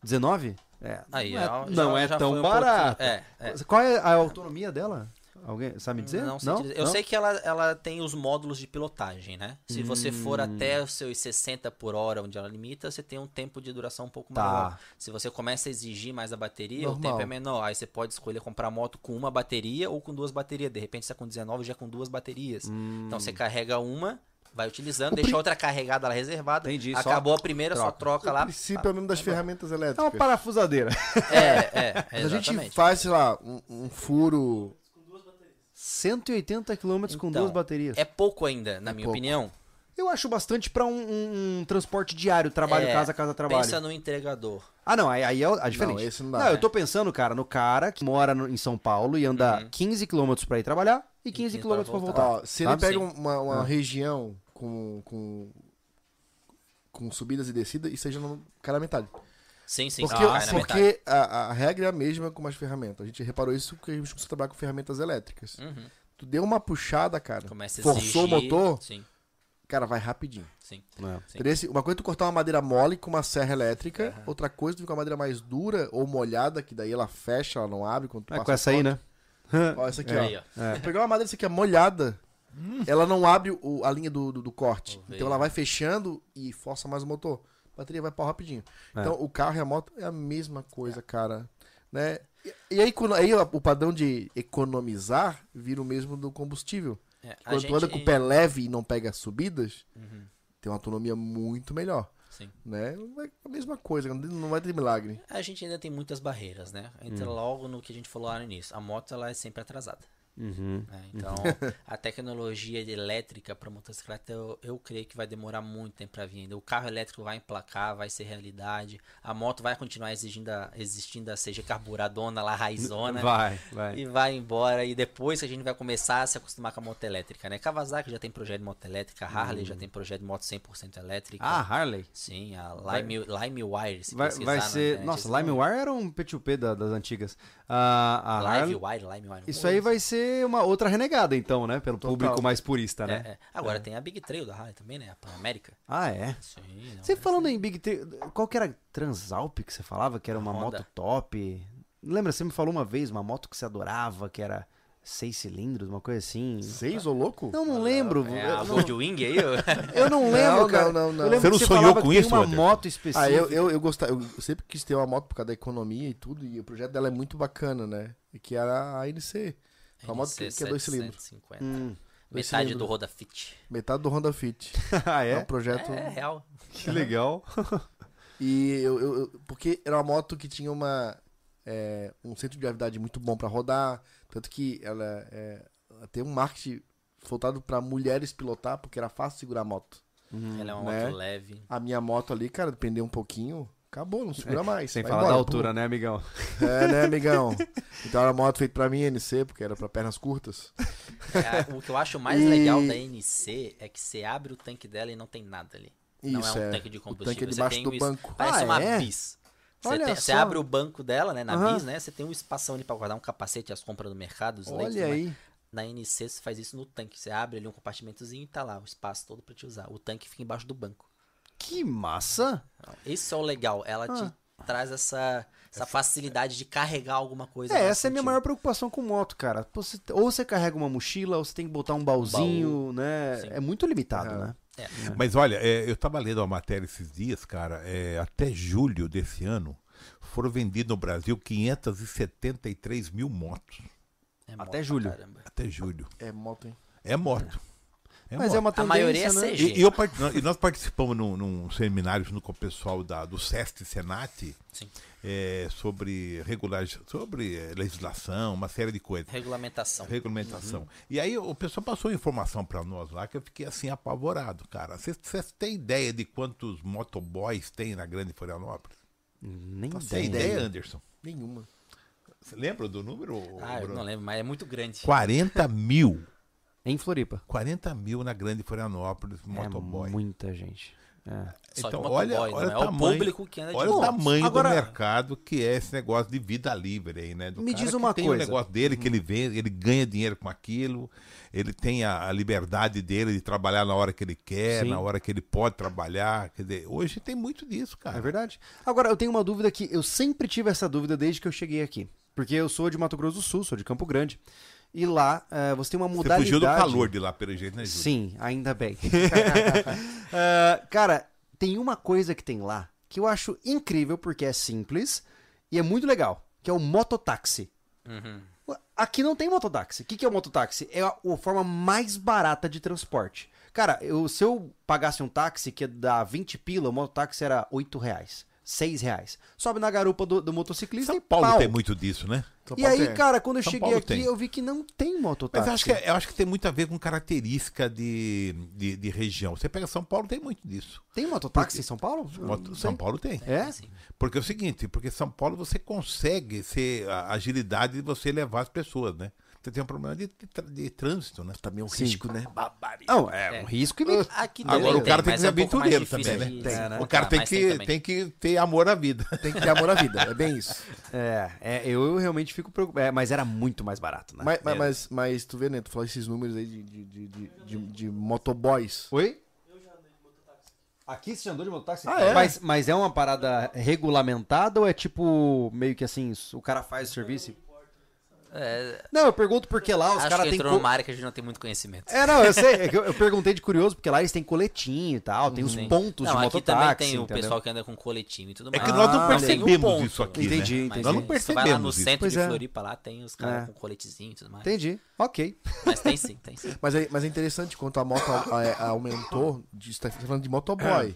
19? É. Aí, não é, já- não já- é tão um barato. é, é. Qual é a autonomia dela? Alguém sabe dizer? Não sei te dizer. Eu sei que ela, ela tem os módulos de pilotagem, né? Se você for Hum. até os seus 60 por hora, onde ela limita, você tem um tempo de duração um pouco Tá. maior. Se você começa a exigir mais a bateria, o Normal. tempo é menor. Aí você pode escolher comprar moto com uma bateria ou com duas baterias. De repente, você tá com 19 já com duas baterias. Então você carrega uma, vai utilizando, O deixa pri- outra carregada lá reservada. Entendi, Acabou a primeira, só troca. troca O lá. princípio é o mesmo das ferramentas É uma elétricas. parafusadeira. É, é, Mas a gente exatamente. faz, sei lá, um, um furo. 180 km com Então, duas baterias. É pouco ainda, na minha pouco. opinião. Eu acho bastante pra um, um- um transporte diário, trabalho, É, casa, casa, trabalho. Pensa no entregador. Ah, não, aí, aí é a diferente. esse não dá, eu né? tô pensando, cara, no cara que mora no- em São Paulo e anda Uhum. 15 km pra ir trabalhar e 15 15 km pra pra voltar. voltar. Ó, se ele Sabe? pega Sim. uma, uma Ah. região com, com, com subidas e descidas, e seja no, cada metade. Sim, sim, Porque, metade. porque a, a regra é a mesma com as ferramentas. A gente reparou isso porque a gente começou a trabalhar com ferramentas elétricas. Uhum. Tu deu uma puxada, cara, Começa a forçou o motor, Sim, cara, vai rapidinho. sim. É. Sim. Esse- Uma coisa é tu cortar uma madeira mole com uma serra elétrica, outra coisa é tu ficar uma madeira mais dura ou molhada, que daí ela fecha, ela não abre quando tu É passa com essa aí, né? Ó, essa aqui, Aí, ó. ó. Tu pegar uma madeira essa aqui é molhada, ela não abre o- a linha do, do, do corte. Então ela vai fechando e força mais o motor. A bateria vai pau rapidinho. Então o carro e a moto é a mesma coisa, cara. Né? E, e aí, quando- aí o padrão de economizar vira o mesmo do combustível. É, Quando tu anda com o pé leve e não pega subidas, Uhum, tem uma autonomia muito melhor. sim. Né? É a mesma coisa, não não vai ter milagre. A gente ainda tem muitas barreiras, né? Entra Hum. logo no que a gente falou lá no início. A moto ela é sempre atrasada. Uhum. né? Então, a tecnologia elétrica para motocicleta, eu, eu creio que vai demorar muito tempo para vir ainda. O carro elétrico vai emplacar, vai ser realidade. A moto vai continuar exigindo a, existindo a CG carburadona lá, raizona. Vai, vai. E vai embora. E depois que a gente vai começar a se acostumar com a moto elétrica, né? Kawasaki já tem projeto de moto elétrica, a Harley já tem projeto de moto 100% elétrica. Ah, Harley. Sim, a Lime, LimeWire, se Vai, vai ser. Nossa, LimeWire era um P2P da- das antigas. Ah, a Harley. LiveWire, LimeWire. Isso aí vai ser uma outra renegada, então, né? Pelo Total. público mais purista, É, né? é. Agora tem a Big Trail da Harley também, né? A Pan América. Ah, é. Sim. não, Você falando em Big Trail, qual que era Transalp que você falava, que era uma Honda. moto top? Lembra, você me falou uma vez, uma moto que você adorava, que era seis cilindros, uma coisa assim. Seis, ô louco? Não, não lembro. É, a não, Goldwing aí, eu não lembro, Não, cara. não, não, não. Eu lembro Você não sonhou falava com isso, uma Anderson? moto específica. Ah, eu, eu, eu, gostava, eu sempre quis ter uma moto por causa da economia e tudo, e o projeto dela é muito bacana, né? E que era a ANC. A moto que, que é dois cilindros. 750. Hum. Dois Metade cilindros. do Roda Fit. Metade do Honda Fit. ah, É, é? um projeto. É, real. Que legal. E eu, eu- Porque era uma moto que tinha uma. é, um centro de gravidade muito bom pra rodar. Tanto que ela, é, ela tem um marketing voltado pra mulheres pilotar, porque era fácil segurar a moto. Ela é uma Né? moto leve. A minha moto ali, cara, depender um pouquinho, acabou, não segura mais. Sem falar embora, da altura, pum. né, amigão? É, né, amigão? Então era uma moto feita pra mim, NC, porque era pra pernas curtas. É, o que eu acho mais E- legal da NC é que você abre o tanque dela e não tem nada ali. não Isso, é um é. tanque de O combustível. tanque é você debaixo tem do um es- banco. Parece Ah, uma é? bis. Você, Olha tem- você abre o banco dela, né? Na Aham. bis, né? Você tem um espação ali pra guardar um capacete, as compras do mercado, os leitos, Olha né? aí. Na NC você faz isso no tanque. Você abre ali um compartimentozinho e tá lá o espaço todo pra te usar. O tanque fica embaixo do banco. Que massa. Isso é o legal. Ela te traz essa, essa facilidade de carregar alguma coisa. É, essa é a minha maior preocupação com moto, cara. Você- ou você carrega uma mochila, ou você tem que botar um baúzinho, né? Sim. É muito limitado, É. né? É. Mas olha, é, eu tava lendo uma matéria esses dias, cara, é, até julho desse ano foram vendidos no Brasil 573 mil motos. É Até moto julho. caramba. Até julho. É moto, hein? É moto. É Mas moto. é uma A tendência, maioria é né? CG. E, e eu part- e nós participamos num, num seminário junto com o pessoal da, do SEST Senat Sim. é, sobre, regular, sobre eh, legislação, uma série de coisas. Regulamentação. Regulamentação. E aí o pessoal passou informação pra nós lá que eu fiquei assim apavorado, cara. Vocês têm ideia de quantos motoboys tem na Grande Florianópolis? Nem Você tem ideia. ideia, Anderson? Nenhuma. Você lembra do número? Ah, eu não lembro, mas é muito grande. 40 mil. Em Floripa. 40 mil na Grande Florianópolis, É motoboy. muita gente. É. Então, olha, motoboy, olha o é tamanho, o público que anda de olha o moto. tamanho Agora- do mercado que é esse negócio de vida livre aí, né? Do Me cara diz que uma tem coisa. o negócio dele que ele vende, ele ganha dinheiro com aquilo, ele tem a, a liberdade dele de trabalhar na hora que ele quer, Sim. na hora que ele pode trabalhar. Quer dizer, hoje tem muito disso, cara. É verdade. Agora, eu tenho uma dúvida que eu sempre tive essa dúvida desde que eu cheguei aqui. Porque eu sou de Mato Grosso do Sul, sou de Campo Grande. E lá eh, você tem uma Você modalidade. fugiu do calor de lá, pelo jeito, né, Júlio? Sim, ainda bem. Ah, cara, tem uma coisa que tem lá que eu acho incrível porque é simples e é muito legal, que é o mototáxi. Uhum. Aqui não tem mototáxi. O que, que é o mototáxi? É a, a forma mais barata de transporte. Cara, eu- se eu pagasse um táxi que dá 20 pila, o mototáxi era 8 reais, 6 reais. Sobe na garupa do, do motociclista São e Paulo pau. tem muito disso, né? São E Paulo aí, tem. cara, quando eu São cheguei Paulo aqui, tem. eu vi que não tem Mas mototáxi. eu acho, que, eu acho que tem muito a ver com característica de, de, de região. Você pega São Paulo, tem muito disso. Tem mototáxi em São Paulo? Moto-. São Paulo tem. É? Sim. Porque é o seguinte, porque São Paulo você consegue ser a agilidade de você levar as pessoas, né? Você tem um problema de, de, de trânsito, né? Também é um Sim. risco, né? Não, é, É. um risco e Aqui Agora o cara tem que mas ser é um aventureiro difícil também, né? de- Tem, né? O cara encontrar, tem que, também. tem que ter amor à vida. Tem que ter amor à vida, é bem isso. É, é, eu realmente fico preocupado. É, mas era muito mais barato, né? Mas, mas, É. mas, mas tu vê, né? Tu falou esses números aí de, de, de, de, de, de motoboys. Oi? Aqui você já andou de mototáxi? Ah, é? Mas, mas é uma parada regulamentada ou é tipo, meio que assim, o cara faz o serviço? É, Não, eu pergunto porque lá os acho caras que têm. entrou co- numa área que a gente não tem muito conhecimento. É, não, eu sei. é eu, eu perguntei de curioso, porque lá eles têm coletinho e tal, tem os Sim. pontos não, de aqui mototáxi. também tem o entendeu? pessoal que anda com coletinho e tudo É mais. que nós não Ah, percebemos tem um ponto. isso aqui, Entendi, né? entendi. Nós não Você vai lá no percebemos isso. centro Pois de é. Floripa, lá tem os caras É. com coletezinho e tudo mais. Entendi. Ok. Mas tem sim, tem sim. Mas é, mas é interessante quanto a moto a- aumentou, de, você tá falando de motoboy,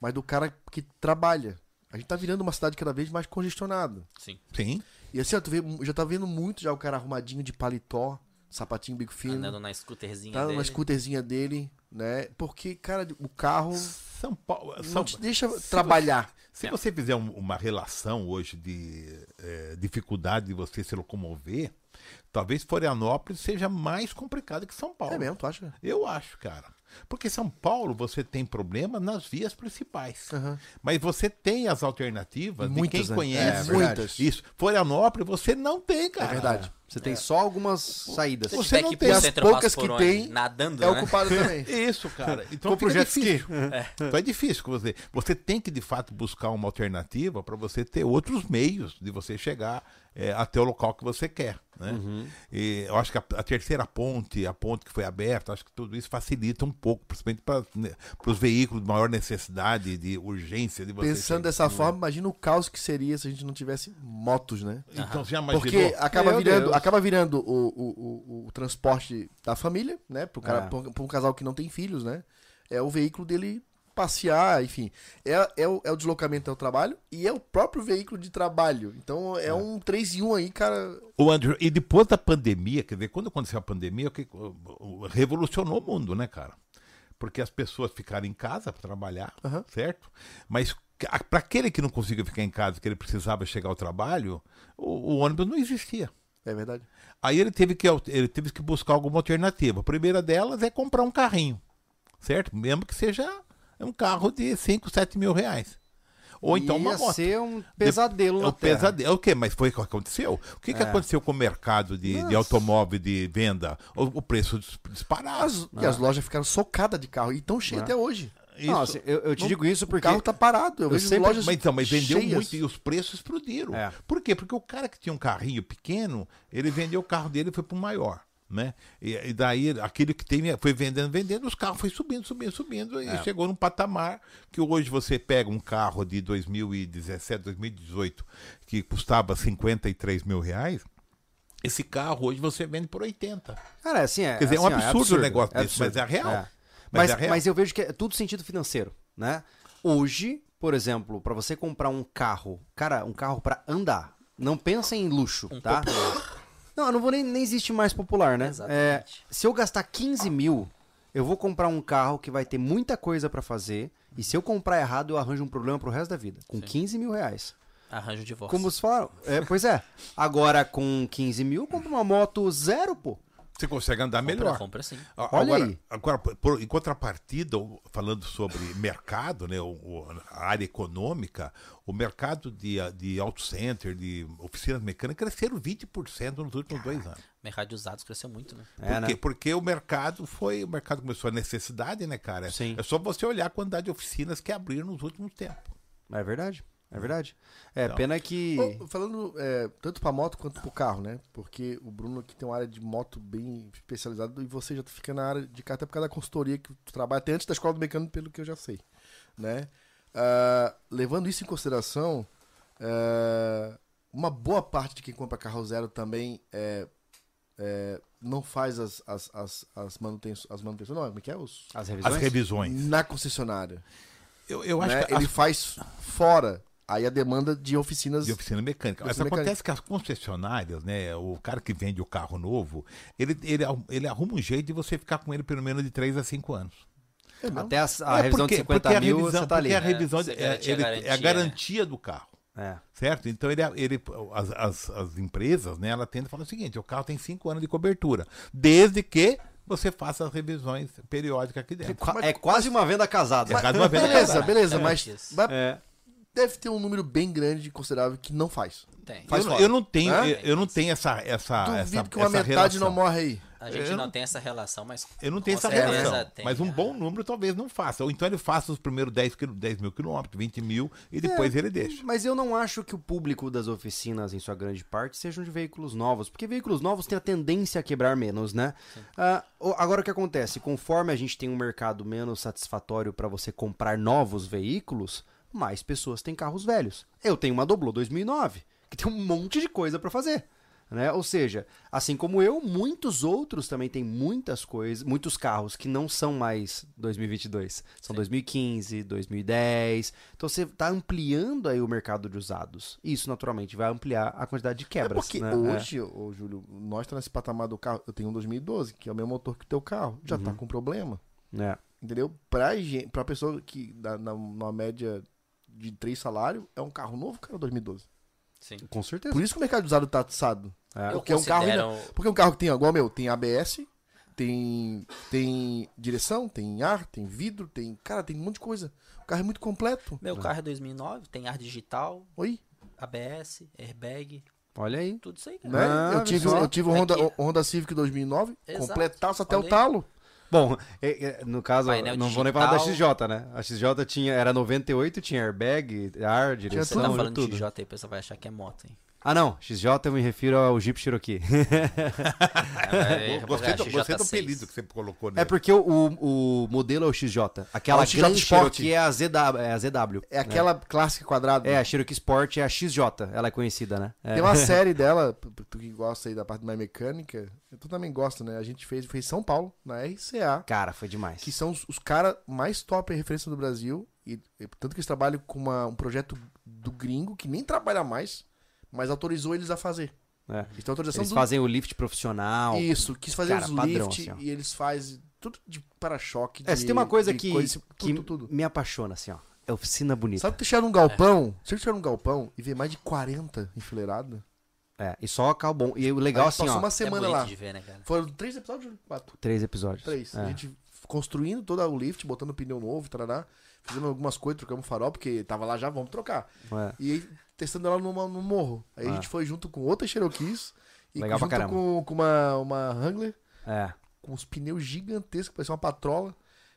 mas do cara que trabalha. A gente tá virando uma cidade cada vez mais congestionada. Sim. Sim. E assim, ó, tu vê, já tá vendo muito já o cara arrumadinho de paletó, sapatinho bico fino, Andando na scooterzinha tá dele. na scooterzinha dele, né? Porque, cara, o carro São Paulo. não São, te deixa trabalhar. se você fizer um- uma relação hoje de eh, dificuldade de você se locomover, talvez Florianópolis seja mais complicado que São Paulo. É mesmo, tu acha? Eu acho, cara. Porque São Paulo você tem problema nas vias principais. Aham. Mas você tem as alternativas de Muitas, quem né? conhece. É, muitas. Isso. Florianópolis você não tem, cara. É verdade. Você tem só algumas saídas. Se Você tiver não que ir tem as centro, eu poucas passo por que onde? tem, Nadando, É né? ocupado também. Isso, cara. Então o fica jet ski. difícil. Então é difícil que você. Você tem que de fato buscar uma alternativa para você ter outros meios de você chegar é, até o local que você quer. Né? E eu acho que a, a terceira ponte, a ponte que foi aberta, acho que tudo isso facilita um pouco, principalmente para os veículos de maior necessidade, de urgência de você. Pensando chegar. dessa forma, imagina o caos que seria se a gente não tivesse motos, né? Então você já imaginou? Porque acaba Meu virando, Deus. Acaba virando o, o, o, o transporte da família, né? Pro cara, É. um casal que não tem filhos, né? É o veículo dele passear, enfim. É, é, o, é o deslocamento ao trabalho e é o próprio veículo de trabalho. Então é, um 3 em 1 aí, cara. O Andrew, e depois da pandemia, quer dizer, quando aconteceu a pandemia, que- revolucionou o mundo, né, cara? Porque as pessoas ficaram em casa para trabalhar, Aham. certo? Mas para aquele que não conseguia ficar em casa, que ele precisava chegar ao trabalho, o, o ônibus não existia. É verdade. Aí ele teve, que, ele teve que buscar alguma alternativa. A primeira delas é comprar um carrinho, certo? Mesmo que seja um carro de 5, 7 mil reais. Ou então uma Ia moto. ser um pesadelo É na o terra. pesadelo. O quê? Mas foi o que aconteceu? O que, que É. aconteceu com o mercado de, de automóvel de venda? O, o preço dis- disparado. As, E as lojas ficaram socadas de carro e estão cheias Ah. até hoje. Isso. Não, assim, eu, eu te Não- digo isso O porque. carro tá parado. Eu, eu vejo sempre- lojas mas, então, mas vendeu cheias. muito e os preços explodiram. É. Por quê? Porque o cara que tinha um carrinho pequeno, ele vendeu o carro dele e foi para o maior. Né? E, e daí aquele que tem foi vendendo, vendendo, os carros foi subindo, subindo, subindo, É. e chegou num patamar que hoje você pega um carro de 2017, 2018, que custava 53 mil reais, esse carro hoje você vende por 80. Cara, assim, é. Quer dizer, é um assim, ó, absurdo o negócio é desse, mas é real. Mas Mas, é mas eu vejo que é tudo sentido financeiro, né? Hoje, por exemplo, pra você comprar um carro, cara, um carro pra andar, não pensa em luxo, Um tá? popular. Não, não vou nem, nem existe mais popular, né? Exatamente. É, se eu gastar 15 mil, eu vou comprar um carro que vai ter muita coisa pra fazer. E se eu comprar errado, eu arranjo um problema pro resto da vida. Com 15 mil reais. Arranjo de divórcio. Como vocês falaram. É, pois é. Agora, com 15 mil, eu compro uma moto zero, pô. Você consegue andar compra, melhor. compra sim. Olha agora, aí. agora por, em contrapartida, falando sobre mercado, né, o, o- a área econômica, o mercado de, de auto center, de oficinas mecânicas, cresceram 20% nos últimos dois anos. O mercado de usados cresceu muito, né? É, Por né? quê? Porque o mercado foi. O mercado começou a necessidade, né, cara? Sim. É só você olhar a quantidade de oficinas que abriram nos últimos tempos. É verdade. É verdade. É, Então. pena que. Falando é, tanto pra moto quanto pro carro, né? Porque o Bruno aqui tem uma área de moto bem especializada e você já fica na área de carro até por causa da consultoria que tu trabalha até antes da escola do mecânico, pelo que eu já sei, né? Ah, levando isso em consideração, ah, uma boa parte de quem compra carro zero também é, é, não faz as, as, as, as manutenções, as manutenções, não, como é que é? Os, As revisões? As revisões. na concessionária. Eu, eu acho né? que Ele as faz fora. Aí a demanda de oficinas de oficina mecânica. Mas acontece que as concessionárias, né, o cara que vende o carro novo, ele, ele, ele arruma um jeito de você ficar com ele pelo menos de 3 a 5 anos. É, não? Até a, a É, revisão porque- de 50 porque a mil, revisão- você tá ali. Porque a revisão você é, garantia ele- a é a garantia, garantia do carro. É. Certo? Então ele, ele as, as, as empresas, né, ela tende a falar o seguinte: o carro tem cinco anos de cobertura, desde que você faça as revisões periódicas aqui dentro. É quase uma venda casada. É quase uma venda Beleza, casada. beleza, É, mas, mas É. deve ter um número bem grande, considerável, que não faz. Tem. Faz eu, não- eu não tenho, Hã? eu, eu não tenho essa essa Duvido essa, que uma essa metade não relação. morre aí. A gente Eu não não- tem essa relação, mas. Eu não tenho essa relação. tem, mas um é. bom número talvez não faça. Ou então ele faça os primeiros 10, quil- 10 mil quilômetros, 20 mil, e depois ele deixa. Mas eu não acho que o público das oficinas, em sua grande parte, sejam de veículos novos. Porque veículos novos têm a tendência a quebrar menos, né? O- agora o que acontece? Conforme a gente tem um mercado menos satisfatório para você comprar novos veículos, mais pessoas têm carros velhos. Eu tenho uma Doblô 2009, que tem um monte de coisa para fazer. Né? Ou seja, assim como eu, muitos outros também têm muitas coisas, muitos carros que não são mais 2022, são 2015, 2010. Então você está ampliando aí o mercado de usados. Isso naturalmente vai ampliar a quantidade de É quebras. porque né? hoje, ô, Júlio, nós estamos nesse patamar do carro. Eu tenho um 2012, que é o mesmo motor que o teu carro. Já Uhum. tá com problema. É, é. Entendeu? Pra pessoa que dá na, numa média de três salários, é um carro novo, cara, 2012. Sim. Com certeza. Por isso que o mercado de usado tá atiçado. É. Eu Porque é um carro Porque um carro que tem, igual meu, tem ABS, tem, tem direção, tem ar, tem vidro, tem. Cara, tem um monte de coisa. O carro é muito completo. Meu carro é 2009, tem ar digital, Oi? ABS, airbag, Olha aí. tudo isso aí, cara. Né? Ah, eu tive, eu tive o É Honda, Honda Civic 2009, Exato. completaço até Olha o aí. Bom, é- é, no caso, Painel não vou nem falar da. XJ, né? A XJ tinha, era 98, tinha airbag, ar, Você direção, tá tudo, falando tudo. de XJ aí, o pessoal vai achar que é moto, hein? Ah, não. XJ eu me refiro ao Jeep Cherokee. É, Gostei do, XJ6. gostei do apelido que você colocou nele. É porque o, o, o modelo é o XJ. Aquela É o XJ grande Sport. Cherokee é a, ZW, é a ZW. É aquela clássica quadrada. É, a Cherokee Sport é a XJ. Ela é conhecida, né? É. Tem uma série dela, tu que gosta aí da parte mais mecânica, tu também gosta, né? A gente fez, fez São Paulo, na RCA, Cara, foi demais. que são os, os caras mais top em referência do Brasil. E, e tanto que eles trabalham com uma- um projeto do gringo, que nem trabalha mais, mas autorizou eles a fazer. É. Eles têm autorização Eles do... fazem o lift profissional. Isso, quis fazer Cara, os padrão, lift assim, e eles fazem tudo de para-choque. É, se tem uma coisa que, coisa- que tudo, tudo. me apaixona, assim, ó. É oficina bonita. Sabe chegar num galpão, se tu chegar num galpão e ver mais de 40 enfileirados, É, e só carro bom. E o legal, assim, passou ó. uma É semana bonito lá. ver, né, cara? Foram três episódios? Quatro. Três episódios. Três. É. A gente construindo todo o lift, botando pneu novo, tarará. Fizemos algumas coisas, trocamos farol, porque tava lá já, vamos trocar. É. E aí, testando ela numa- no morro. Aí a Ah. gente foi junto com outras Cherokees. E Legal junto com, com uma, uma Wrangler, É. com os pneus gigantescos, parecia uma patrola.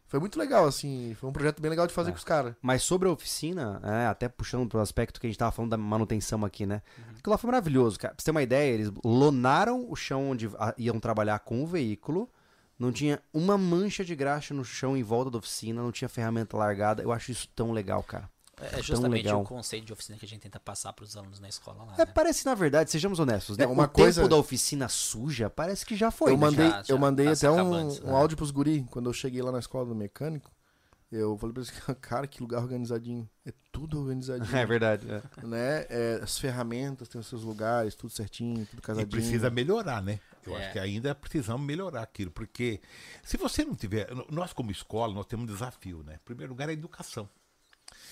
Foi muito legal, assim. Foi um projeto bem legal de É. fazer com os caras. Mas sobre a oficina, é, até puxando pro aspecto que a gente tava falando da manutenção aqui, né? Aquilo lá foi maravilhoso, cara. Pra você ter uma ideia, eles lonaram o chão onde a- iam trabalhar com o veículo. Não tinha uma mancha de graxa no chão em volta da oficina, não tinha ferramenta largada. Eu acho isso tão legal, cara. É justamente legal. o conceito de oficina que a gente tenta passar pros alunos na escola lá, É, né? parece, na verdade, sejamos honestos, né? É, uma o coisa- tempo da oficina suja parece que já foi, eu né? mandei, Já, já eu mandei tá até um, isso, um né? áudio pros guri. Quando eu cheguei lá na escola do mecânico, eu falei pra eles, cara, que lugar organizadinho. É tudo organizadinho. É verdade. é. né? É, as ferramentas têm os seus lugares, tudo certinho, tudo E casadinho. precisa melhorar, né? Eu É. acho que ainda precisamos melhorar aquilo, porque se você não tiver. Nós, como escola, nós temos um desafio, né? Em primeiro lugar, é a educação.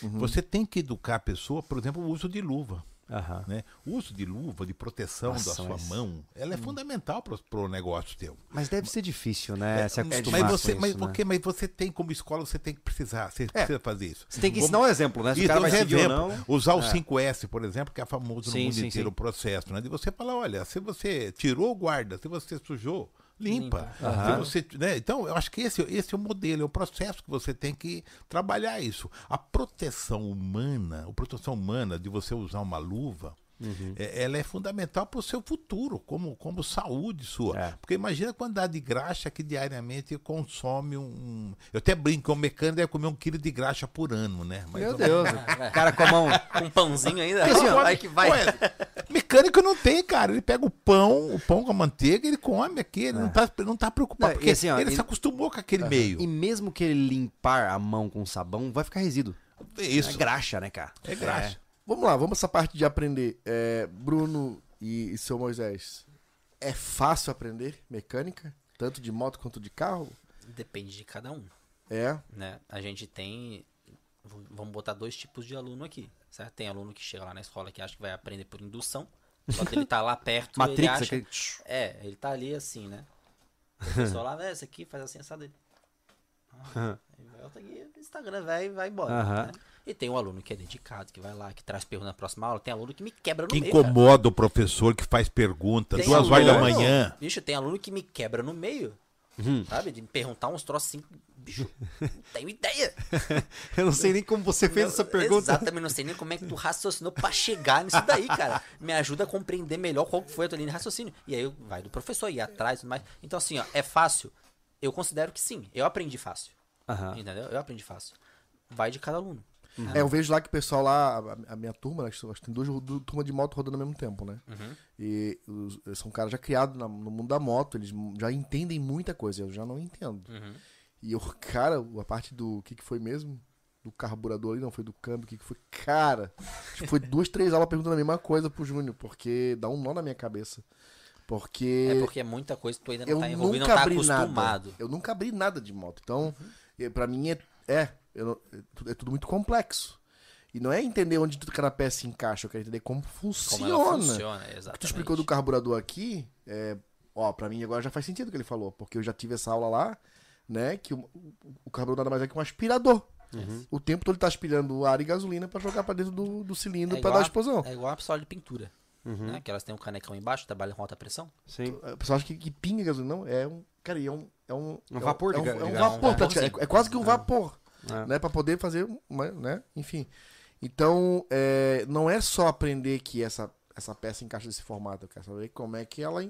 Uhum. Você tem que educar a pessoa, por exemplo, o uso de luva. Aham. Né? O uso de luva, de proteção Nossa, da sua mas- mão, ela é fundamental para o negócio teu. Mas deve ser difícil, né? se acostumar mas você, com mas, isso, né? ok, mas você tem, como escola, você tem que precisar, você precisa fazer isso. Você tem que ensinar um exemplo, né? Se o Isso, cara vai seguir ou exemplo. não... Usar o É. 5S, por exemplo, que é famoso no Sim, mundo sim, inteiro sim. o processo, né? De você falar, olha, se você tirou o guarda, se você sujou, limpa. Limpa. Aham. você, né? Então, eu acho que esse, esse é o modelo, é o processo que você tem que trabalhar isso. A proteção humana, a proteção humana de você usar uma luva, Uhum. é- ela é fundamental para o seu futuro, como, como saúde sua. É. Porque imagina a quantidade de graxa que diariamente consome um. um- Eu até brinco, um mecânico deve comer um quilo de graxa por ano, né? Mais Meu. Deus, o cara com a mão... Com um pãozinho ainda? Assim, ó, que vai. Ué, mecânico não tem, cara. Ele pega o pão, o pão com a manteiga, ele come aqui, ele não, tá, não tá preocupado. É. Não, porque assim, ó, ele e- se acostumou com aquele meio. E mesmo que ele limpar a mão com sabão, vai ficar resíduo. É É isso. graxa, né, cara? É graxa. Vamos lá, vamos essa parte de aprender. É, Bruno e, e seu Moisés, é fácil aprender mecânica? Tanto de moto quanto de carro? Depende de cada um, É. né? A gente tem vamos botar dois tipos de aluno aqui, certo? Tem aluno que chega lá na escola que acha que vai aprender por indução, só que ele tá lá perto, ele Matrix, acha... aquele... É, ele tá ali assim, né? O professor lá, né, esse aqui faz assim, assado dele. Ah, aí volta aqui, Instagram, vai e vai embora. Aham. né? E tem um aluno que é dedicado, que vai lá, que traz pergunta na próxima aula. Tem aluno que me quebra no Que meio. cara. incomoda o professor que faz pergunta Tem duas horas da aluno- manhã. Bicho, tem aluno que me quebra no meio. Uhum. Sabe? De me perguntar uns troços assim. Bicho, não tenho ideia. Eu não sei nem como você fez Não, essa pergunta. Exatamente, não sei nem como é que tu raciocinou pra chegar nisso daí, cara. Me ajuda a compreender melhor qual foi a tua linha de raciocínio. E aí vai do professor, ir atrás e tudo mais. Então, assim, ó, é fácil? Eu considero que sim. Eu aprendi fácil. Aham. Entendeu? Eu aprendi fácil. Vai de cada aluno. É, eu vejo lá que o pessoal lá, a, a minha turma, né, acho que tem duas, duas turmas de moto rodando ao mesmo tempo, né? Uhum. E os- são caras já criados no mundo da moto, eles já entendem muita coisa, eu já não entendo. Uhum. E o cara, a parte do. Que, que foi mesmo? Do carburador ali, não, foi do câmbio, o que, que foi? Cara, acho que foi duas, três aulas perguntando a mesma coisa pro Júnior, porque dá um nó na minha cabeça. Porque. É porque é muita coisa que tu ainda não eu tá envolvido, nunca não tá abri acostumado. nada. Eu nunca abri nada de moto. Então, eh, pra mim é. É, não- é tudo- é tudo muito complexo. E não é entender onde cada peça se encaixa, eu quero entender como Como funciona. ela funciona, O que tu exatamente. explicou do carburador aqui, é, ó, pra mim agora já faz sentido o que ele falou, porque eu já tive essa aula lá, né, que o, o carburador nada mais é que um aspirador. O tempo todo ele tá aspirando ar e gasolina pra jogar pra dentro do, do cilindro É pra igual dar a- explosão. É igual a pistola de pintura. Né? Que elas têm um canecão embaixo, trabalham com alta pressão. Sim. O pessoal acha que, que pinga gasolina. Não, é um. Cara, é um. É um, Um vapor é um, de é um, é um de gás. vapor, É um praticamente. vaporzinho. É, quase que um vapor. É. Né, pra poder fazer. Né? Enfim. Então, é, não é só aprender que essa, essa peça encaixa desse formato. Eu quero saber como é que ela.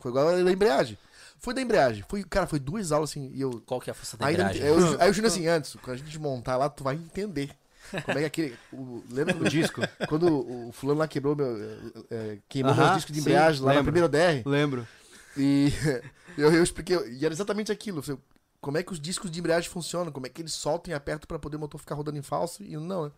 Foi igual a da embreagem. Foi da embreagem. Foi, cara, foi duas aulas assim. E eu. Qual que é a força da embreagem? eu, aí o Júnior assim, antes, quando a gente montar lá, tu vai entender. Como é que aquele. O, lembra do disco? Quando o, o fulano lá quebrou meu. é, queimou Aham, meus discos de sim, embreagem lá na lembro. primeira DR. Lembro. E eu, eu expliquei, e era exatamente aquilo. eu- Como é que os discos de embreagem funcionam? Como é que eles soltam e apertam pra poder o motor ficar rodando em falso? E não, né?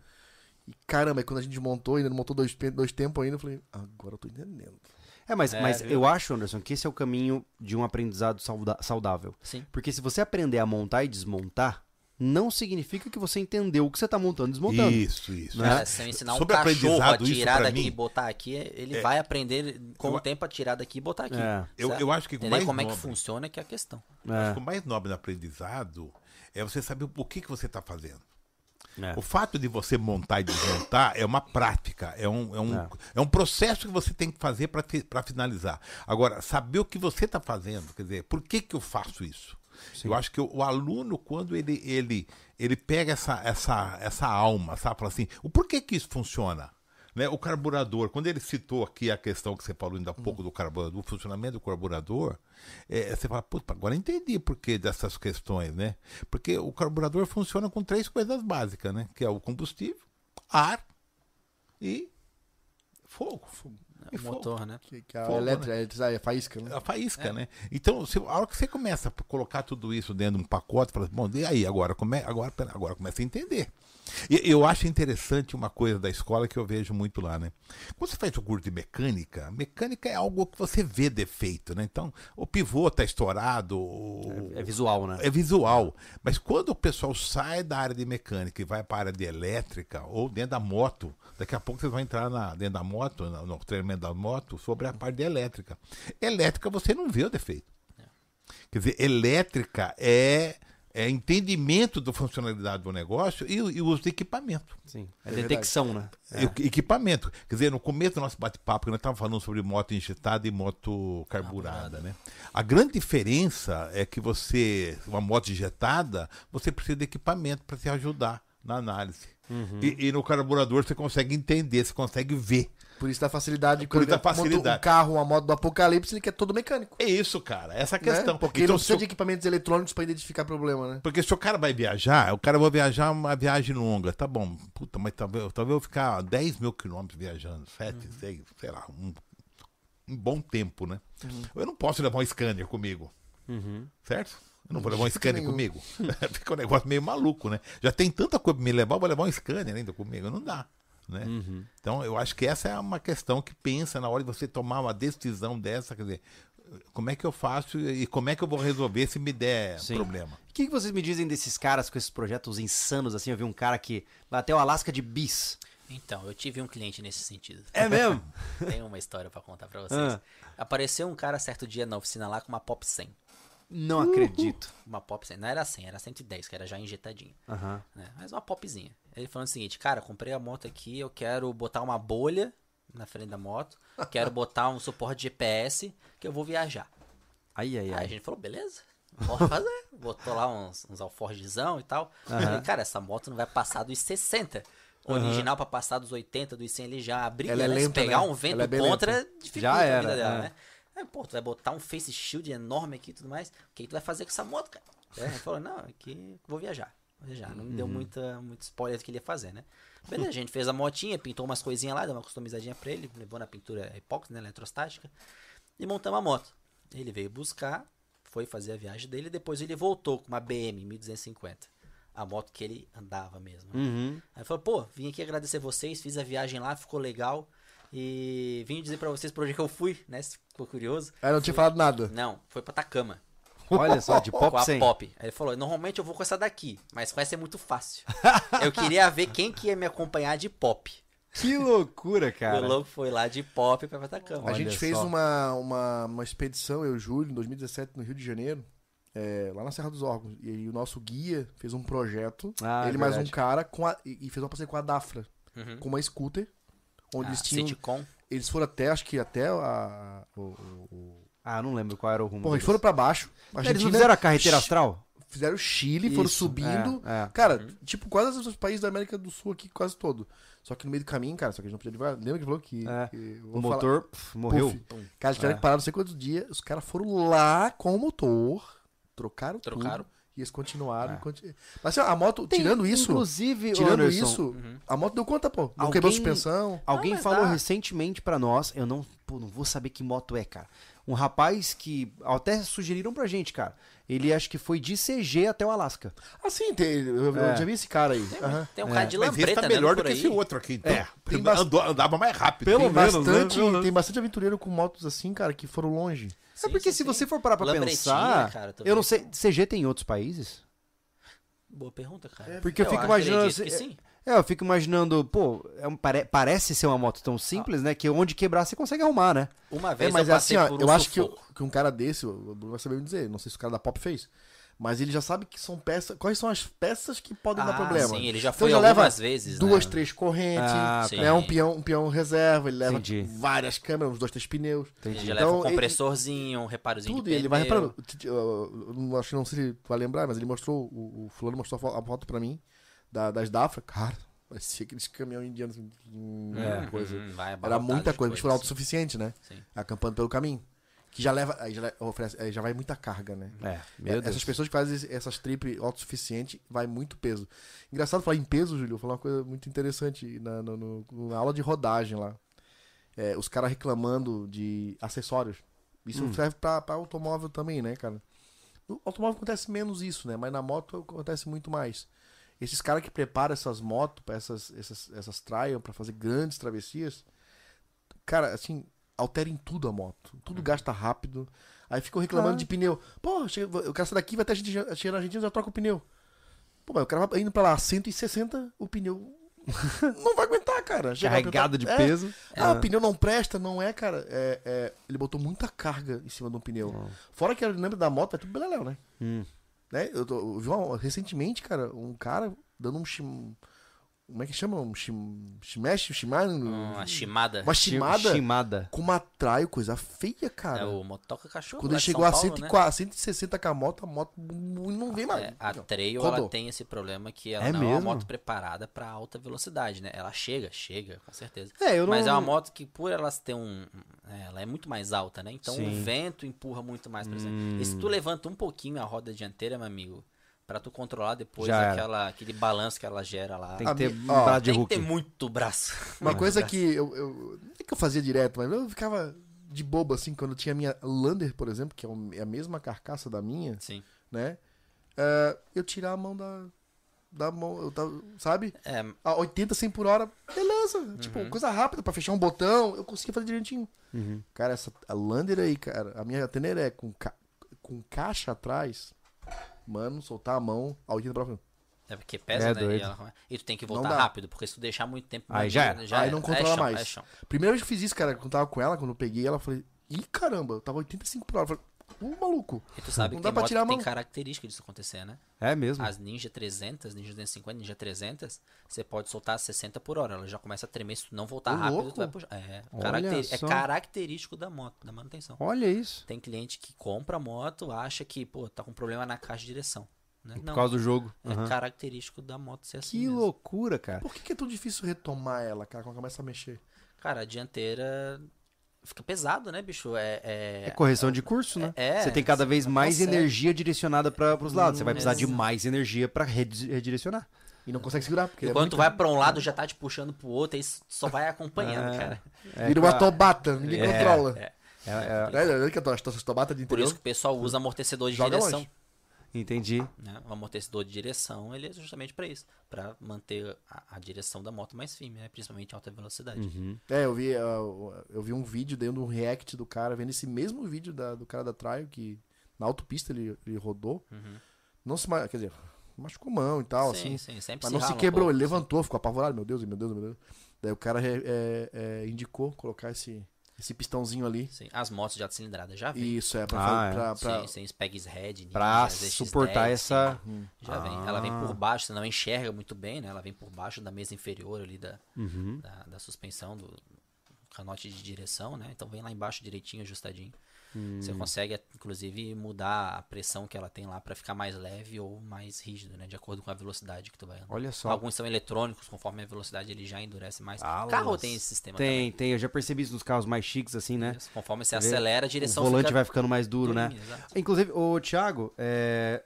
E caramba, aí quando a gente montou, ainda não montou dois, dois tempos ainda, eu falei, agora eu tô entendendo. É, mas, É, mas viu? eu acho, Anderson, que esse é o caminho de um aprendizado saudável. Sim. Porque se você aprender a montar e desmontar, não significa que você entendeu o que você tá montando e desmontando. Isso, isso. Né? Cara, se eu ensinar um Sobre cachorro a aprendizado, isso tirar daqui mim- e botar aqui, ele vai aprender com Eu- o tempo a tirar daqui e botar aqui. É. Eu, eu acho que o Entender mais como é que nobre- funciona que é a questão. É, Acho que o mais nobre no aprendizado é você saber o que, que você está fazendo. é. O fato de você montar e desmontar é uma prática, é um, é um, É. é. um processo que você tem que fazer para finalizar. Agora, saber o que você está fazendo, quer dizer, por que, que eu faço isso? Eu acho que o, aluno, quando ele, ele, ele pega essa, essa, essa alma, sabe? Fala assim, o porquê que isso funciona? Né? O carburador, quando ele citou aqui a questão que você falou ainda há pouco do carburador, do funcionamento do carburador, é, você fala, puta, agora entendi por que dessas questões, né? Porque o carburador funciona com três coisas básicas, né? Que é o combustível, ar e fogo. E O motor, né? Que, que a Fogo, elétrica, é, é, a faísca, né? A faísca, né? Então, se, a hora que você começa a colocar tudo isso dentro de um pacote, fala, bom, e aí, agora, come, agora, agora começa a entender. Eu acho interessante uma coisa da escola que eu vejo muito lá, né? Quando você faz o curso de mecânica, mecânica é algo que você vê defeito, né? Então, o pivô tá estourado, o- É visual, né? é visual. Mas quando o pessoal sai da área de mecânica e vai para a área de elétrica ou dentro da moto, daqui a pouco vocês vão entrar na, dentro da moto, no, no treinamento da moto, sobre a parte de elétrica. Elétrica você não vê o defeito. Quer dizer, elétrica é, é entendimento da funcionalidade do negócio e, o- e uso de equipamento. Sim. É, É detecção, né? E o Equipamento. Quer dizer, no começo do nosso bate-papo, que nós estávamos falando sobre moto injetada e moto carburada, né? A grande diferença é que você, uma moto injetada, você precisa de equipamento para te ajudar na análise. E, e no carburador você consegue entender, você consegue ver. Por isso da facilidade. Por isso da facilidade. Um carro, uma moto do apocalipse, ele quer todo mecânico. É isso, cara. Essa é a né? questão. Porque Então, não precisa o- de equipamentos eletrônicos pra identificar problema, né? Porque se o cara vai viajar, o cara vai viajar uma viagem longa, tá bom, puta, mas talvez, talvez eu ficar 10 mil quilômetros viajando, 7, 6, sei lá, um, um bom tempo, né? Eu não posso levar um scanner comigo, certo? Eu não vou levar um scanner nenhum. comigo. Fica um negócio meio maluco, né? Já tem tanta coisa pra me levar, eu vou levar um scanner ainda comigo, não dá. Né? Então, eu acho que essa é uma questão que pensa na hora de você tomar uma decisão dessa, quer dizer, como é que eu faço e como é que eu vou resolver se me der Sim. problema? O que, que vocês me dizem desses caras com esses projetos insanos assim? Eu vi um cara que vai até o Alasca de bis. Então, eu tive um cliente nesse sentido. É mesmo? Tem uma história pra contar pra vocês. Ah. Apareceu um cara certo dia na oficina lá com uma Pop 100. Não acredito. Uma Pop 100. Não era 100, era 110, que era já injetadinha. Aham. né? Mas uma popzinha. Ele falando o seguinte, cara, comprei a moto aqui, eu quero botar uma bolha na frente da moto, quero botar um suporte GPS, que eu vou viajar. Ai, ai, Aí a ai. gente falou, beleza, pode fazer. Botou lá uns, uns alforgezão e tal. Falei, cara, essa moto não vai passar dos 60. O Original pra passar dos 80, dos 100, ele já abriu. Ela é né? Se lenta, pegar né? um vento Ela é contra, lenta. dificulta Já a era, vida dela, é. né? Aí, pô, tu vai botar um face shield enorme aqui e tudo mais. O que, tu vai fazer com essa moto, cara? É, ele falou, não, aqui vou viajar. Vou viajar. Não me deu muita, muito spoiler do que ele ia fazer, né? Beleza, a gente fez a motinha, pintou umas coisinhas lá, deu uma customizadinha pra ele, levou na pintura epóxi, né, eletrostática, e montamos a moto. Ele veio buscar, foi fazer a viagem dele, depois ele voltou com uma BM 1250. A moto que ele andava mesmo. Uhum. Aí falou, pô, vim aqui agradecer vocês, fiz a viagem lá, ficou legal. E vim dizer pra vocês por onde que eu fui, né? Se ficou curioso. Aí não tinha falado nada. Não, foi pra Atacama. Olha só, de Com pop a 100. Pop. Aí ele falou, normalmente eu vou com essa daqui, mas com essa é muito fácil. eu queria ver quem que ia me acompanhar de Pop. Que loucura, cara. o louco foi lá de Pop pra Atacama. A gente fez só. uma, uma, uma expedição, eu e o Júlio, em 2017, no Rio de Janeiro, é, lá na Serra dos Órgãos. E aí o nosso guia fez um projeto, Ah, ele mais um cara, com a- e e fez uma parceria com a Dafra, Uhum. com uma scooter, onde Ah, eles tinham... Sitcom. Eles foram até, acho que até a... o- o- o- Ah, não lembro qual era o rumo. Porra, eles foram pra baixo. Eles não fizeram a carreteira astral? Fizeram Chile, foram Isso, subindo. é, é. Cara, tipo, quase os países da América do Sul aqui, quase todo. Só que no meio do caminho, cara, só que a gente não podia divulgar. Lembra que falou que. É. que O motor pf, morreu. Puf. Cara, eles tiveram É. que parar não sei quantos dias. Os caras foram lá com o motor, trocaram, Trocaram. tudo. E eles continuaram. É. continu- Mas assim, a moto, Tem, tirando isso, Inclusive, tirando Anderson, isso, Uhum. a moto deu conta, pô. Não Alguém- quebrou suspensão. Alguém Não, mas falou dá. recentemente pra nós, eu não, pô, não vou saber que moto é, cara. Um rapaz que até sugeriram pra gente, cara. Ele acho que foi de CG até o Alasca. Ah, sim, tem, eu, eu É. já vi esse cara aí. Tem, Aham. tem um É. cara de Mas esse lambreta tá andando melhor do que esse outro aqui. Então. É, Andou- andava mais rápido. Pelo Tem menos, né? bastante, Pelo menos. tem bastante aventureiro com motos assim, cara, que foram longe. É Sim, porque sim, se sim. você for parar pra pensar, cara, eu não sei, CG tem em outros países? Boa pergunta, cara. Porque eu fico acho, imaginando sim. É, eu fico imaginando, pô, é um- pare- parece ser uma moto tão simples, né, que onde quebrar você consegue arrumar, né? Uma É, vez mas eu é assim, passei ó, por um eu acho que, sufoco. que um cara desse, o Bruno vai saber me dizer, não sei se o cara da Pop fez, mas ele já sabe que são peças, quais são as peças que podem dar Ah, problema. sim, ele já Então foi já leva vezes, duas, né? três correntes, Ah, né, um peão, um peão reserva, ele leva Entendi. várias câmeras, uns dois, três pneus, Ele já Então, leva um ele- compressorzinho, um reparozinho tudo, de e ele vai reparando. Eu- acho que não sei se vai lembrar, mas ele mostrou, o, o fulano mostrou a fo- a foto pra mim, da, das Dafra, cara, parecia aqueles caminhões indianos, hum, É. coisa. Uhum, vai Era muita coisa, mas foi coisa. autossuficiente, né? Sim. Acampando pelo caminho. Que já leva. Aí já, oferece, aí já vai muita carga, né? É, meu É, Deus. Essas pessoas que fazem essas trip autossuficiente, vai muito peso. Engraçado falar em peso, Júlio, falar uma coisa muito interessante na, no- no- na aula de rodagem lá. É, os caras reclamando de acessórios. Isso Hum. serve pra, pra automóvel também, né, cara? No automóvel acontece menos isso, né? Mas na moto acontece muito mais. Esses caras que preparam essas motos, essas, essas, essas trial, pra fazer grandes travessias, cara, assim, alterem tudo a moto. Tudo gasta rápido. Aí ficam reclamando Ah. de pneu. Pô, eu quero sair daqui, vai até a gente chega na Argentina já troca o pneu. Pô, mas o cara vai indo pra lá, 160, o pneu não vai aguentar, cara. Chega Carregado de é, peso. Ah, É. o pneu não presta, não é, cara. É, é, ele botou muita carga em cima de um pneu. Fora que lembra da moto, é tudo beleléu, né? Hum. né? Eu, tô, eu vi uma- recentemente, cara, um cara dando um chim... Como é que chama? Um chim... Shimesh? Shimano? Uma chimada. Uma chimada Chimada. com uma traio, coisa feia, cara. É o motoca cachorro. Quando ele chegou São a Paulo, né? 140, 160 com a moto, a moto não vem mais. É, a Trail Rodou. ela tem esse problema que ela É não é uma mesmo? moto preparada pra alta velocidade, né? Ela chega, chega, com certeza. É, eu não... Mas é uma moto que por elas ter um, é, ela é muito mais alta, né? Então Sim. o vento empurra muito mais pra. Hum. E se tu levanta um pouquinho a roda dianteira, meu amigo, pra tu controlar depois Já era. aquela, aquele balanço que ela gera lá, Tem que ter um ó, braço de tem que ter muito braço. Uma Muito coisa braço. que eu, eu. Não é que eu fazia direto, mas eu ficava de bobo assim, quando eu tinha a minha Lander, por exemplo, que é é a mesma carcaça da minha, Sim. né? É, eu tirar a mão da, da mão, eu tava, sabe? É, A 80, 100 por hora, beleza. Uhum. Tipo, coisa rápida pra fechar um botão, eu conseguia fazer direitinho. Uhum. Cara, essa a Lander aí, cara, a minha Teneré com, ca- com caixa atrás, mano, soltar a mão, a 80 por hora. é porque pesa, É né? E, ela- e tu tem que voltar rápido, porque se tu deixar muito tempo. Aí já linha, era. Aí não é controla chão, mais. É chão. Primeira vez que eu fiz isso, cara, quando eu tava com ela, quando eu peguei ela, eu falei, ih, caramba, eu tava 85 por hora. Eu falei, ô, maluco. E tu sabe Não que dá tem pra moto tirar tem característica disso acontecer, né? É mesmo. As Ninja 300, Ninja 250, Ninja 300, você pode soltar a 60 por hora. Ela já começa a tremer. Se tu não voltar Ô, rápido, louco. tu vai puxar. É, Olha caracteri- é característico da moto, da manutenção. Olha isso. Tem cliente que compra a moto, acha que, pô, tá com problema na caixa de direção. Né? Por Não, causa do jogo. é Aham. característico da moto ser assim Que mesmo. loucura, cara. Por que, que é tão difícil retomar ela, cara, quando começa a mexer? Cara, a dianteira fica pesado, né, bicho? É, é- É correção de curso, né? É, você tem cada vez mais consegue. energia direcionada para os lados. Você vai precisar de mais energia para redirecionar. E não consegue segurar, porque ele é Enquanto muito- tu vai pra um lado, já tá te puxando pro outro, aí só vai acompanhando, É. cara. Vira uma tobata, ninguém É, controla. é. É, é, É, é, Por interior. isso que o pessoal usa amortecedor de direção. longe. Entendi. né? O amortecedor de direção, ele é justamente pra isso. Pra manter a, a direção da moto mais firme, né? Principalmente em alta velocidade. Uhum. É, eu vi, uh, eu vi um vídeo dentro de um react do cara, vendo esse mesmo vídeo da- do cara da Trial, que na autopista ele, ele rodou. Uhum. Não se quer dizer, machucou mão e tal, sim, assim. sim, sempre Mas se não se rala um quebrou, pouco, ele sim. levantou, ficou apavorado, meu Deus, meu Deus, meu Deus. Daí o cara é, é, é, indicou colocar esse, esse pistãozinho ali. Sim, As motos de alta cilindrada já vem. Isso, é, pra, Ah, fa- é. pra, pra- Sim, sim, os Pegs Red, Pra Ninja, ZX10, suportar essa. sim, Já vem. Ela vem Ah. por baixo, você não enxerga muito bem, né? Ela vem por baixo da mesa inferior ali da, Uhum. da, da suspensão, do canote de direção, né? Então vem lá embaixo direitinho, ajustadinho. Você Hum. consegue, inclusive, mudar a pressão que ela tem lá pra ficar mais leve ou mais rígido, né? De acordo com a velocidade que tu vai andando. Olha só. Alguns são eletrônicos, conforme a velocidade ele já endurece mais. Ah, Carro tem esse sistema Tem, tem. Eu já percebi isso nos carros mais chiques, assim, né? também. Isso, Conforme você Você acelera, a direção o volante fica vai ficando mais duro, né? exato. Inclusive, o Thiago, é,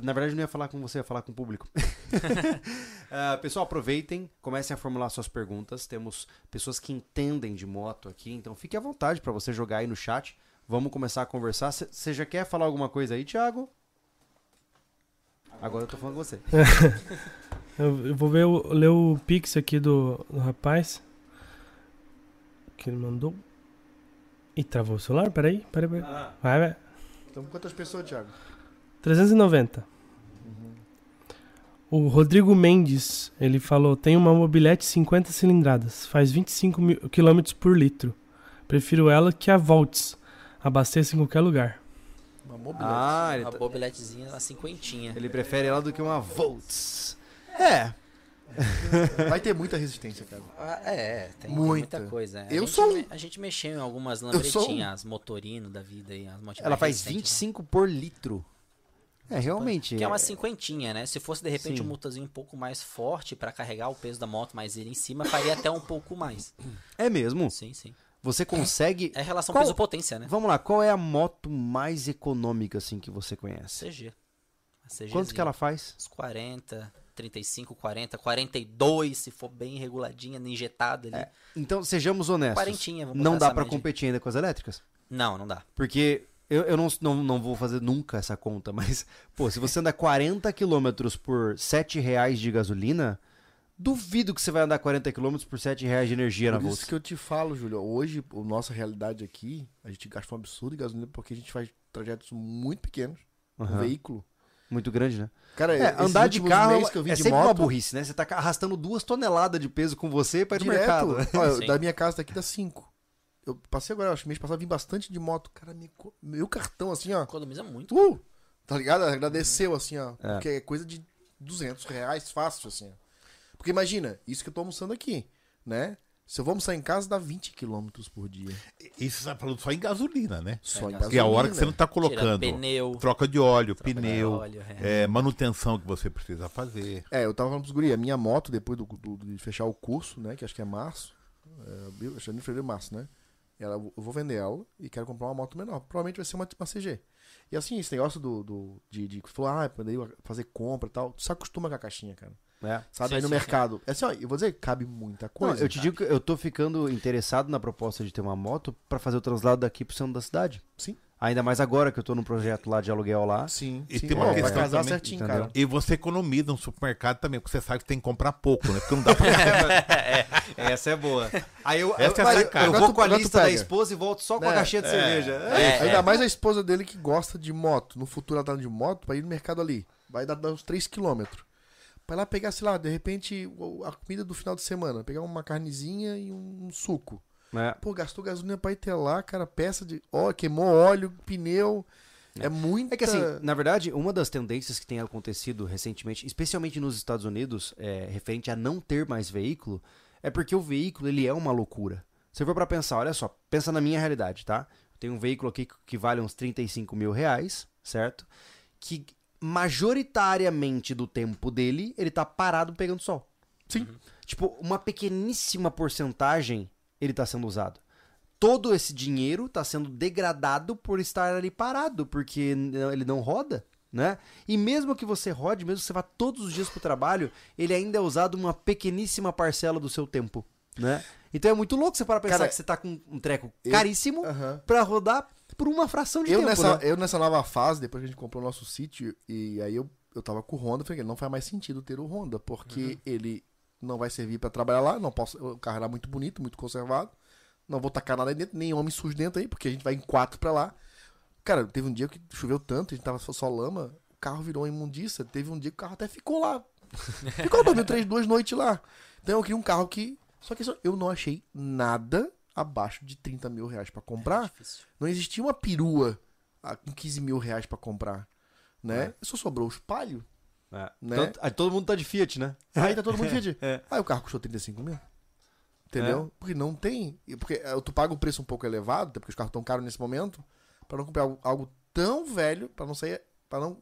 na verdade eu não ia falar com você, ia falar com o público. Ah, pessoal, aproveitem, comecem a formular suas perguntas. Temos pessoas que entendem de moto aqui, então fique à vontade para você jogar aí no chat. Vamos começar a conversar. Você já quer falar alguma coisa aí, Thiago? Agora eu tô falando com você. Eu, vou ver o, ler o pix aqui do, do rapaz. Que ele mandou. Ih, travou o celular? Peraí, peraí, peraí. Vai, vai. Então, quantas pessoas, Thiago? 390. O Rodrigo Mendes, ele falou: tem uma mobilete 50 cilindradas, faz 25 mil km por litro. Prefiro ela que a Volts. Abasteça em qualquer lugar. Uma mobilete. Ah, ele, Uma tá- bobiletezinha, uma cinquentinha. ele prefere ela do que uma Volts. É, Vai ter muita resistência, cara. Ah, é, tem, tem Muita. muita coisa. é. A Eu gente sou um- me- A gente mexeu em algumas um- lambretinhas, as motorino da vida aí, as motinhas ela faz recentes, né? 25 por litro. É, realmente. Que é uma cinquentinha, né? Se fosse de repente Sim. um motorzinho um pouco mais forte pra carregar o peso da moto mais ele em cima, faria até um pouco mais. É mesmo? Sim, sim. Você consegue. É relação Qual- peso-potência, né? Vamos lá, qual é a moto mais econômica assim que você conhece? CG. A CG Quanto que ela faz? Uns 40, 35, 40, 42, se for bem reguladinha, injetada ali. Então, sejamos honestos. Quarentinha, vamos não dá aí. competir ainda com as elétricas? Não, não dá. Porque eu, eu não, não, não vou fazer nunca essa conta, mas, pô, se você anda 40 km por 7 reais de gasolina, duvido que você vai andar 40 km por 7 reais de energia na Por isso bolsa. que eu te falo, Júlio. Hoje, a nossa realidade aqui, a gente gasta um absurdo de gasolina porque a gente faz trajetos muito pequenos. Um Aham. veículo. Muito grande, né? Cara, É, andar de carro meses que eu vim é de sempre uma moto, burrice, né? Você tá arrastando duas toneladas de peso com você pra ir no mercado. Olha, da minha casa daqui dá 5. Eu passei agora, acho que mês passado, vim bastante de moto. Cara, me co- meu cartão, assim, ó. Economiza muito. Uh! Tá ligado? Agradeceu, assim, ó. É. Porque é coisa de 200 reais fácil, assim, ó. Porque imagina, isso que eu tô almoçando aqui, né? Se eu vou almoçar em casa, dá 20 quilômetros por dia. Isso você tá falando só em gasolina, né? Só em gasolina. Porque é a hora que você não tá colocando. pneu, Troca de óleo, troca de pneu, óleo, é. é, manutenção que você precisa fazer. É, eu tava falando pros guri, a minha moto, depois do, do- de fechar o curso, né? Que acho que é março. É, que é janeiro, fevereiro, março, né? Ela, eu vou vender ela e quero comprar uma moto menor. Provavelmente vai ser uma, uma CG. E assim, esse negócio do, do, de, de falar, ah, fazer compra e tal, tu se acostuma com a caixinha, cara. É. Sabe, Sim, aí no sim, mercado. É assim, ó, eu vou dizer, cabe muita coisa. Não, eu te digo que eu tô ficando interessado na proposta de ter uma moto pra fazer o translado daqui pro centro da cidade. Sim. Ainda mais agora que eu tô num projeto lá de aluguel lá. Sim, E sim. tem uma vai questão casar também, certinho, entendeu? cara. E você economiza no supermercado também, porque você sabe que tem que comprar pouco, né? Porque não dá pra. Essa é boa. Aí eu, Essa é eu- sacada. eu Agora vou tu- com a lista da esposa e volto só com a É, caixinha de é, cerveja. é. Ainda mais a esposa dele que gosta de moto. No futuro ela tá de moto pra ir no mercado ali. Vai dar uns 3km. Pra lá pegar, sei lá, de repente, a comida do final de semana. Pegar uma carnezinha e um, um suco. É. Pô, gastou gasolina pra ir até lá, cara. Peça de. Ó, queimou óleo, pneu. É, muito. É que assim, na verdade, uma das tendências que tem acontecido recentemente, especialmente nos Estados Unidos, é, referente a não ter mais veículo, é porque o veículo ele é uma loucura. Se for pra pensar, olha só, pensa na minha realidade, tá? Eu tenho um veículo aqui que vale uns 35 mil reais, certo? Que majoritariamente do tempo dele, ele tá parado pegando sol. Sim. Tipo, uma pequeníssima porcentagem ele tá sendo usado. Todo esse dinheiro tá sendo degradado por estar ali parado, porque ele não roda, né? E mesmo que você rode, mesmo que você vá todos os dias pro trabalho, ele ainda é usado uma pequeníssima parcela do seu tempo, né? Então é muito louco você para pensar Cara, que você tá com um treco eu- caríssimo Aham. pra rodar por uma fração de Eu tempo, nessa, né? eu nessa nova fase, depois que a gente comprou o nosso sítio, e aí eu, eu tava com o Honda, falei, não faz mais sentido ter o Honda, porque ele não vai servir pra trabalhar lá, não posso, o carro era muito bonito, muito conservado, não vou tacar nada aí dentro, nem homem sujo dentro aí, porque a gente vai em quatro pra lá. Cara, teve um dia que choveu tanto, a gente tava só, lama, o carro virou uma imundiça, teve um dia que o carro até ficou lá. Ficou, dormiu três, duas noites lá. Então eu queria um carro que, só que isso- eu não achei nada abaixo de 30 mil reais pra comprar. Difícil. Não existia uma perua ah, com 15 mil reais pra comprar. Né? Só sobrou os palio. É. Né? Tanto- aí todo mundo tá de Fiat, né? Aí tá todo mundo Fiat. É. Aí o carro custou 35 mil. Entendeu? Porque não tem. e Porque eh, tu paga um preço um pouco elevado, até porque os carros estão caros nesse momento, pra não comprar algo, algo tão velho, pra não sair. para não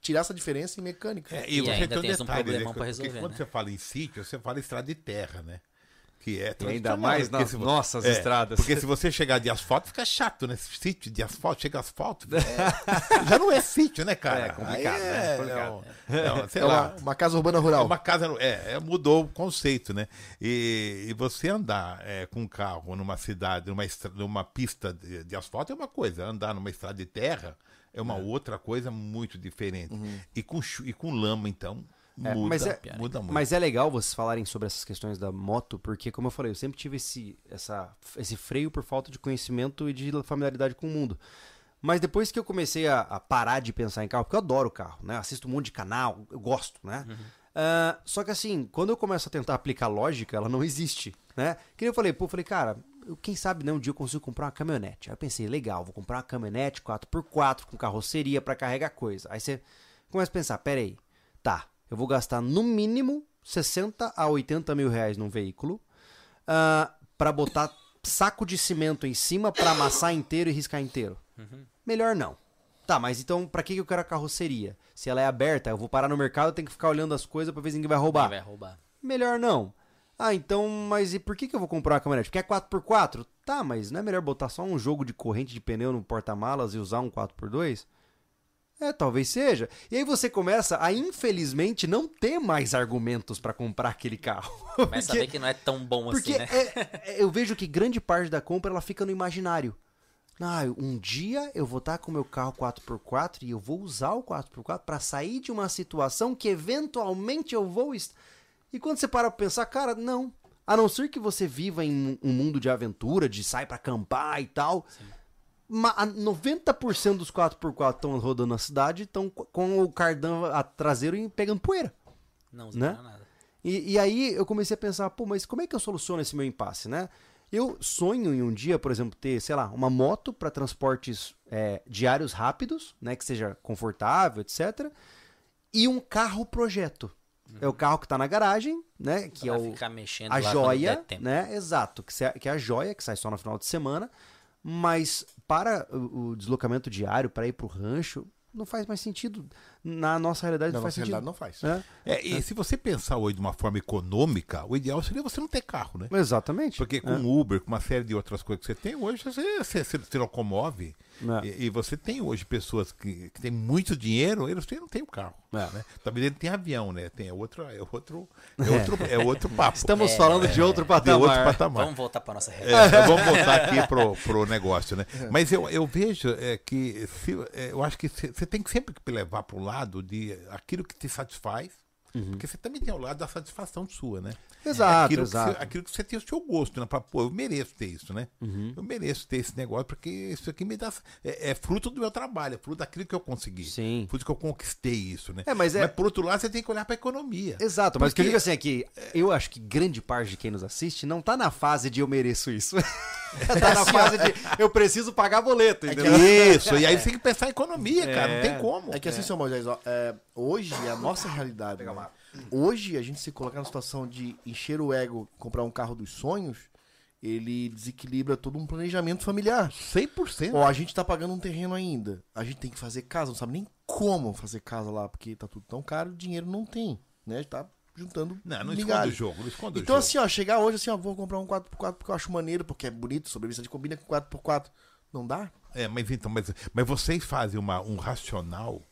tirar essa diferença em mecânica. É, E você ainda tem um detalhe, problemão né? pra Porque resolver, quando né? você fala em sítio, você fala em estrada de terra, né? Que é E ainda mais nas se nossas é, estradas. Porque se você chegar de asfalto, fica chato, né? Sítio de asfalto, chega asfalto. é, já não é sítio, né, cara? É complicado, né? É, Complicado. é um- é sei É lá. uma, uma casa urbana É rural. uma casa, é, é, mudou o conceito, né? E, e você andar é, com um carro numa cidade, numa, estra- numa pista de, de asfalto é uma coisa, andar numa estrada de terra é uma outra coisa muito diferente. E, com, chu- e com lama, então, É, muda, mas é- muda muito. Mas é legal vocês falarem sobre essas questões da moto, porque, como eu falei, eu sempre tive esse, essa, esse freio por falta de conhecimento e de familiaridade com o mundo. Mas depois que eu comecei a, a parar de pensar em carro, porque eu adoro carro, né? Assisto um monte de canal, eu gosto, né? Ah, só que assim, quando eu começo a tentar aplicar lógica, ela não existe, né? Que nem eu falei, pô, eu falei, cara, eu, quem sabe, né, um dia eu consigo comprar uma caminhonete. Aí eu pensei, legal, vou comprar uma caminhonete 4x4 com carroceria pra carregar coisa. Aí você começa a pensar, peraí, tá, eu vou gastar no mínimo 60 a 80 mil reais num veículo ah, pra botar saco de cimento em cima pra amassar inteiro e riscar inteiro. Melhor não. Tá, mas então pra que eu quero a carroceria? Se ela é aberta, eu vou parar no mercado, eu tenho que ficar olhando as coisas pra ver se ninguém vai roubar. Quem vai roubar? Melhor não. Ah, então, mas e por que, que eu vou comprar uma caminhonete? Porque é 4x4? Tá, mas não é melhor botar só um jogo de corrente de pneu no porta-malas e usar um 4x2? É, talvez seja. E aí você começa a, infelizmente, não ter mais argumentos pra comprar aquele carro. Vai Porque- saber que não é tão bom assim, né? é- é- eu vejo que grande parte da compra ela fica no imaginário. Ah, um dia eu vou estar com o meu carro 4x4 e eu vou usar o 4x4 para sair de uma situação que eventualmente eu vou. est- E quando você para pra pensar, cara, não. A não ser que você viva em um mundo de aventura, de sair pra acampar e tal. a 90% dos 4x4 estão rodando na cidade estão com o cardan a- traseiro e pegando poeira. Não, né? não nada. E, e aí eu comecei a pensar, pô, mas como é que eu soluciono esse meu impasse, né? Eu sonho em um dia, por exemplo, ter, sei lá, uma moto para transportes é, diários rápidos, né? Que seja confortável, etc. E um carro projeto. É o carro que tá na garagem, né? Que Pra é o, a joia, né? Exato, que, se- que é a joia que sai só no final de semana, mas para o, o deslocamento diário, para ir pro rancho, não faz mais sentido. Na nossa realidade Na não faz nossa sentido. realidade não faz. né? É, e se você pensar hoje de uma forma econômica, o ideal seria você não ter carro, né? Exatamente. Porque com É. Uber, com uma série de outras coisas que você tem, hoje você, se locomove. É. E, e você tem hoje pessoas que, que têm muito dinheiro, eles não têm o carro. É. Né? Talvez ele tenha avião, né? Tem é outro, é outro, é outro, é outro papo. Estamos É, falando de outro de patamar. outro patamar. Vamos voltar pra nossa realidade. É, vamos voltar aqui pro, pro negócio, né? Mas eu, eu vejo é, que se, é, eu acho que você tem que sempre que levar para o lado de aquilo que te satisfaz, porque você também tem o lado da satisfação sua, né? Exato, aquilo exato. Que você, aquilo que você tem o seu gosto, né? Pra, pô, eu mereço ter isso, né? Uhum. Eu mereço ter esse negócio, porque isso aqui me dá. É, é fruto do meu trabalho, é fruto daquilo que eu consegui. Sim. Fruto que eu conquistei isso, né? É, mas é- por outro lado, você tem que olhar para a economia. Exato, mas o que eu digo assim é que eu acho que grande parte de quem nos assiste não tá na fase de eu mereço isso. tá na fase de eu preciso pagar boleto, entendeu? Isso, e aí você tem que pensar em economia, cara, não tem como. É que assim, seu Moisés, ó, é, hoje é a nossa realidade. né? Hoje a gente se colocar na situação de encher o ego, comprar um carro dos sonhos, ele desequilibra todo um planejamento familiar. 100%. Ó, a gente tá pagando um terreno ainda. A gente tem que fazer casa, não sabe nem como fazer casa lá, porque tá tudo tão caro, dinheiro não tem, né? A gente tá juntando Não, não esconde migalha. o jogo, não esconde Então o jogo. assim, ó, chegar hoje assim, ó, vou comprar um 4x4 porque eu acho maneiro, porque é bonito, sobrevivência combina com 4x4. Não dá? É, mas então, mas, mas vocês fazem uma, um racional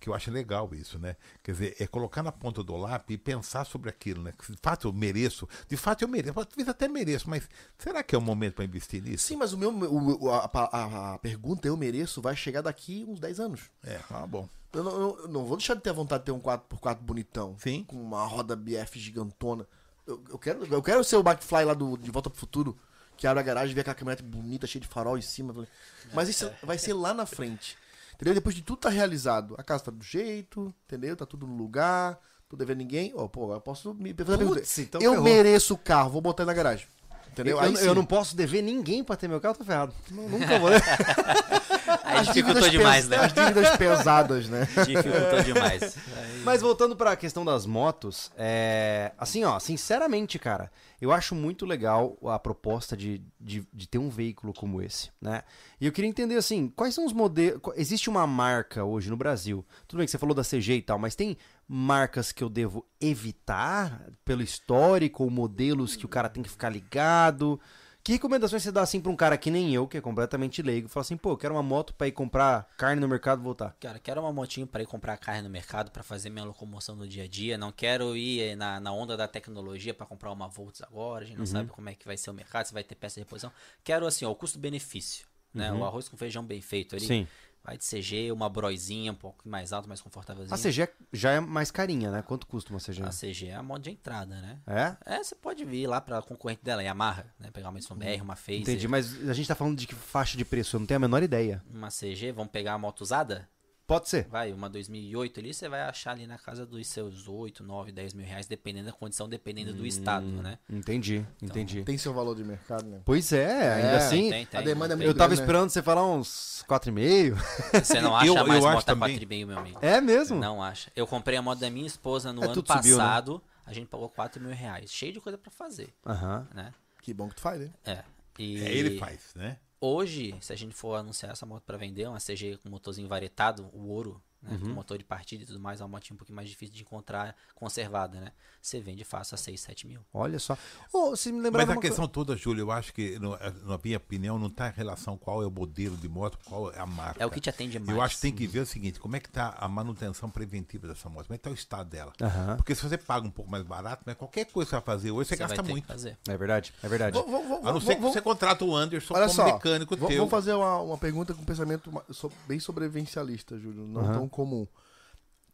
que eu acho legal isso, né? Quer dizer, é colocar na ponta do lápis e pensar sobre aquilo, né? Que, De fato eu mereço, de fato eu mereço, talvez até mereço, mas será que é o momento para investir nisso? Sim, mas o meu, o- a, a- a pergunta eu mereço vai chegar daqui uns 10 anos. É, ah, bom. Eu não, eu- não vou deixar de ter a vontade de ter um 4x4 bonitão. Sim. Com uma roda BF gigantona. Eu, eu quero, eu quero ser o McFly lá do De Volta pro Futuro, que abre a garagem e vê aquela caminhonete bonita, cheia de farol em cima. Mas isso vai ser lá na frente. Entendeu? Depois de tudo tá realizado. A casa tá do jeito, entendeu? Tá tudo no lugar, tô devendo ninguém. Ó, pô, eu posso me fazer. Putz, então eu ferrou. mereço o carro, vou botar ele na garagem. Entendeu? Eu, Aí eu não posso dever ninguém pra ter meu carro, tô ferrado. Nu- Nunca vou. Aí dificultou demais, pes- né? As dívidas pesadas, né? Dificultou demais. Mas voltando pra questão das motos, é. Assim, ó, sinceramente, cara, eu acho muito legal a proposta de, de, de ter um veículo como esse, né? E eu queria entender, assim, quais são os modelos. Existe uma marca hoje no Brasil. Tudo bem que você falou da CG e tal, mas tem marcas que eu devo evitar pelo histórico ou modelos que o cara tem que ficar ligado? Que recomendações você dá assim pra um cara que nem eu, que é completamente leigo, fala assim, pô, eu quero uma moto pra ir comprar carne no mercado e voltar. Cara, quero uma motinho para ir comprar carne no mercado para fazer minha locomoção no dia a dia. Não quero ir eh, na, na onda da tecnologia para comprar uma Volts agora. A gente não sabe como é que vai ser o mercado, se vai ter peça de reposição. Quero assim, ó, o custo-benefício. Né? O arroz com feijão bem feito ali. Sim. Vai de CG, uma broizinha um pouco mais alta, mais confortávelzinha. A CG já é mais carinha, né? Quanto custa uma CG? A CG é a moto de entrada, né? É? É, você pode vir lá pra concorrente dela, Yamaha, né? Pegar uma BR, uma Phaser, Entendi, mas a gente tá falando de que faixa de preço? Eu não tenho a menor ideia. uma CG, vamos pegar a moto usada? Pode ser. Vai, uma 2008 ali, você vai achar ali na casa dos seus 8, 9, 10 mil reais, dependendo da condição, dependendo do estado, né? Entendi, entendi. Tem seu valor de mercado, né? Pois é, ainda É, assim. Tem, tem. a demanda é tem. Eu tava grande, né? esperando você falar uns 4,5. Você não acha Eu- mais eu acho moto também. 4,5, meu amigo. É mesmo? Não acha. Eu comprei a moto da minha esposa no É, ano tudo subiu, né? passado, a gente pagou 4 mil reais. Cheio de coisa pra fazer, Aham. né? Que bom que tu faz, né? É. E É, ele faz, né? Hoje, se a gente for anunciar essa moto pra vender, uma CG com motorzinho varetado, o ouro, né, Uhum. motor de partida e tudo mais, é uma motinha um pouquinho mais difícil de encontrar conservada, né? Você vende fácil a 6, 7 mil. Olha só. Você me Mas a uma questão toda, Júlio, eu acho que, no- na minha opinião, não está em relação qual é o modelo de moto, qual é a marca. É o que te atende mais. Eu acho que tem que ver o seguinte, como é que está a manutenção preventiva dessa moto, como é que está o estado dela. Aham. Porque se você paga um pouco mais barato, mas qualquer coisa que você vai fazer hoje, você, Você gasta muito. É verdade, é verdade. Vamos- vamos- A não ser que você contrata o Anderson Olha como só, mecânico v- teu. vamos fazer uma, uma pergunta com pensamento ma- so- bem sobrevivencialista, Júlio, não Aham. tão comum.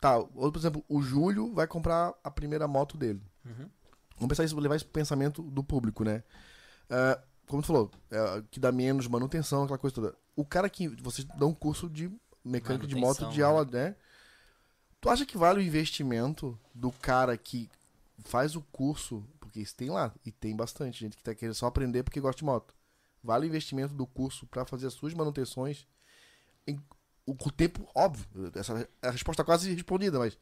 Tá, ou, por exemplo, o Júlio vai comprar a primeira moto dele. Uhum. Vamos pensar isso, levar esse pensamento do público, né? É, como tu falou, é, que dá menos manutenção, aquela coisa toda. O cara que vocês dão um curso de mecânica de moto de né? aula, né? Tu acha que vale o investimento do cara que faz o curso, porque isso tem lá, e tem bastante gente que tá querendo só aprender porque gosta de moto. Vale o investimento do curso para fazer as suas manutenções em o, com o tempo, óbvio, essa é a resposta quase respondida, mas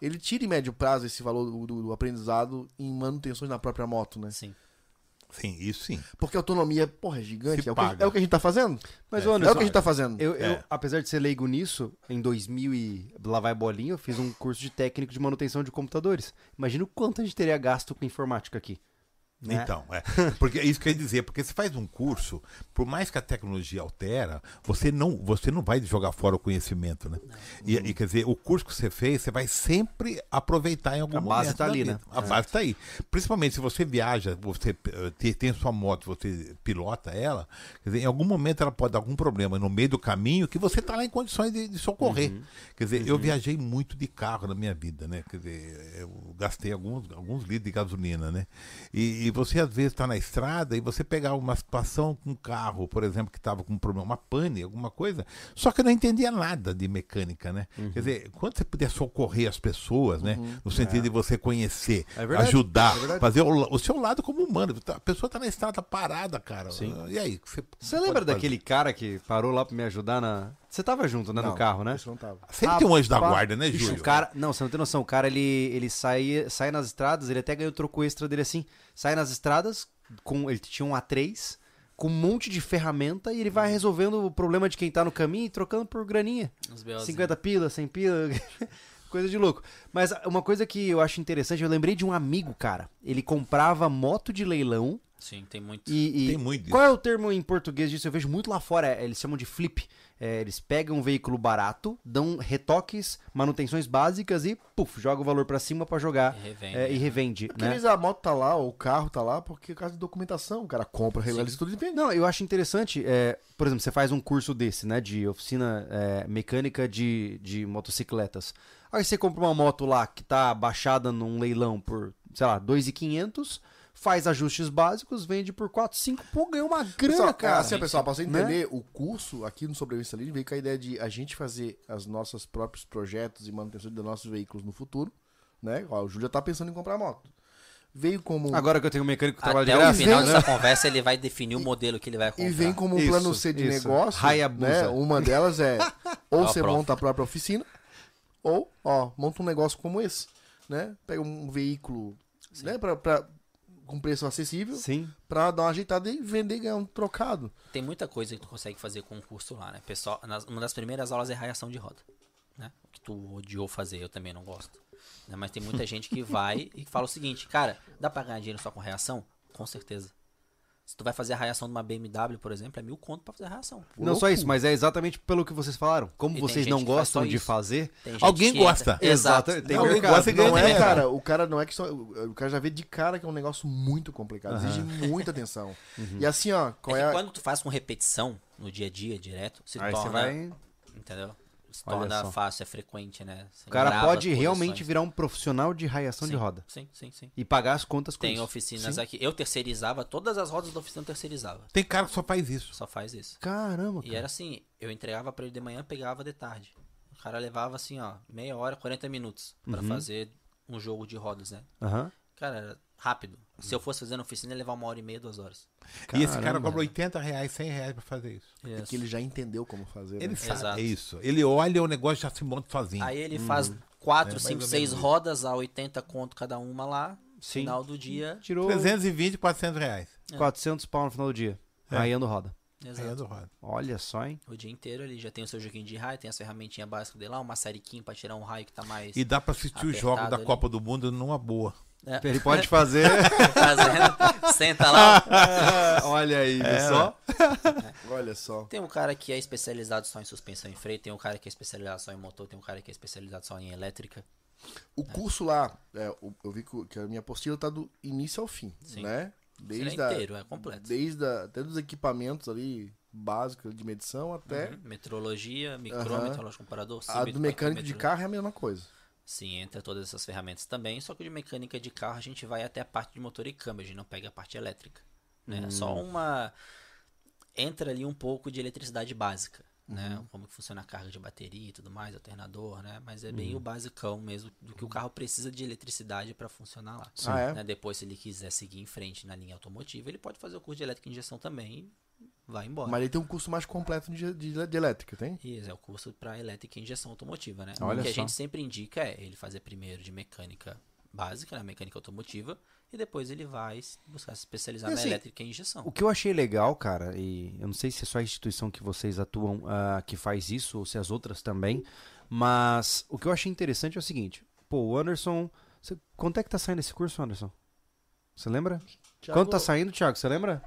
ele tira em médio prazo esse valor do, do- do aprendizado em manutenções na própria moto, né? Sim. Sim, isso sim. Porque a autonomia, porra, é gigante. É o, que, paga. é o que a gente tá fazendo? Mas, É. ô, É Anderson, o que a gente tá fazendo. eu, eu, É. apesar de ser leigo nisso, em 2000 e lá vai bolinha, eu fiz um curso de técnico de manutenção de computadores. Imagina o quanto a gente teria gasto com informática aqui. Né? Então, é. Porque é isso que eu ia dizer, porque você faz um curso, por mais que a tecnologia altera, você não, você não vai jogar fora o conhecimento, né? E, e, quer dizer, o curso que você fez, você vai sempre aproveitar em algum A momento. base tá da ali, vida. né? A base tá aí. Principalmente se você viaja, você eh, tem, sua moto, você pilota ela, quer dizer, em algum momento ela pode dar algum problema no meio do caminho que você tá lá em condições de, de socorrer. Uhum. Quer dizer, eu viajei muito de carro na minha vida, né? Quer dizer, eu gastei alguns, alguns litros de gasolina, né? E, e você às vezes está na estrada e você pegar uma situação com um carro, por exemplo, que estava com um problema, uma pane, alguma coisa, só que eu não entendia nada de mecânica, né? Uhum. Quer dizer, quando você puder socorrer as pessoas, né? No sentido de você conhecer, É ajudar, é fazer o, o seu lado como humano. A pessoa está na estrada parada, cara. Sim. E aí? Você, Você lembra fazer? daquele cara que parou lá pra me ajudar na. Você tava junto, né? Não, no carro, né? Isso não tava. Sempre tem um anjo da Rapaz, guarda, né, Bicho, Júlio? o cara. Não, você não tem noção. O cara, ele, ele sai, sai nas estradas, ele até ganhou o troco extra dele assim. Sai nas estradas, com ele tinha um A3, com um monte de ferramenta e ele vai resolvendo o problema de quem tá no caminho e trocando por graninha. Uns BOzinhos. 50 pila, 100 pila. coisa de louco. Mas uma coisa que eu acho interessante, eu lembrei de um amigo, cara. Ele comprava moto de leilão Sim, tem muito. e. e- Tem muito Qual é o termo em português disso? Eu vejo muito lá fora. é, Eles chamam de flip. É, eles pegam um veículo barato, dão retoques, manutenções básicas e, puf, joga o valor pra cima pra jogar E revende. é, e revende. Né? às vezes a moto tá lá, ou o carro tá lá, porque é caso de documentação. O cara compra, regulariza tudo e vende. Não, eu acho interessante, é, por exemplo, você faz um curso desse, né, de oficina é, mecânica de, de motocicletas. Aí você compra uma moto lá que tá baixada num leilão por, sei lá, 2.500, faz ajustes básicos, vende por 4, 5, pô, ganha uma grana, Pessoal, cara. Assim, pessoal, pra você Né? entender, o curso aqui no Sobrevivência Livre veio com a ideia de a gente fazer os nossos próprios projetos e manutenção dos nossos veículos no futuro. Né? Ó, o Júlio já tá pensando em comprar moto. Veio como. Agora que eu tenho um mecânico que trabalha de Até o graça, final né? dessa conversa ele vai definir o modelo que ele vai comprar. E vem como um Isso, plano C de isso. negócio. Hayabusa. Né? Uma delas é ou você prof. monta a própria oficina, ou, ó, monta um negócio como esse. Né? Pega um veículo né, pra, pra- com preço acessível Sim. pra dar uma ajeitada e vender e ganhar um trocado. Tem muita coisa que tu consegue fazer com o curso lá, né? Pessoal, nas- uma das primeiras aulas é raiação de roda, né? O que tu odiou fazer, eu também não gosto. né? Mas tem muita gente que vai e fala o seguinte, cara, dá pra ganhar dinheiro só com reação? Com certeza. Se tu vai fazer a raiação de uma BMW, por exemplo, é mil conto pra fazer a reação. Não só isso, mas é exatamente pelo que vocês falaram. Como E vocês não faz gostam só de fazer, Alguém gosta. Exato, Exato. tem Alguém mercado. gosta e ganha Não é, dinheiro. cara, o cara não é que só. O cara já vê de cara que é um negócio muito complicado, exige muita atenção. E assim, ó, É é, a. quando tu faz com repetição, no dia a dia, direto, se aí torna... você vai... Entendeu? Se torna fácil, é frequente, né? Você O cara pode realmente virar um profissional de raiação de Sim, roda. Sim, sim, sim. E pagar as contas com Tem isso. oficinas Sim. aqui. Eu terceirizava, todas as rodas da oficina eu terceirizava. Tem cara que só faz isso. Só faz isso. Caramba, E cara. era assim, eu entregava pra ele de manhã, pegava de tarde. O cara levava assim, ó, meia hora, 40 minutos pra Uhum. fazer um jogo de rodas, né? Aham. Cara, era rápido. Se eu fosse fazer na oficina, ia levar uma hora e meia, duas horas. E esse cara Caramba. cobra 80 reais, 100 reais pra fazer isso. É que ele já entendeu como fazer. Ele né? sabe, Exato. é isso. Ele olha o negócio e já se monta sozinho. Aí ele faz É, cinco, ou seis menos isso. rodas a 80 conto cada uma lá. Sim. Final do dia. Tirou 320, 400 reais. 400 pau no final do dia. É. Roda. Aí é Exato. do roda. Olha só, hein? O dia inteiro ele já tem o seu joguinho de raio, tem as ferramentinhas básicas dele lá, uma seriquinha pra tirar um raio que tá mais. E dá pra assistir os jogos da ali. Copa do Mundo numa boa. É, Ele pode fazer. fazendo. Senta lá. Olha aí, É, só. Olha só. Tem um cara que é especializado só em suspensão e freio, tem um cara que é especializado só em motor, tem um cara que é especializado só em elétrica. O curso lá, é, eu vi que, a minha apostila tá do início ao fim, Sim. né? Ele é Desde a, inteiro, é completo. desde a, até dos equipamentos ali básicos de medição até Uhum. Metrologia, micrômetro, relógio comparador, a do mecânico de carro é a mesma coisa. Sim, entra todas essas ferramentas também, só que de mecânica de carro a gente vai até a parte de motor e câmbio, a gente não pega a parte elétrica. Né? É Só uma. Entra ali um pouco de eletricidade básica. Né? Como que funciona a carga de bateria e tudo mais, alternador, né? Mas é bem o basicão mesmo do que o carro precisa de eletricidade para funcionar lá. Ah, é? Né? Depois, se ele quiser seguir em frente na linha automotiva, ele pode fazer o curso de elétrica e injeção também vai embora. Mas ele tem um curso mais completo de, de, de elétrica, tem? Esse é o curso para elétrica e injeção automotiva, né? Olha o que a só. gente sempre indica é ele fazer primeiro de mecânica básica, né? mecânica automotiva, e depois ele vai buscar se especializar E na assim, elétrica e injeção. O que eu achei legal, cara, e eu não sei se é só a instituição que vocês atuam ah, que faz isso, ou se as outras também, mas o que eu achei interessante é o seguinte: pô, o Anderson. Você, quanto é que tá saindo esse curso, Anderson? Você lembra? Thiago, Quanto tá saindo, Thiago? Você lembra?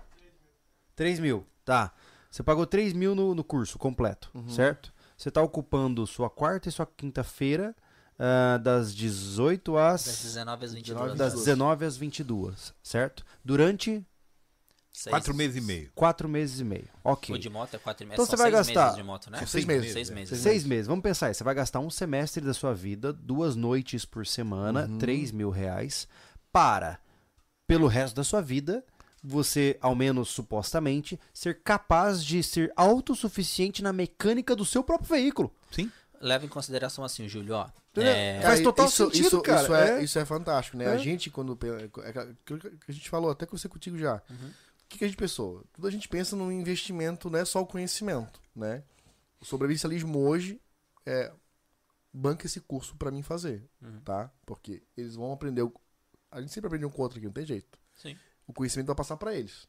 3 mil. Tá. Você pagou 3 mil no, no curso completo, Uhum. certo? Você tá ocupando sua quarta e sua quinta-feira, ah, das 18 às. Das 19 às 22. das 22. 19 às 22, certo? Durante Seis- Quatro meses e meio. 4 meses e meio. Ok. O de moto é 4 meses. Então São você vai seis gastar- meses de moto, né? São seis meses. Seis é. meses. Seis meses. Vamos pensar aí. Você vai gastar um semestre da sua vida, duas noites por semana, Uhum. 3 mil reais, para, pelo resto da sua vida, você, ao menos supostamente, ser capaz de ser autossuficiente na mecânica do seu próprio veículo. Sim. Leva em consideração assim, Júlio, ó. Entendeu? É, Faz total isso, sentido, isso, cara. Isso é, É. isso é fantástico, né? É. A gente, quando. É aquilo que a gente falou, até conversei contigo já. Uhum. O que, que a gente pensou? Tudo a gente pensa num investimento, não é só o conhecimento, né? O sobrevivencialismo hoje é. Banca esse curso pra mim fazer, Uhum. tá? Porque eles vão aprender. o- A gente sempre aprende um com o outro aqui, não tem jeito. Sim. O conhecimento vai passar pra eles,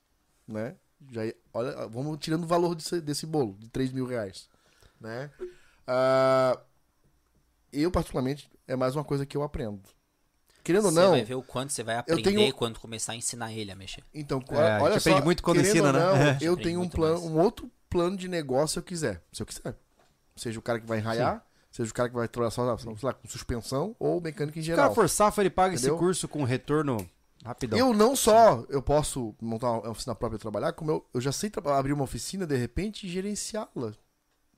né? Já, olha, vamos tirando o valor desse, desse bolo, de 3 mil reais, né? Ah, eu, particularmente, é mais uma coisa que eu aprendo. Querendo ou Você não, vai ver o quanto você vai aprender tenho- quando começar a ensinar ele a mexer. então, É, olha aprende só, muito quando querendo ensina, ou né? não, É. Eu Aprende tenho um plano, mais. um outro plano de negócio se eu quiser, se eu quiser. Seja o cara que vai enraiar, seja o cara que vai trabalhar só, sei lá, com suspensão ou mecânica em Se o cara geral. for safra, ele paga Entendeu? esse curso com retorno rapidão. Eu não só eu posso montar uma oficina própria e trabalhar, como eu, eu já sei abrir uma oficina de repente e gerenciá-la.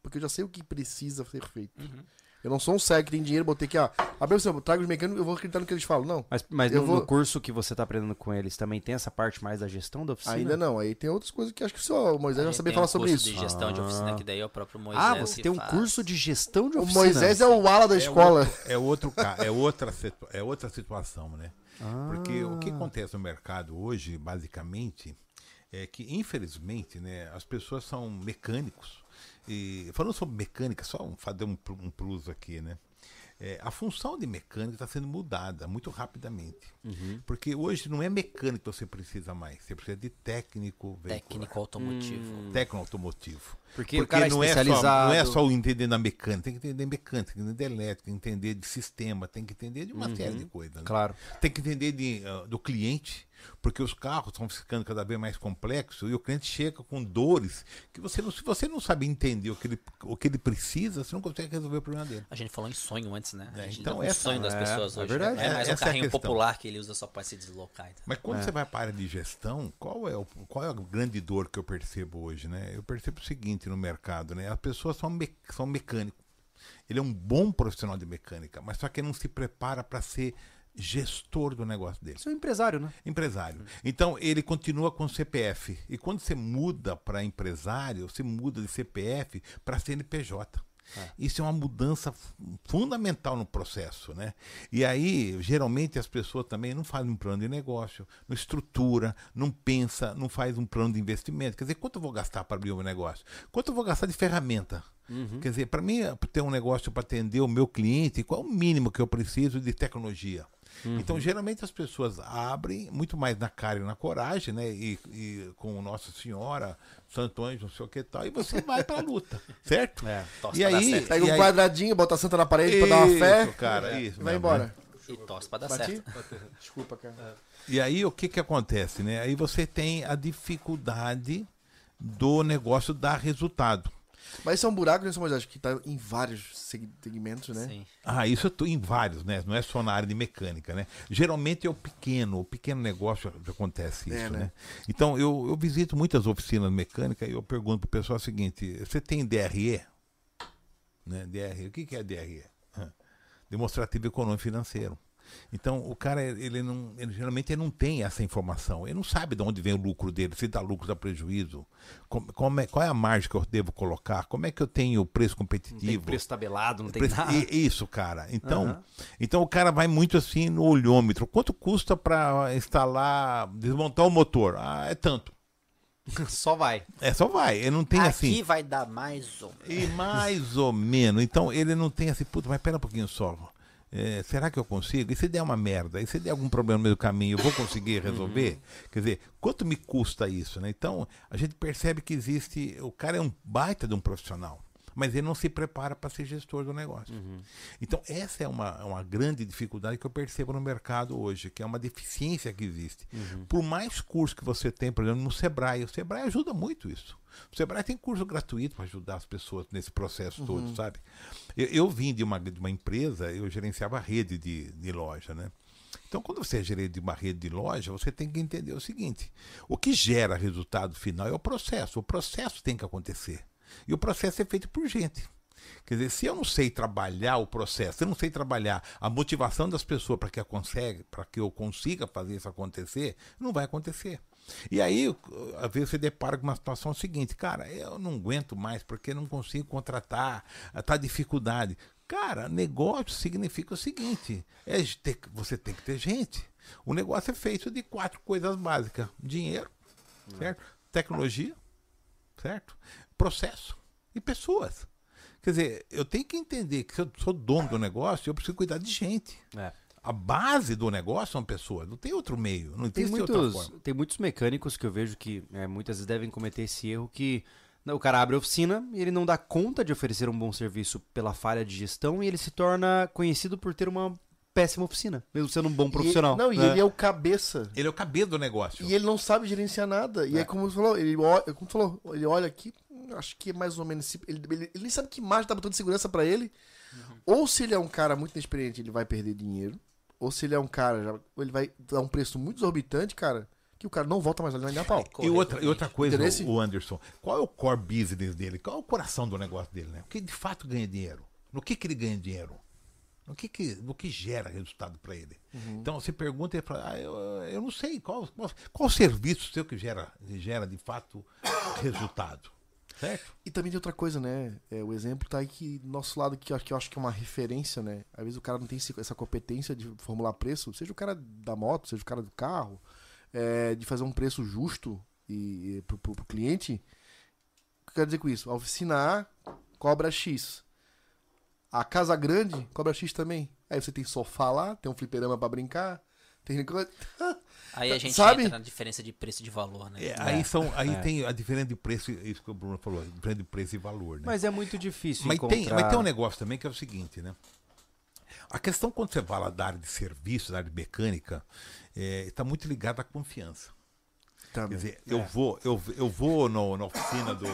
Porque eu já sei o que precisa ser feito. Uhum. Eu não sou um cego que tem dinheiro, botei aqui, ó. Abre o seu, traga os mecânicos, eu vou acreditar no que eles falam. Não, Mas, mas Eu no, vou- no curso que você tá aprendendo com eles, também tem essa parte mais da gestão da oficina? ainda não. Aí tem outras coisas que acho que só o Moisés A vai gente saber tem falar um sobre curso isso. de gestão de oficina, Ah. que daí é o próprio Moisés Ah, você tem um faz. curso de gestão de O oficina. Moisés é o ala da escola. É outro, é outro é outra, é outra situação, né? Ah. Porque o que acontece no mercado hoje, basicamente, é que, infelizmente, né, as pessoas são mecânicos. E falando sobre mecânica, só um, fazer um, um plus aqui, né? É, a função de mecânica está sendo mudada muito rapidamente. Uhum. Porque hoje não é mecânico que você precisa mais, você precisa de técnico veicular, Técnico automotivo. técnico automotivo. Porque, o cara é não, é só, especializado. não é só o entender da mecânica, tem que entender mecânica, tem que entender elétrica, tem que entender de sistema, tem que entender de uma Uhum. série de coisas. né? Claro. Tem que entender de, ah, do cliente, porque os carros estão ficando cada vez mais complexos e o cliente chega com dores que você não, se você não sabe entender o que ele, o que ele precisa, você não consegue resolver o problema dele. A gente falou em sonho antes, né? A É, gente então então, um essa- sonho das é, pessoas é hoje. verdade. É mais É, um é carrinho popular que ele usa só pra se deslocar. então. Mas quando você vai para a área de gestão, qual é, o, qual é a grande dor que eu percebo hoje? Né? Eu percebo o seguinte no mercado, né? as pessoas são, me, são mecânicos. Ele é um bom profissional de mecânica, mas só que ele não se prepara para ser gestor do negócio dele. Você é um empresário, né? Empresário. Então ele continua com CPF. E quando você muda para empresário, você muda de CPF para CNPJ. Isso é uma mudança fu- fundamental no processo, né? E aí, geralmente, as pessoas também não fazem um plano de negócio, não estrutura, não pensa, não faz um plano de investimento. Quer dizer, quanto eu vou gastar para abrir o meu negócio? Quanto eu vou gastar de ferramenta? Quer dizer, para mim, ter um negócio para atender o meu cliente, qual é o mínimo que eu preciso de tecnologia? Então, geralmente as pessoas abrem muito mais na cara e na coragem, né? E, e com Nossa Senhora, Santo Anjo, não sei o que tal, e você vai pra luta, certo? É. E aí, certo. Pega e um aí- quadradinho, bota a santa na parede pra dar uma fé. Isso, cara, isso. e vai mesmo, embora. né? E torce pra dar Bati? certo. Desculpa, cara. E aí o que que acontece, né? Aí você tem a dificuldade do negócio dar resultado. Mas isso é um buraco, né, Moisés? Que tá em vários seg- segmentos, né? Sim. Ah, isso eu tô em vários, né? Não é só na área de mecânica, né? Geralmente é o pequeno, o pequeno negócio que acontece isso, É, né? né? Então, eu, eu visito muitas oficinas mecânicas e eu pergunto pro pessoal o seguinte, você tem DRE? Né? DRE, o que que é DRE? Demonstrativo Econômico Financeiro. Então, o cara, ele não, ele, geralmente ele não tem essa informação. Ele não sabe de onde vem o lucro dele, se dá lucro, dá prejuízo. Como, como é, qual é a margem que eu devo colocar? Como é que eu tenho preço competitivo? Não tem preço tabelado, não tem Preço- nada. Isso, cara. Então, Aham. então o cara vai muito assim no olhômetro. Quanto custa para instalar, desmontar o motor? Ah, é tanto. Só vai. É só vai. Ele não tem Aqui assim. vai dar mais um. E mais ou menos. Então ele não tem assim, puta, mas pera um pouquinho só. É, será que eu consigo? E se der uma merda? E se der algum problema no meio do caminho, eu vou conseguir resolver? Quer dizer, quanto me custa isso? Né? Então, a gente percebe que existe. O cara é um baita de um profissional. Mas ele não se prepara para ser gestor do negócio. Uhum. Então, essa é uma, uma grande dificuldade que eu percebo no mercado hoje, que é uma deficiência que existe. Uhum. Por mais curso que você tem, por exemplo, no Sebrae, o Sebrae ajuda muito isso. O Sebrae tem curso gratuito para ajudar as pessoas nesse processo todo, sabe? Eu, eu vim de uma, de uma empresa, eu gerenciava a rede de, de loja, né? Então, quando você é gerente de uma rede de loja, você tem que entender o seguinte: o que gera resultado final é o processo. O processo tem que acontecer. E o processo é feito por gente. Quer dizer, se eu não sei trabalhar o processo, se eu não sei trabalhar a motivação das pessoas para que, que eu consiga fazer isso acontecer, não vai acontecer. E aí, às vezes, você depara com uma situação seguinte, cara, eu não aguento mais porque não consigo contratar, tá dificuldade. Cara, negócio significa o seguinte: é ter- você tem que ter gente. O negócio é feito de quatro coisas básicas: dinheiro, certo? Tecnologia, certo? Processo e pessoas. Quer dizer, eu tenho que entender que se eu sou dono do negócio, eu preciso cuidar de gente. É. A base do negócio são pessoas, não tem outro meio, não Tem existe outra muitos, forma. tem muitos mecânicos que eu vejo que é, muitas vezes devem cometer esse erro que né, o cara abre a oficina e ele não dá conta de oferecer um bom serviço pela falha de gestão e ele se torna conhecido por ter uma péssima oficina, mesmo sendo um bom profissional. E, não, e né? ele é o cabeça. Ele é o cabeça do negócio. E ele não sabe gerenciar nada. E É. aí, como você falou, ele olha, como você falou, ele olha aqui, acho que é mais ou menos. Ele, ele, ele nem sabe que margem tá botando de segurança pra ele. Ou se ele é um cara muito inexperiente, ele vai perder dinheiro. Ou se ele é um cara, já- ou ele vai dar um preço muito exorbitante, cara, que o cara não volta mais ali, vai dar pau. E outra, e outra coisa, Interesse? o Anderson, qual é o core business dele? Qual é o coração do negócio dele? Né? O que de fato ganha dinheiro? No que, que ele ganha dinheiro? No que, que, no que gera resultado para ele? Então você pergunta e ele fala, ah, eu, eu não sei, qual, qual, qual serviço seu que gera, que gera de fato resultado? Certo? E também tem outra coisa, né? É, o exemplo tá aí que do nosso lado que eu acho que eu acho que é uma referência, né? Às vezes o cara não tem esse- essa competência de formular preço, seja o cara da moto, seja o cara do carro, é, de fazer um preço justo e, e pro, pro- pro cliente. O que eu quero dizer com isso? A oficina A cobra X. A casa grande cobra X também. Aí você tem sofá lá, tem um fliperama pra brincar, tem coisa. Aí a gente Sabe? entra na diferença de preço e de valor, né? É, aí são, aí tem a diferença de preço, isso que o Bruno falou, a diferença de preço e valor, né? Mas é muito difícil Mas tem, encontrar... mas tem um negócio também que é o seguinte, né? A questão quando você fala da área de serviço, da área de mecânica, está muito ligada à confiança. Quer Também. dizer, eu vou, eu, eu vou no- na oficina do,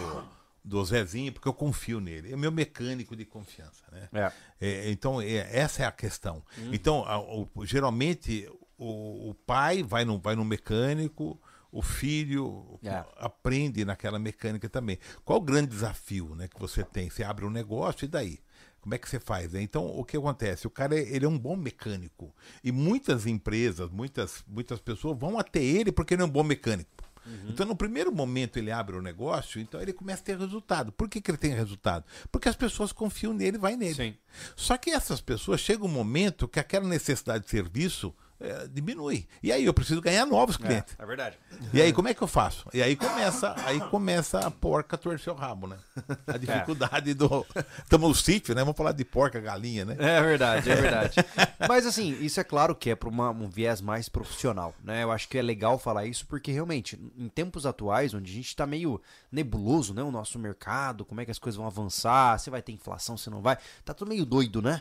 do Zezinho porque eu confio nele. É meu mecânico de confiança, né? É. É, então, é, essa é a questão. Então, a- o- geralmente, o, o pai vai no, vai no mecânico, o filho É. aprende naquela mecânica também. Qual o grande desafio né, que você tem? Você abre um negócio e daí? Como é que você faz? né? Então, o que acontece? O cara ele é um bom mecânico. E muitas empresas, muitas, muitas pessoas vão até ele porque ele é um bom mecânico. Então, no primeiro momento, ele abre o negócio, então ele começa a ter resultado. Por que, que ele tem resultado? Porque as pessoas confiam nele e vai nele. Sim. Só que essas pessoas chega um momento que aquela necessidade de serviço eh, diminui. E aí eu preciso ganhar novos clientes. É verdade. E aí como é que eu faço? E aí começa, aí começa a porca torcer o rabo, né? A dificuldade do. Estamos no sítio, né? Vamos falar de porca, galinha, né? É verdade, é verdade. Mas assim, isso é claro que é para um viés mais profissional, né? Eu acho que é legal falar isso porque realmente, em tempos atuais, onde a gente tá meio nebuloso, né? O nosso mercado, como é que as coisas vão avançar, se vai ter inflação, se não vai, tá tudo meio doido, né?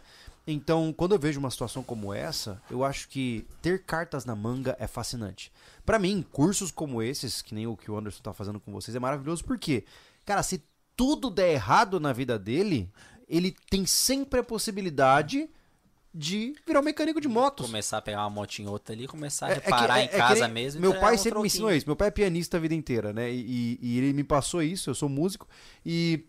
Então, quando eu vejo uma situação como essa, eu acho que ter cartas na manga é fascinante. Pra mim, cursos como esses, que nem o que o Anderson tá fazendo com vocês, é maravilhoso porque, cara, se tudo der errado na vida dele, ele tem sempre a possibilidade de virar um mecânico de motos. Começar a pegar uma motinha outra ali, começar a É- é que- reparar é- em é que casa nem- mesmo. e Meu pai um sempre me ensinou isso. Meu pai é pianista a vida inteira, né? E, e ele me passou isso. Eu sou músico. E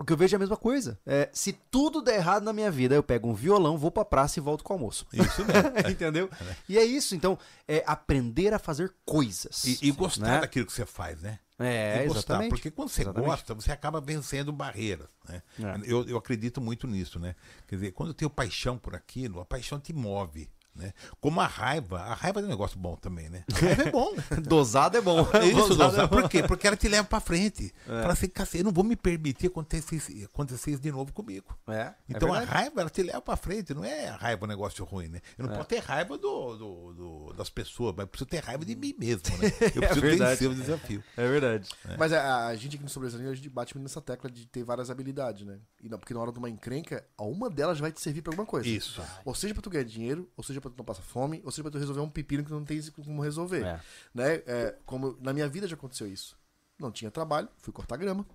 o que eu vejo é a mesma coisa. É, se tudo der errado na minha vida, eu pego um violão, vou pra praça e volto com o almoço. Isso mesmo. Entendeu? E é isso. Então, é aprender a fazer coisas. E, e gostar né? daquilo que você faz, né? É, e gostar, exatamente. porque quando você Exatamente. gosta, você acaba vencendo barreiras. Né? É. Eu, eu acredito muito nisso, né? Quer dizer, quando eu tenho paixão por aquilo, a paixão te move. Né? Como a raiva, a raiva é um negócio bom também, né? A raiva é bom. Dosado é bom. É isso, Dosado Dosado. é bom. Por quê? Porque ela te leva pra frente. Fala assim, cacete, eu não vou me permitir acontecer, isso- acontecer isso de novo comigo. É, é Então a raiva, ela te leva pra frente, não é a raiva um negócio ruim, né? Eu não posso ter raiva do, do- do- das pessoas, mas eu preciso ter raiva de mim mesmo, né? Eu preciso verdade. vencer o desafio. É verdade. Mas a, a gente aqui no Sobresalinho, a gente bate muito nessa tecla de ter várias habilidades, né? E não, porque na hora de uma encrenca, uma delas vai te servir pra alguma coisa. Isso. Ou seja pra tu ganhar dinheiro, ou seja pra tu não passar fome, ou seja pra tu resolver um pepino que não tem como resolver. É. Né? É, como na minha vida já aconteceu isso. Não tinha trabalho, fui cortar grama.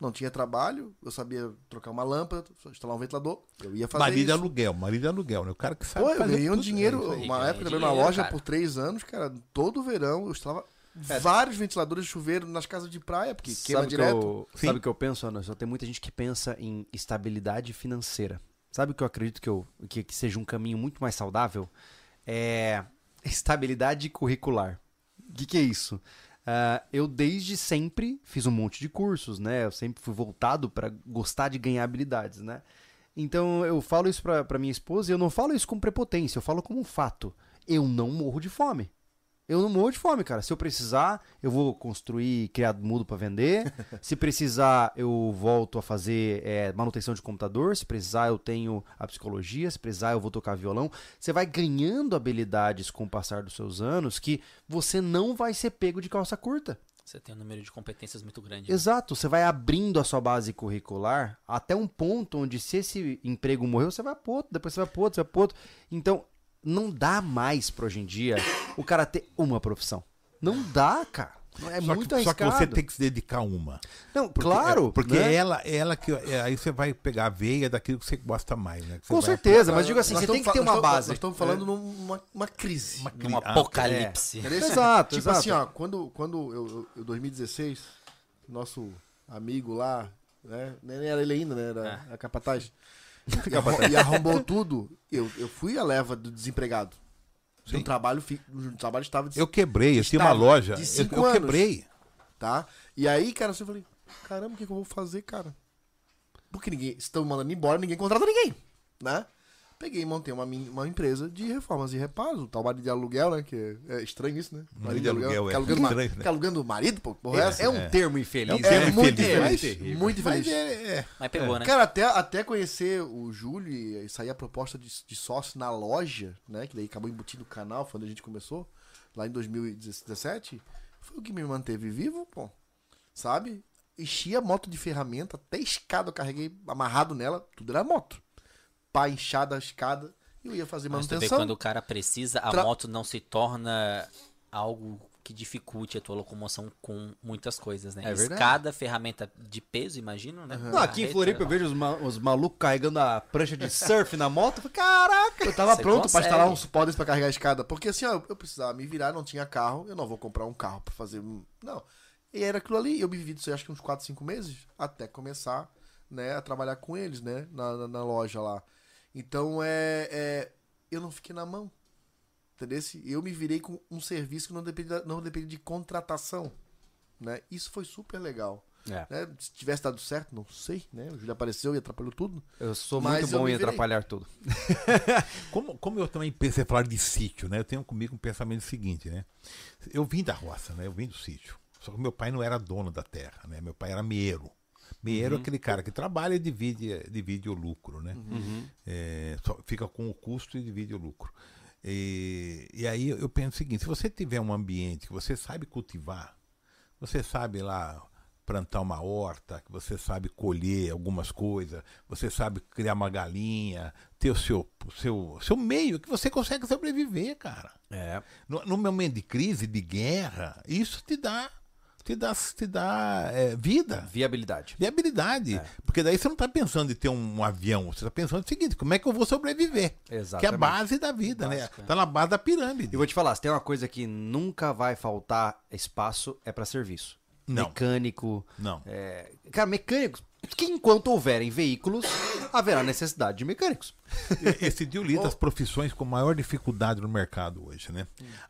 Não tinha trabalho, eu sabia trocar uma lâmpada, instalar um ventilador, eu ia fazer Marido de isso. aluguel, marido de aluguel, né? O cara que sabe Pô, eu fazer ganhei um dinheiro, é aí. uma época trabalhando na loja cara. por três anos, cara, todo verão eu instalava vários ventiladores de chuveiro nas casas de praia, porque queima Sabe o que direto. eu, sabe o que eu penso, Anderson? Tem muita gente que pensa em estabilidade financeira. Sabe o que eu acredito que, eu, que, que seja um caminho muito mais saudável? É estabilidade curricular. O que, que é isso? Ah, eu desde sempre fiz um monte de cursos, né? Eu sempre fui voltado para gostar de ganhar habilidades, né? Então eu falo isso pra minha esposa e eu não falo isso com prepotência, eu falo como um fato. Eu não morro de fome. Eu não morro de fome, cara. Se eu precisar, eu vou construir criado mudo pra vender. Se precisar, eu volto a fazer é, manutenção de computador. Se precisar, eu tenho a psicologia. Se precisar, eu vou tocar violão. Você vai ganhando habilidades com o passar dos seus anos que você não vai ser pego de calça curta. Você tem um número de competências muito grande. né? Exato, você vai abrindo a sua base curricular até um ponto onde se esse emprego morreu, você vai pro outro, depois você vai pro outro, você vai pro outro. Então, não dá mais pra hoje em dia o cara ter uma profissão. Não dá, cara. É só, muito que, só que arriscado. você tem que se dedicar a uma. Não, Porque- claro, é, Porque né? ela, ela que. é, aí você vai pegar a veia daquilo que você gosta mais, né? Com vai- certeza, mas digo assim, Nós você tem que ter uma base. Nós estamos falando numa uma crise. Uma cri- ah, apocalipse. Entendeu? Exato, Tipo exato. assim, ó, quando, quando eu, eu, eu 2016, nosso amigo lá, né? Nem era ele ainda, né? Era a capataz. E arrom- E arrombou tudo. Eu, eu fui a leva do desempregado. De Sim. trabalho, um trabalho estável de Eu quebrei, eu tinha uma Estava loja. de eu- cinco eu, anos. quebrei. tá? E aí, cara, assim, eu falei, caramba, o que, que eu vou fazer, cara? Porque ninguém, estão mandando embora, ninguém contrata ninguém, né? Peguei e montei uma, uma empresa de reformas e reparos, o tal marido de aluguel, né? Que é, é estranho isso, né? Marido de aluguel, fica é alugando, estranho, né? alugando o marido, pô, porra, é essa? É um termo infeliz. É, né? muito infeliz, infeliz, muito infeliz. Mas é, é. Mas pegou, né? Cara, até, até conhecer o Júlio e sair a proposta de, de sócio na loja, né? Que daí acabou embutindo o canal, foi onde a gente começou, lá em 2017. Foi o que me manteve vivo, pô. Sabe? Enchi a moto de ferramenta, até escada eu carreguei amarrado nela, tudo era moto. Pá, inchada a escada, e eu ia fazer Mas tu vê manutenção. quando o cara precisa, a Tra- moto não se torna algo que dificulte a tua locomoção com muitas coisas, né? É verdade. Escada, ferramenta de peso, imagino, né? Não, aqui em Floripa eu vejo os, ma- os malucos carregando a prancha de surf na moto. Eu falei, Caraca! Eu tava Você pronto pra consegue. instalar uns pods pra carregar a escada. Porque assim, ó, eu precisava me virar, não tinha carro, eu não vou comprar um carro pra fazer. Não. E era aquilo ali, eu me vivi disso acho que uns 4, 5 meses, até começar né, a trabalhar com eles, né? Na, na, na loja lá. Então é, é. Eu não fiquei na mão. Entendeu? Eu me virei com um serviço que não dependia, não dependia de contratação. Né? Isso foi super legal. É, Né? Se tivesse dado certo, não sei, né? O Júlio apareceu e atrapalhou tudo. eu sou Mas muito bom em atrapalhar tudo. Como, como eu também pensei falar de sítio, né? Eu tenho comigo um pensamento seguinte, né? Eu vim da roça, né? Eu vim do sítio. Só que meu pai não era dono da terra, né? Meu pai era meeiro. Meeiro é aquele cara que trabalha e divide, divide o lucro, né? É, só fica com o custo e divide o lucro. E, e aí eu penso o seguinte: se você tiver um ambiente que você sabe cultivar, você sabe lá plantar uma horta, que você sabe colher algumas coisas, você sabe criar uma galinha, ter o seu, seu, seu meio que você consegue sobreviver, cara. É. No, no momento de crise, de guerra, isso te dá, te dá, te dá é, vida. Viabilidade. Viabilidade. Porque daí você não está pensando em ter um, avião, você está pensando no seguinte, como é que eu vou sobreviver? Que é a Exatamente. base da vida, né? Básico, é. Tá na base da pirâmide. E vou te falar, se tem uma coisa que nunca vai faltar espaço, é pra serviço. Não. Mecânico. Não. é, Cara, mecânicos. Que enquanto houverem veículos, haverá necessidade de mecânicos. Esse dia eu li das profissões com maior dificuldade no mercado hoje, né?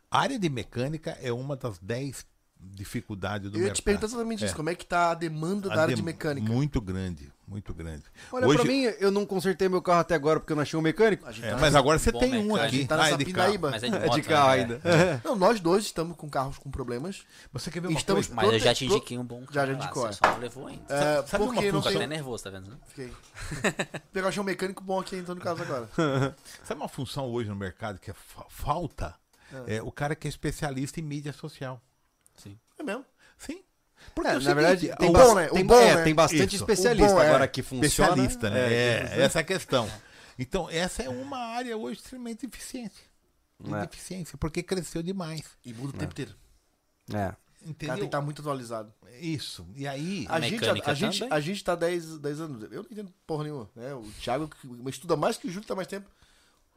A área de mecânica é uma das 10 dificuldade do Eu ia te mercado. perguntar exatamente isso. Como é que tá a demanda A da área de mecânica? Muito grande, muito grande. Olha, Hoje- pra mim, eu não consertei meu carro até agora porque eu não achei um mecânico. É, tá- mas agora você tem um mecânico. aqui. tá Ah, nessa é de carro. Mas é de É de carro né? ainda. Não, nós dois estamos com carros com problemas. Você quer ver uma Estamos- coisa? Mas eu já te indiquei um bom Já, já carro lá, indicou, você é. só não levou ainda. É, sabe uma porque não até tem... nervoso, tá vendo? Fiquei. Eu achei um mecânico bom aqui, então, no caso agora. Sabe uma função hoje no mercado que é fa- falta? É. o cara que é especialista em mídia social. É mesmo. Sim. É, é o na seguinte, verdade, tem, bom, né? Tem, bom, é, né? tem bastante Isso. especialista é agora que funciona. especialista, né? É, É, essa é a questão. Então, essa é uma área hoje extremamente eficiente. De É. deficiência, porque cresceu demais. E muda o tempo inteiro. é. O cara tem Entendeu? que estar muito atualizado. Isso. E aí. A gente, a, a gente, a gente tá 10, 10 anos. Eu não entendo porra nenhuma. Né? O Thiago que estuda mais que o Júlio, tá mais tempo.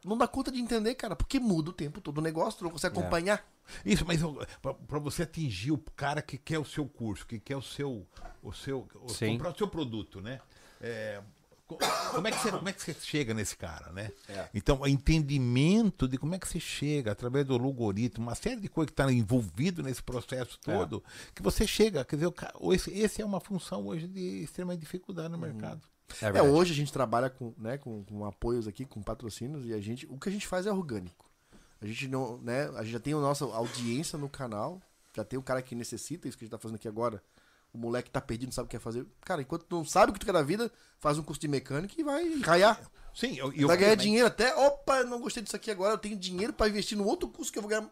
Não dá conta de entender, cara, porque muda o tempo todo o negócio, tu não consegue acompanhar. Isso, mas para você atingir o cara que quer o seu curso, que quer o seu. O seu Sim. comprar o seu produto, né? É, co- como, é que você, como é que você chega nesse cara, né? Então, o entendimento de como é que você chega através do algoritmo, uma série de coisas que está envolvido nesse processo todo, que você chega. Quer dizer, esse, esse é uma função hoje de extrema dificuldade no mercado. É É, hoje a gente trabalha com, né, com, com apoios aqui, com patrocínios, e a gente, o que a gente faz é orgânico. A gente não, né, a gente já tem a nossa audiência no canal, já tem o cara que necessita, isso que a gente tá fazendo aqui agora. O moleque tá perdido, não sabe o que quer fazer. Cara, enquanto tu não sabe o que tu quer da vida, faz um curso de mecânica e vai raiar. Sim, eu, eu vai ganhar dinheiro até, opa, não gostei disso aqui agora, eu tenho dinheiro pra investir no outro curso que eu vou ganhar,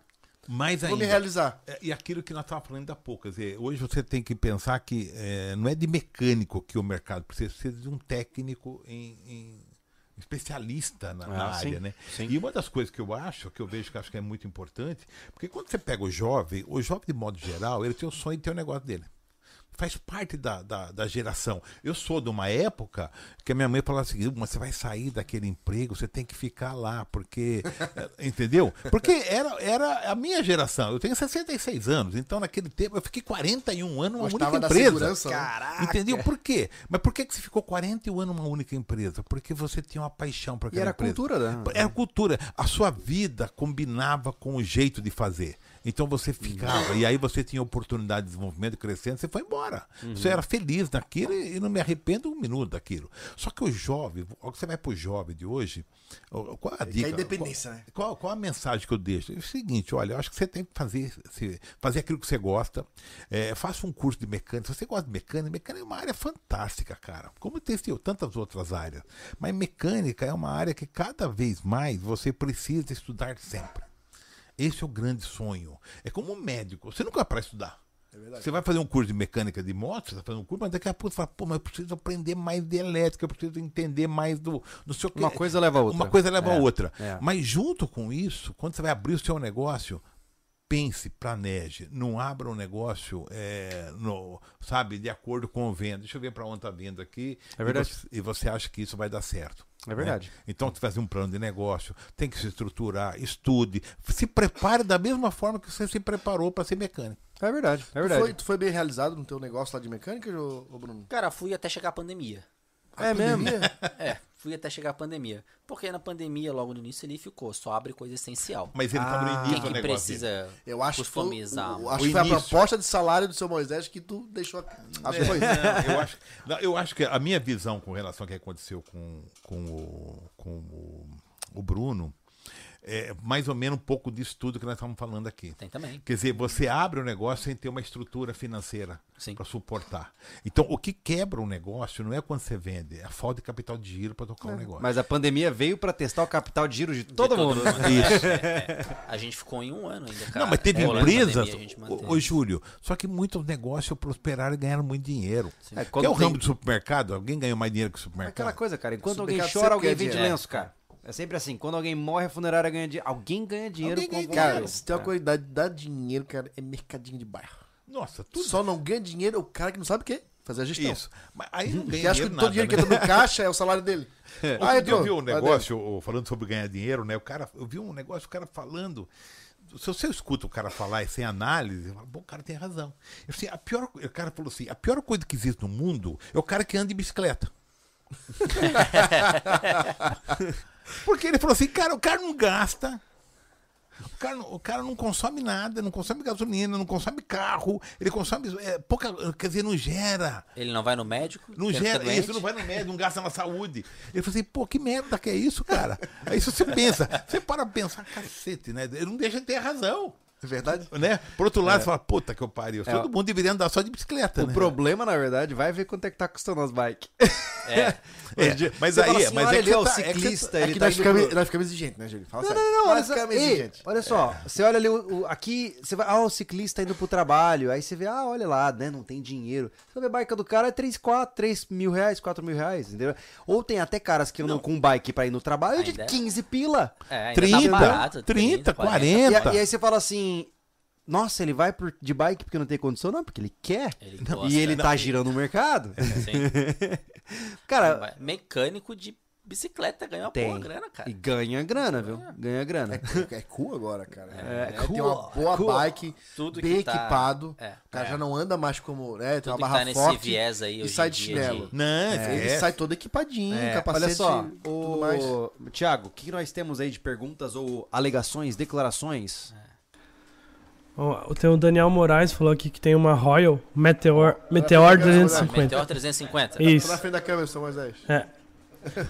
mais vou ainda. me realizar. É, E aquilo que nós estávamos falando há pouco, quer dizer, hoje você tem que pensar que é, não é de mecânico que o mercado precisa, precisa de um técnico em, em- especialista na, na Ah, sim, área, né? sim. E uma das coisas que eu acho, que eu vejo que acho que é muito importante, porque quando você pega o jovem, o jovem de modo geral, ele tem o sonho de ter o negócio dele. Faz parte da, da, da geração. Eu sou de uma época que a minha mãe falava assim: mas você vai sair daquele emprego, você tem que ficar lá, porque. Entendeu? Porque era, era a minha geração. Eu tenho 66 anos, então naquele tempo eu fiquei 41 anos numa Gostava única empresa. né? Caraca. Entendeu? Por quê? Mas por que, que você ficou 41 anos numa única empresa? Porque você tinha uma paixão por E aquela era empresa. cultura, né? Era cultura. A sua vida combinava com o jeito de fazer. Então você ficava, e aí você tinha oportunidade de desenvolvimento crescendo, você foi embora. Você era feliz naquilo e não me arrependo um minuto daquilo. Só que o jovem, você vai pro jovem de hoje, qual a Ele dica? quer independência, qual, né? Qual, qual a mensagem que eu deixo? É o seguinte, olha, eu acho que você tem que fazer, fazer aquilo que você gosta. É, faça um curso de mecânica. Se você gosta de mecânica, mecânica é uma área fantástica, cara. Como tem tantas outras áreas. Mas mecânica é uma área que cada vez mais você precisa estudar sempre. Esse é o grande sonho. É como um médico. Você nunca vai para estudar. Você vai fazer um curso de mecânica de moto, você está fazendo um curso, mas daqui a pouco você fala, pô, mas eu preciso aprender mais de elétrica, eu preciso entender mais do. Não sei o. Uma coisa leva a outra. Uma coisa leva a É, outra. é. Mas junto com isso, quando você vai abrir o seu negócio, pense, planeje. Não abra um negócio, é, no, sabe, de acordo com o vento. Deixa eu ver para onde está vindo aqui. É verdade. E você, e você acha que isso vai dar certo. É verdade. né? Então, tem que fazer um plano de negócio, tem que se estruturar, estude, se prepare da mesma forma que você se preparou para ser mecânico. É verdade, é Tu verdade. foi, tu foi bem realizado no teu negócio lá de mecânica, Bruno? Cara, fui até chegar a pandemia. É mesmo? É, fui até chegar a pandemia. Porque na pandemia, logo no início, ele ficou, só abre coisa essencial. Mas ele está no Ah. início que precisa Eu acho que foi, customizar? o- o- acho que foi a proposta de salário do seu Moisés que tu deixou. Acho que isso. Não, eu, acho, não, eu acho que a minha visão com relação ao que aconteceu com, com, o, com o, o Bruno é mais ou menos um pouco disso tudo que nós estamos falando aqui. Tem também. Quer dizer, você abre o negócio sem ter uma estrutura financeira para suportar. Então, o que quebra um negócio não é quando você vende, é a falta de capital de giro para tocar o negócio. Mas a pandemia veio pra testar o capital de giro de todo De mundo. Isso. A gente ficou em um ano ainda, cara. Não, mas teve Rolando empresas, ô, Júlio, só que muitos negócios prosperaram e ganharam muito dinheiro. É, o tem- ramo do supermercado? Alguém ganhou mais dinheiro que o É supermercado? aquela coisa, cara. Enquanto alguém chora, alguém vende dinheiro. lenço, cara. É sempre assim. Quando alguém morre, a funerária ganha dinheiro. Alguém ganha dinheiro Alguém com ganha Cara, dinheiro. se tem uma É. coisa que dá, dinheiro, cara, é mercadinho de bairro. Nossa, tudo Só não ganha dinheiro o cara que não sabe o quê? Fazer a gestão. isso. Mas aí não Que ganha acha que dinheiro todo dinheiro nada, que né? entra no caixa é o salário dele. Outro Ah, eu vi um negócio, falando sobre ganhar dinheiro, né? O cara, eu vi um negócio, o cara falando. Se você escuta o cara falar sem análise, eu falo, bom, o cara tem razão. Eu, assim, a pior, o cara falou assim: a pior coisa que existe no mundo é o cara que anda de bicicleta. Porque ele falou assim, cara, o cara não gasta. O cara, não- o cara não consome nada, não consome gasolina, não consome carro, ele consome é, pouca. Quer dizer, não gera. Ele não vai no médico? Não gera doente? isso, não vai no médico, não gasta na saúde. Ele falou assim, pô, que merda que é isso, cara? Aí você pensa, você para pensar, cacete, né? Ele não deixa de ter razão. É verdade? Né? Por outro lado, você fala, puta que eu pariu. É. Todo mundo deveria andar só de bicicleta, O né? problema, na verdade, vai ver quanto é que tá custando as bikes. É. É, mas Você aí, assim, mas é ali, que ó, o você tá- é que você ciclista, É que tá nós indo ficamos, nós ficamos exigentes, né, Júlio? Fala Não, sério. não, não, Nós olha só, ficamos exigentes. olha só, você olha ali, o, o- aqui, você vai, ah, o ciclista indo pro trabalho, aí você vê, ah, olha lá, né, não tem dinheiro. Você vê a bike do cara é 3, 4, 3 mil reais, 4 mil reais, entendeu? Ou tem até caras que andam com bike pra ir no trabalho de Ainda é. 15 pila. É, ainda 30, tá barato, 30, E, 40. a- e aí você fala assim, nossa, ele vai por- de bike porque não tem condição? Não, porque ele quer. Ele Não, gosta. e ele tá girando o mercado. Sim. Cara, Mecânico de bicicleta ganha uma tem. boa grana, cara. E ganha grana, viu? Ganha grana. É, é cool agora, cara. É, É, Tem cool, uma boa cool. bike, Tudo bem que tá- equipado. É. O cara É. já não anda mais como, né? Tem Tudo uma barra tá nesse forte viés aí e sai de chinelo. de- Não, É, ele é. sai todo equipadinho, É, capacete olha só, o... Tiago, o que que nós temos aí de perguntas ou alegações, declarações? Ó, Tem o Daniel Moraes falou aqui que tem uma Royal Meteor, Meteor Ah, 350. Meteor 350. Isso. Tô na frente da câmera, São Moisés.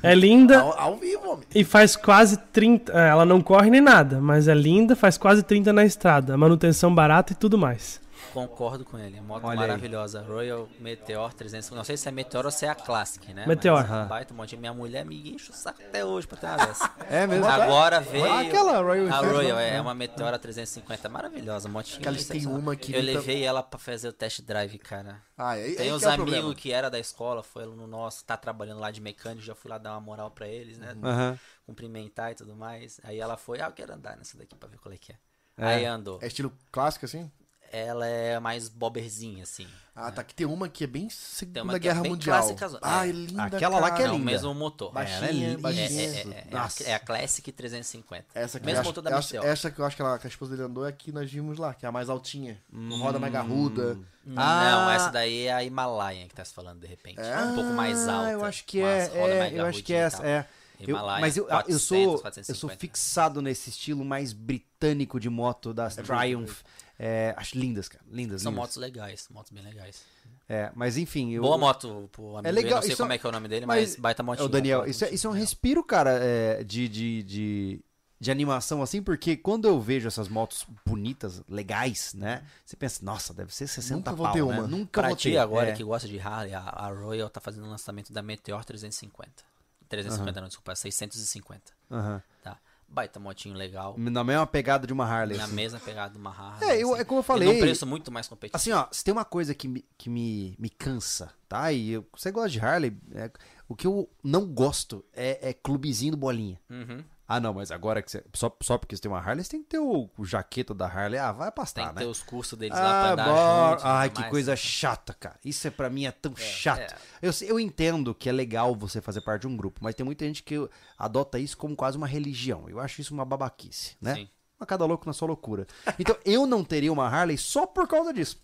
É linda Ao, ao vivo, homem. e faz quase 30. é, Ela não corre nem nada, mas é linda, faz quase 30 na estrada. Manutenção barata e tudo mais. Concordo com ele. Moto Olha aí. maravilhosa. Royal Meteor 350. Não sei se é Meteor ou se é a Classic, né? Meteor. Mas, baita monte. Minha mulher me enche o saco até hoje pra ter uma dessa. É mesmo? Agora veio. Ah, aquela Royal A Royal né? é uma Meteora 350 maravilhosa, motinha. Cara, eles têm sensacional. uma que Eu levei ela pra fazer o test drive, cara. Ah, aí, Tem aí uns que é amigos problema. que era da escola, foi no nosso, tá trabalhando lá de mecânico, já fui lá dar uma moral pra eles, né? Aham. Cumprimentar e tudo mais. Aí ela foi, ah, eu quero andar nessa daqui pra ver qual é que é. É. Aí andou. É estilo clássico, assim? Ela é mais bobberzinha, assim. Ah, tá. Que tem uma que é bem Tem Segunda uma que é Guerra bem Mundial. clássica, Ah, é. é linda, Aquela lá que é cara. É o linda. mesmo motor. Baixinha, Ela é linda. É, baixinha. é, é, é, a, é a Classic 350. Essa que, Mesmo eu acho- motor da eu Meteor. essa que eu acho que, ela, que a esposa dele andou é a que nós vimos lá, que é a mais altinha. Com roda mais garruda. Ah. Não, essa daí é a Himalaia que tá se falando de repente. É? um pouco mais alta. Ah, eu acho que é, é, eu acho que é essa, é. Eu- mas eu, eu 400, sou eu sou 450. fixado nesse estilo mais britânico de moto das Triumph. É, acho lindas, cara, lindas, São lindas. motos legais, motos bem legais. É, mas enfim, eu, Boa moto pro amigo. É eu legal, não sei isso como é- é que é o nome dele, mas- mas, baita É motinha. o Daniel, isso é, isso é um respiro, cara, é, de, de, de, de animação, assim, porque quando eu vejo essas motos bonitas, legais, né? Você pensa, nossa, deve ser 60 Nunca vou pau, ter né? uma. Nunca Pra vou ti ter. agora é. que gosta de Harley, a, a Royal tá fazendo o lançamento da Meteor 350. 350 não, desculpa, 650. Aham. Tá. Baita motinho legal. Na mesma pegada de uma Harley. Na assim. mesma pegada de uma Harley. É, eu- assim. é como eu E falei. num preço muito mais competitivo. Assim, ó, se tem uma coisa que me, que me, me cansa, tá? E eu- você gosta de Harley, é, o que eu não gosto é, é clubezinho do bolinha. Uhum. Ah, não, mas agora que você. Só, só porque você tem uma Harley, você tem que ter o, o jaqueta da Harley. Ah, vai Tem pastar, que né? ter os cursos deles lá pra Ah, andar bora. junto. Ai, que mais. coisa chata, cara. Isso é para mim é tão chato. é. Eu, eu entendo que é legal você fazer parte de um grupo, mas tem muita gente que adota isso como quase uma religião. Eu acho isso uma babaquice, né? Sim. A cada louco na sua loucura. Então, eu não teria uma Harley só por causa disso.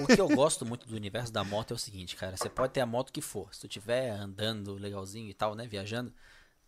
O que eu gosto muito do universo da moto é o seguinte, cara. Você pode ter a moto que for. Se tu estiver andando legalzinho e tal, né? Viajando,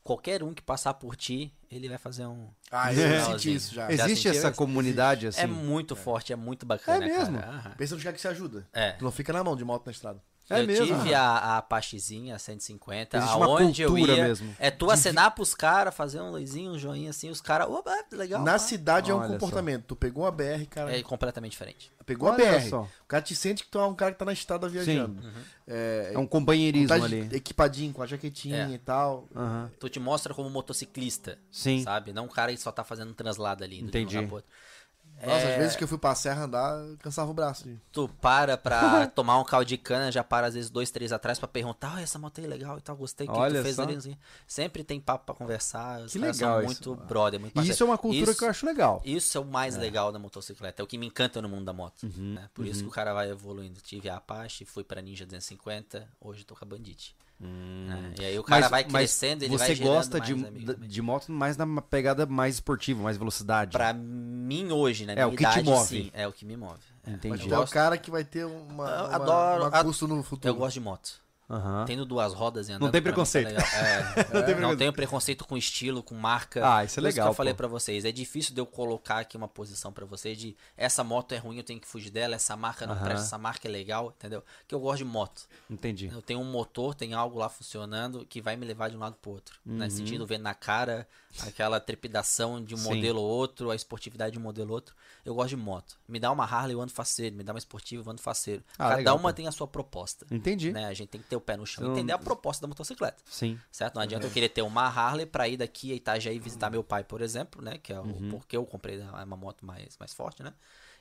qualquer um que passar por ti, ele vai fazer um. Ah, É. eu senti isso já. Já Existe essa comunidade assim. é muito forte, é muito bacana, É mesmo? cara. Pensa no lugar que se ajuda. É. Tu não fica na mão de moto na estrada. É eu mesmo? tive a, a Apachezinha, a 150, Existe uma aonde eu ia. mesmo. É tu acenar pros caras, fazer um luzinho, um joinha assim, os caras. Opa, legal. na pá." cidade é um Olha comportamento. Tu pegou uma BR, cara. É completamente diferente. Pegou Olha a BR. só. O cara te sente que tu é um cara que tá na estrada viajando. Uhum. É, É um companheirismo tá ali. equipadinho, com a jaquetinha É. e tal. Aham. Tu te mostra como motociclista, Sim. sabe? Não um cara que só tá fazendo um translado ali. um Entendi. lugar pro outro. Nossa, É. às vezes que eu fui pra serra andar, cansava o braço. Tu para pra tomar um caldo de cana, já para às vezes dois, três atrás pra perguntar, ah, essa moto é legal e tal, gostei, o que, Olha tu fez só. ali? Sempre tem papo pra conversar, os Que caras legal são isso. muito brother, muito E isso é uma cultura Isso- que eu acho legal. Isso é o mais legal da motocicleta, é o que me encanta no mundo da moto. Uhum, né? Por isso que o cara vai evoluindo. Tive a Apache, fui pra Ninja 250, hoje tô com a Bandit. Né? E aí o cara vai crescendo, ele Hum. você vai gerando gosta de, de moto mais na pegada mais esportiva, mais velocidade. Pra mim hoje, né? É, o que te move. sim, é o que me move. É. Entendi. Mas é o cara que vai ter uma, uma, adoro- curso no futuro. Eu gosto de moto. Aham. Tendo duas rodas e andando. Não tem tá preconceito. legal. É, tem não preconceito. tenho preconceito com estilo, com marca. Ah, isso é Por que legal, eu falei pô. pra vocês. É difícil de eu colocar aqui uma posição pra vocês de essa moto é ruim, eu tenho que fugir dela, essa marca não Aham. presta, essa marca é legal, entendeu? Que eu gosto de moto. Entendi. Eu tenho um motor, tem algo lá funcionando que vai me levar de um lado pro outro. Uhum. Né? Sentindo ver na cara aquela trepidação de um Sim. modelo ou outro, a esportividade de um modelo ou outro. Eu gosto de moto. Me dá uma Harley, eu ando faceiro. Me dá uma esportiva, eu ando faceiro. Ah, Cada legal, uma pô. tem a sua proposta. Entendi. Né? A gente tem que ter o pé no chão. Então- Entender a proposta da motocicleta. Sim. Certo? Não adianta eu querer ter uma Harley pra ir daqui a Itajaí visitar meu pai, por exemplo, né? Que é o Uhum. porque eu comprei é uma moto mais, mais forte, né?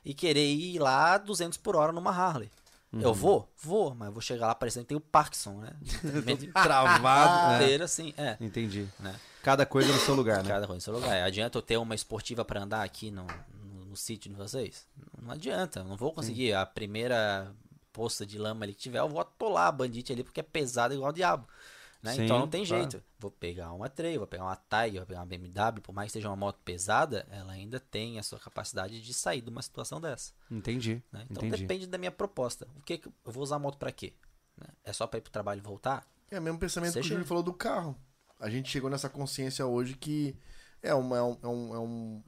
E querer ir lá 200 por hora numa Harley. Uhum. Eu vou? Vou, mas eu vou chegar lá parecendo que tem o Parkinson, né? Travado. é. inteiro, assim, é. Entendi. Né? Cada coisa no seu lugar, né? Cada coisa no seu lugar. Adianta eu ter uma esportiva pra andar aqui no, no, no sítio de vocês? Não adianta, eu não vou conseguir. A primeira poça de lama ali que tiver, eu vou atolar a bandite ali porque é pesada igual o diabo. Né? Sim, então não tem claro. jeito. Vou pegar uma Trail, vou pegar uma Tiger, vou pegar uma BMW, por mais que seja uma moto pesada, ela ainda tem a sua capacidade de sair de uma situação dessa. Entendi. né? Então Entendi. depende da minha proposta. O que, que eu vou usar a moto pra quê? Né? É só pra ir pro trabalho e voltar? É o mesmo pensamento que o Seja- Júlio falou do carro. A gente chegou nessa consciência hoje que é uma, é um, é um- é um-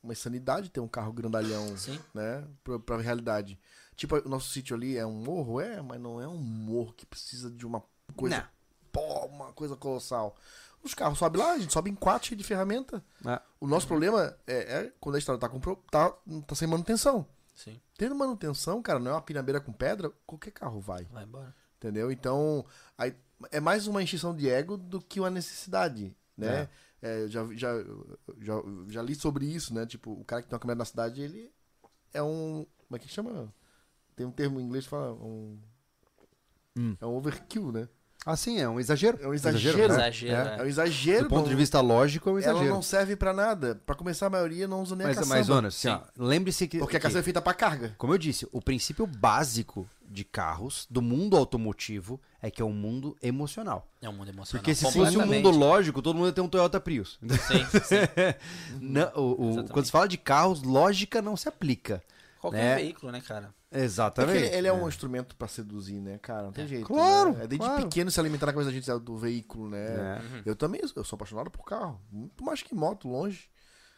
uma insanidade ter um carro grandalhão, Sim. né? Pra, pra realidade. Tipo, o nosso sítio ali é um morro? É, mas não é um morro que precisa de uma coisa, Não. Pô, uma coisa colossal. Os carros sobem lá, a gente sobe em quatro cheio de ferramenta. Ah, O nosso problema é, é quando a estrada tá, com, pro- tá, tá sem manutenção. Sim, Tendo manutenção, cara, não é uma pinabeira com pedra, qualquer carro vai. vai embora. Entendeu? Então, aí, é mais uma encheção de ego do que uma necessidade, né? É, eu já, já, já, já li sobre isso, né? Tipo, o cara que tem uma caminhada na cidade, ele é um... Como é que chama? Tem um termo em inglês que fala um... Hum. É um overkill, né? Assim, é um exagero. É um exagero, né? Exagero, É. é. É um exagero. Do ponto de vista lógico, é um Ela exagero. não serve pra nada. Pra começar, a maioria não usa nem a Mas, caçamba. mas Jonas, assim, lembre-se que, Porque a caçamba é feita pra carga. como eu disse, o princípio básico de carros, do mundo automotivo, é que é um mundo emocional. É um mundo emocional. Porque se fosse um mundo lógico, todo mundo ia ter um Toyota Prius. Sim, sim. Não, o- o- quando se fala de carros, lógica não se aplica. Qualquer né? veículo, né, cara? É Exatamente. ele, ele é um instrumento pra seduzir, né, cara? Não tem jeito. Claro, né? É desde claro. pequeno se alimentar na coisa da gente do veículo, né? É. Eu também, eu sou apaixonado por carro. Muito mais que moto, longe.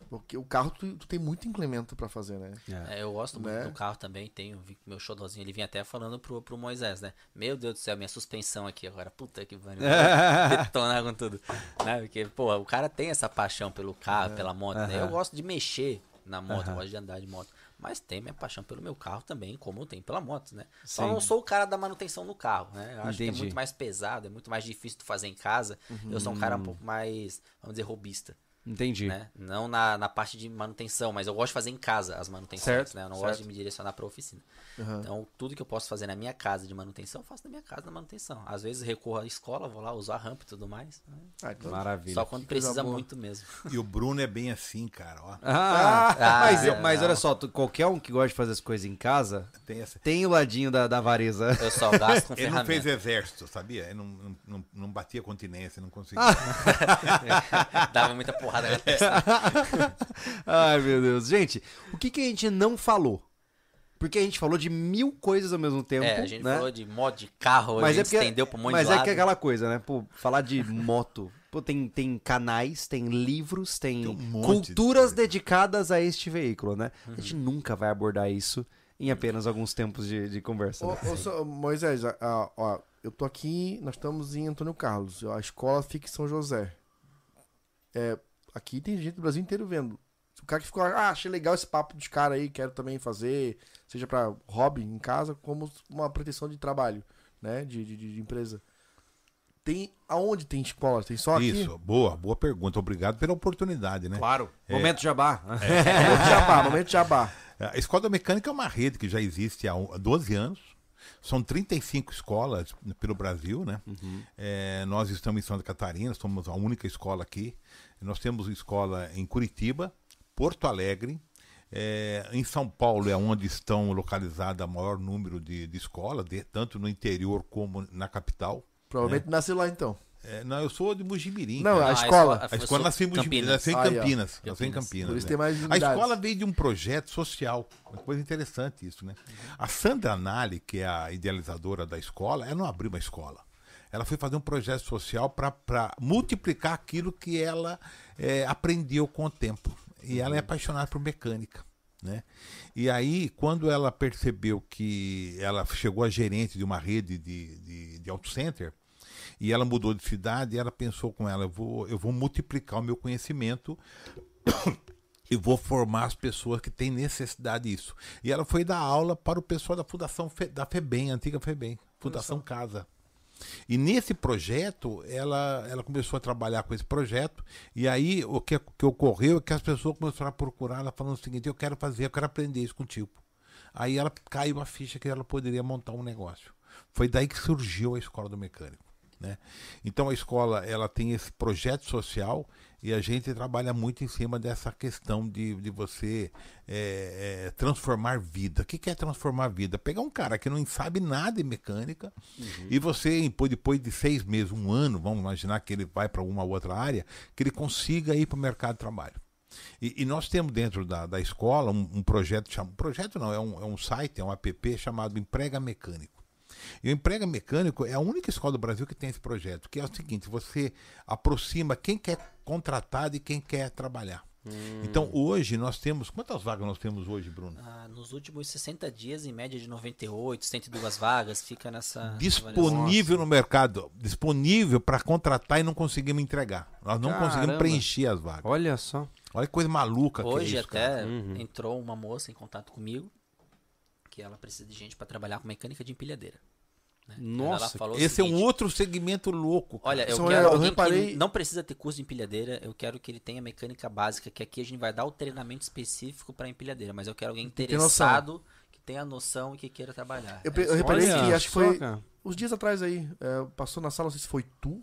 Porque o carro tu, tu tem muito implemento pra fazer, né? É, eu gosto muito Né? do carro também, tenho, vi que meu xodózinho, ele vinha até falando pro, pro Moisés, né? Meu Deus do céu, minha suspensão aqui agora, puta que pariu, detonar com tudo, né? Porque, pô, o cara tem essa paixão pelo carro, pela moto, né? Eu gosto de mexer na moto, eu gosto de andar de moto, mas tem minha paixão pelo meu carro também, como eu tenho pela moto, né? Só Sim. não sou o cara da manutenção no carro, né? Eu acho que é Entendi. muito mais pesado, é muito mais difícil de fazer em casa, eu sou um cara um pouco mais, vamos dizer, robista Entendi. né? Não na, na parte de manutenção, mas eu gosto de fazer em casa as manutenções, Certo, né? Eu não certo. gosto de me direcionar para oficina. Então, tudo que eu posso fazer na minha casa de manutenção, eu faço na minha casa na manutenção. Às vezes recorro à escola, vou lá, uso a rampa e tudo mais. né? Ah, então, Maravilha. Só quando coisa precisa muito mesmo. E o Bruno é bem assim, cara, ó. Ah, Ah, mas, é, mas olha só, tu- qualquer um que gosta de fazer as coisas em casa Tem essa... tem o ladinho da, da vareza. Eu só gasto com Ele não fez ferramenta. exército, sabia? Ele não, não, não, não batia continência, não conseguia. Dava muita porrada na testa. Ai, meu Deus. Gente, o que, que a gente não falou? Porque a gente falou de mil coisas ao mesmo tempo. É, a gente né? falou de modo de carro, mas a é gente porque, estendeu pra um monte mas de é lado. que é aquela coisa, né? Pô, falar de moto. Pô, tem, tem canais, tem livros, tem, Tem um de culturas coisa. dedicadas a este veículo, né? A Uhum. gente nunca vai abordar isso em apenas alguns tempos de, de conversa. Ô, né? ô, só- Moisés, a- a- ó, eu tô aqui, nós estamos em Antônio Carlos. A escola fica em São José. É, aqui tem gente do Brasil inteiro vendo. O cara que ficou, ah, achei legal esse papo dos caras aí, quero também fazer, seja pra hobby em casa, como uma pretensão de trabalho, né? De, de, de empresa. Tem. Aonde tem escola? Tem só aqui? Isso, boa, boa pergunta. Obrigado pela oportunidade, né? Claro. Momento jabá. Momento jabá, momento jabá. A Escola da Mecânica é uma rede que já existe há há 12 anos. São 35 escolas pelo Brasil, né? É, nós estamos em Santa Catarina, somos a única escola aqui. Nós temos escola em Curitiba, Porto Alegre. é, em São Paulo é onde estão localizadas o maior número de, de escolas, de- tanto no interior como na capital. Provavelmente nasceu lá então. É, não, eu sou de Mujimirim. Não, cara. a escola. A escola nasceu em nasceu em. Campinas. Nasceu em Campinas. Por isso né? tem mais A escola veio de um projeto social. Uma coisa interessante isso, né? A Sandra Nali, que é a idealizadora da escola, ela não abriu uma escola. Ela foi fazer um projeto social para multiplicar aquilo que ela eh, aprendeu com o tempo. E ela é apaixonada por mecânica. Né? E aí, quando ela percebeu que ela chegou a gerente de uma rede de, de, de auto center, e ela mudou de cidade, ela pensou com ela, eu vou, eu vou multiplicar o meu conhecimento e vou formar as pessoas que têm necessidade disso. E ela foi dar aula para o pessoal da Fundação Fe, da FEBEM, a antiga FEBEM, Fundação Casa. E nesse projeto, ela, ela começou a trabalhar com esse projeto, e aí o que, que ocorreu é que as pessoas começaram a procurar, ela falando o seguinte, eu quero fazer, eu quero aprender isso contigo. Aí ela caiu a ficha que ela poderia montar um negócio. Foi daí que surgiu a Escola do Mecânico. Né? Então a escola ela tem esse projeto social e a gente trabalha muito em cima dessa questão de, de você é, é, transformar vida. O que, que é transformar vida? Pegar um cara que não sabe nada de mecânica e você, depois, depois de seis meses, um ano, vamos imaginar que ele vai para alguma outra área, que ele consiga ir para o mercado de trabalho. E, e nós temos dentro da, da escola um, um projeto, cham- projeto não, é um, é um site, é um app chamado Emprega Mecânico. E o Emprega Mecânico é a única escola do Brasil que tem esse projeto, que é o seguinte, você aproxima quem quer contratar de quem quer trabalhar. Então hoje nós temos, quantas vagas nós temos hoje, Bruno? Ah, nos últimos 60 dias, em média de 98, 102 vagas, fica nessa. disponível no mercado, disponível para contratar e não conseguimos entregar. Nós não Caramba. conseguimos preencher as vagas. Olha só. Olha que coisa maluca Hoje que é isso, até cara. Uhum. entrou uma moça em contato comigo que ela precisa de gente para trabalhar com mecânica de empilhadeira. Né? Nossa, Esse é um seguinte, outro segmento louco. cara. Olha, eu São- quero eu alguém reparei- que não precisa ter curso de empilhadeira, eu quero que ele tenha mecânica básica, que aqui a gente vai dar o treinamento específico para empilhadeira, mas eu quero alguém interessado, que tenha noção e que queira trabalhar. Eu, É eu reparei Olha que acho que foi uns dias atrás aí. é, passou na sala, não sei se foi tu,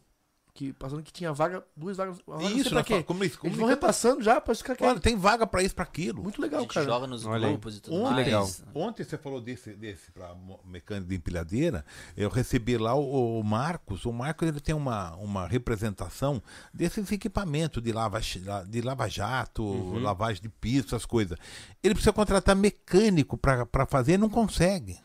que passando que tinha vaga, duas vagas. Vaga, Isso, pra nós quê. como, Eles como, vão repassando já pra ficar Olha, tem vaga para isso, para aquilo. Muito a legal, gente cara. joga nos Olha aí. grupos e tudo Ontem, mais. legal. ontem você falou desse, desse para mecânico de empilhadeira. Eu recebi lá o, o Marcos. O Marcos ele tem uma, uma representação desses equipamentos de lava, de lava-jato, lavagem de piso, essas coisas. Ele precisa contratar mecânico para fazer e não consegue.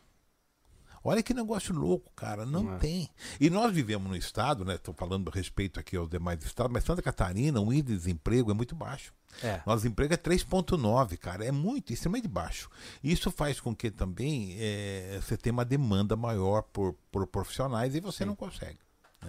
Olha que negócio louco, cara. Não É. tem. E nós vivemos no estado, né? Estou falando a respeito aqui aos demais estados, mas Santa Catarina, o índice de desemprego é muito baixo. É. Nosso desemprego é 3,9, cara. É muito, extremamente baixo. Isso faz com que também eh, você tenha uma demanda maior por, por profissionais e você não consegue.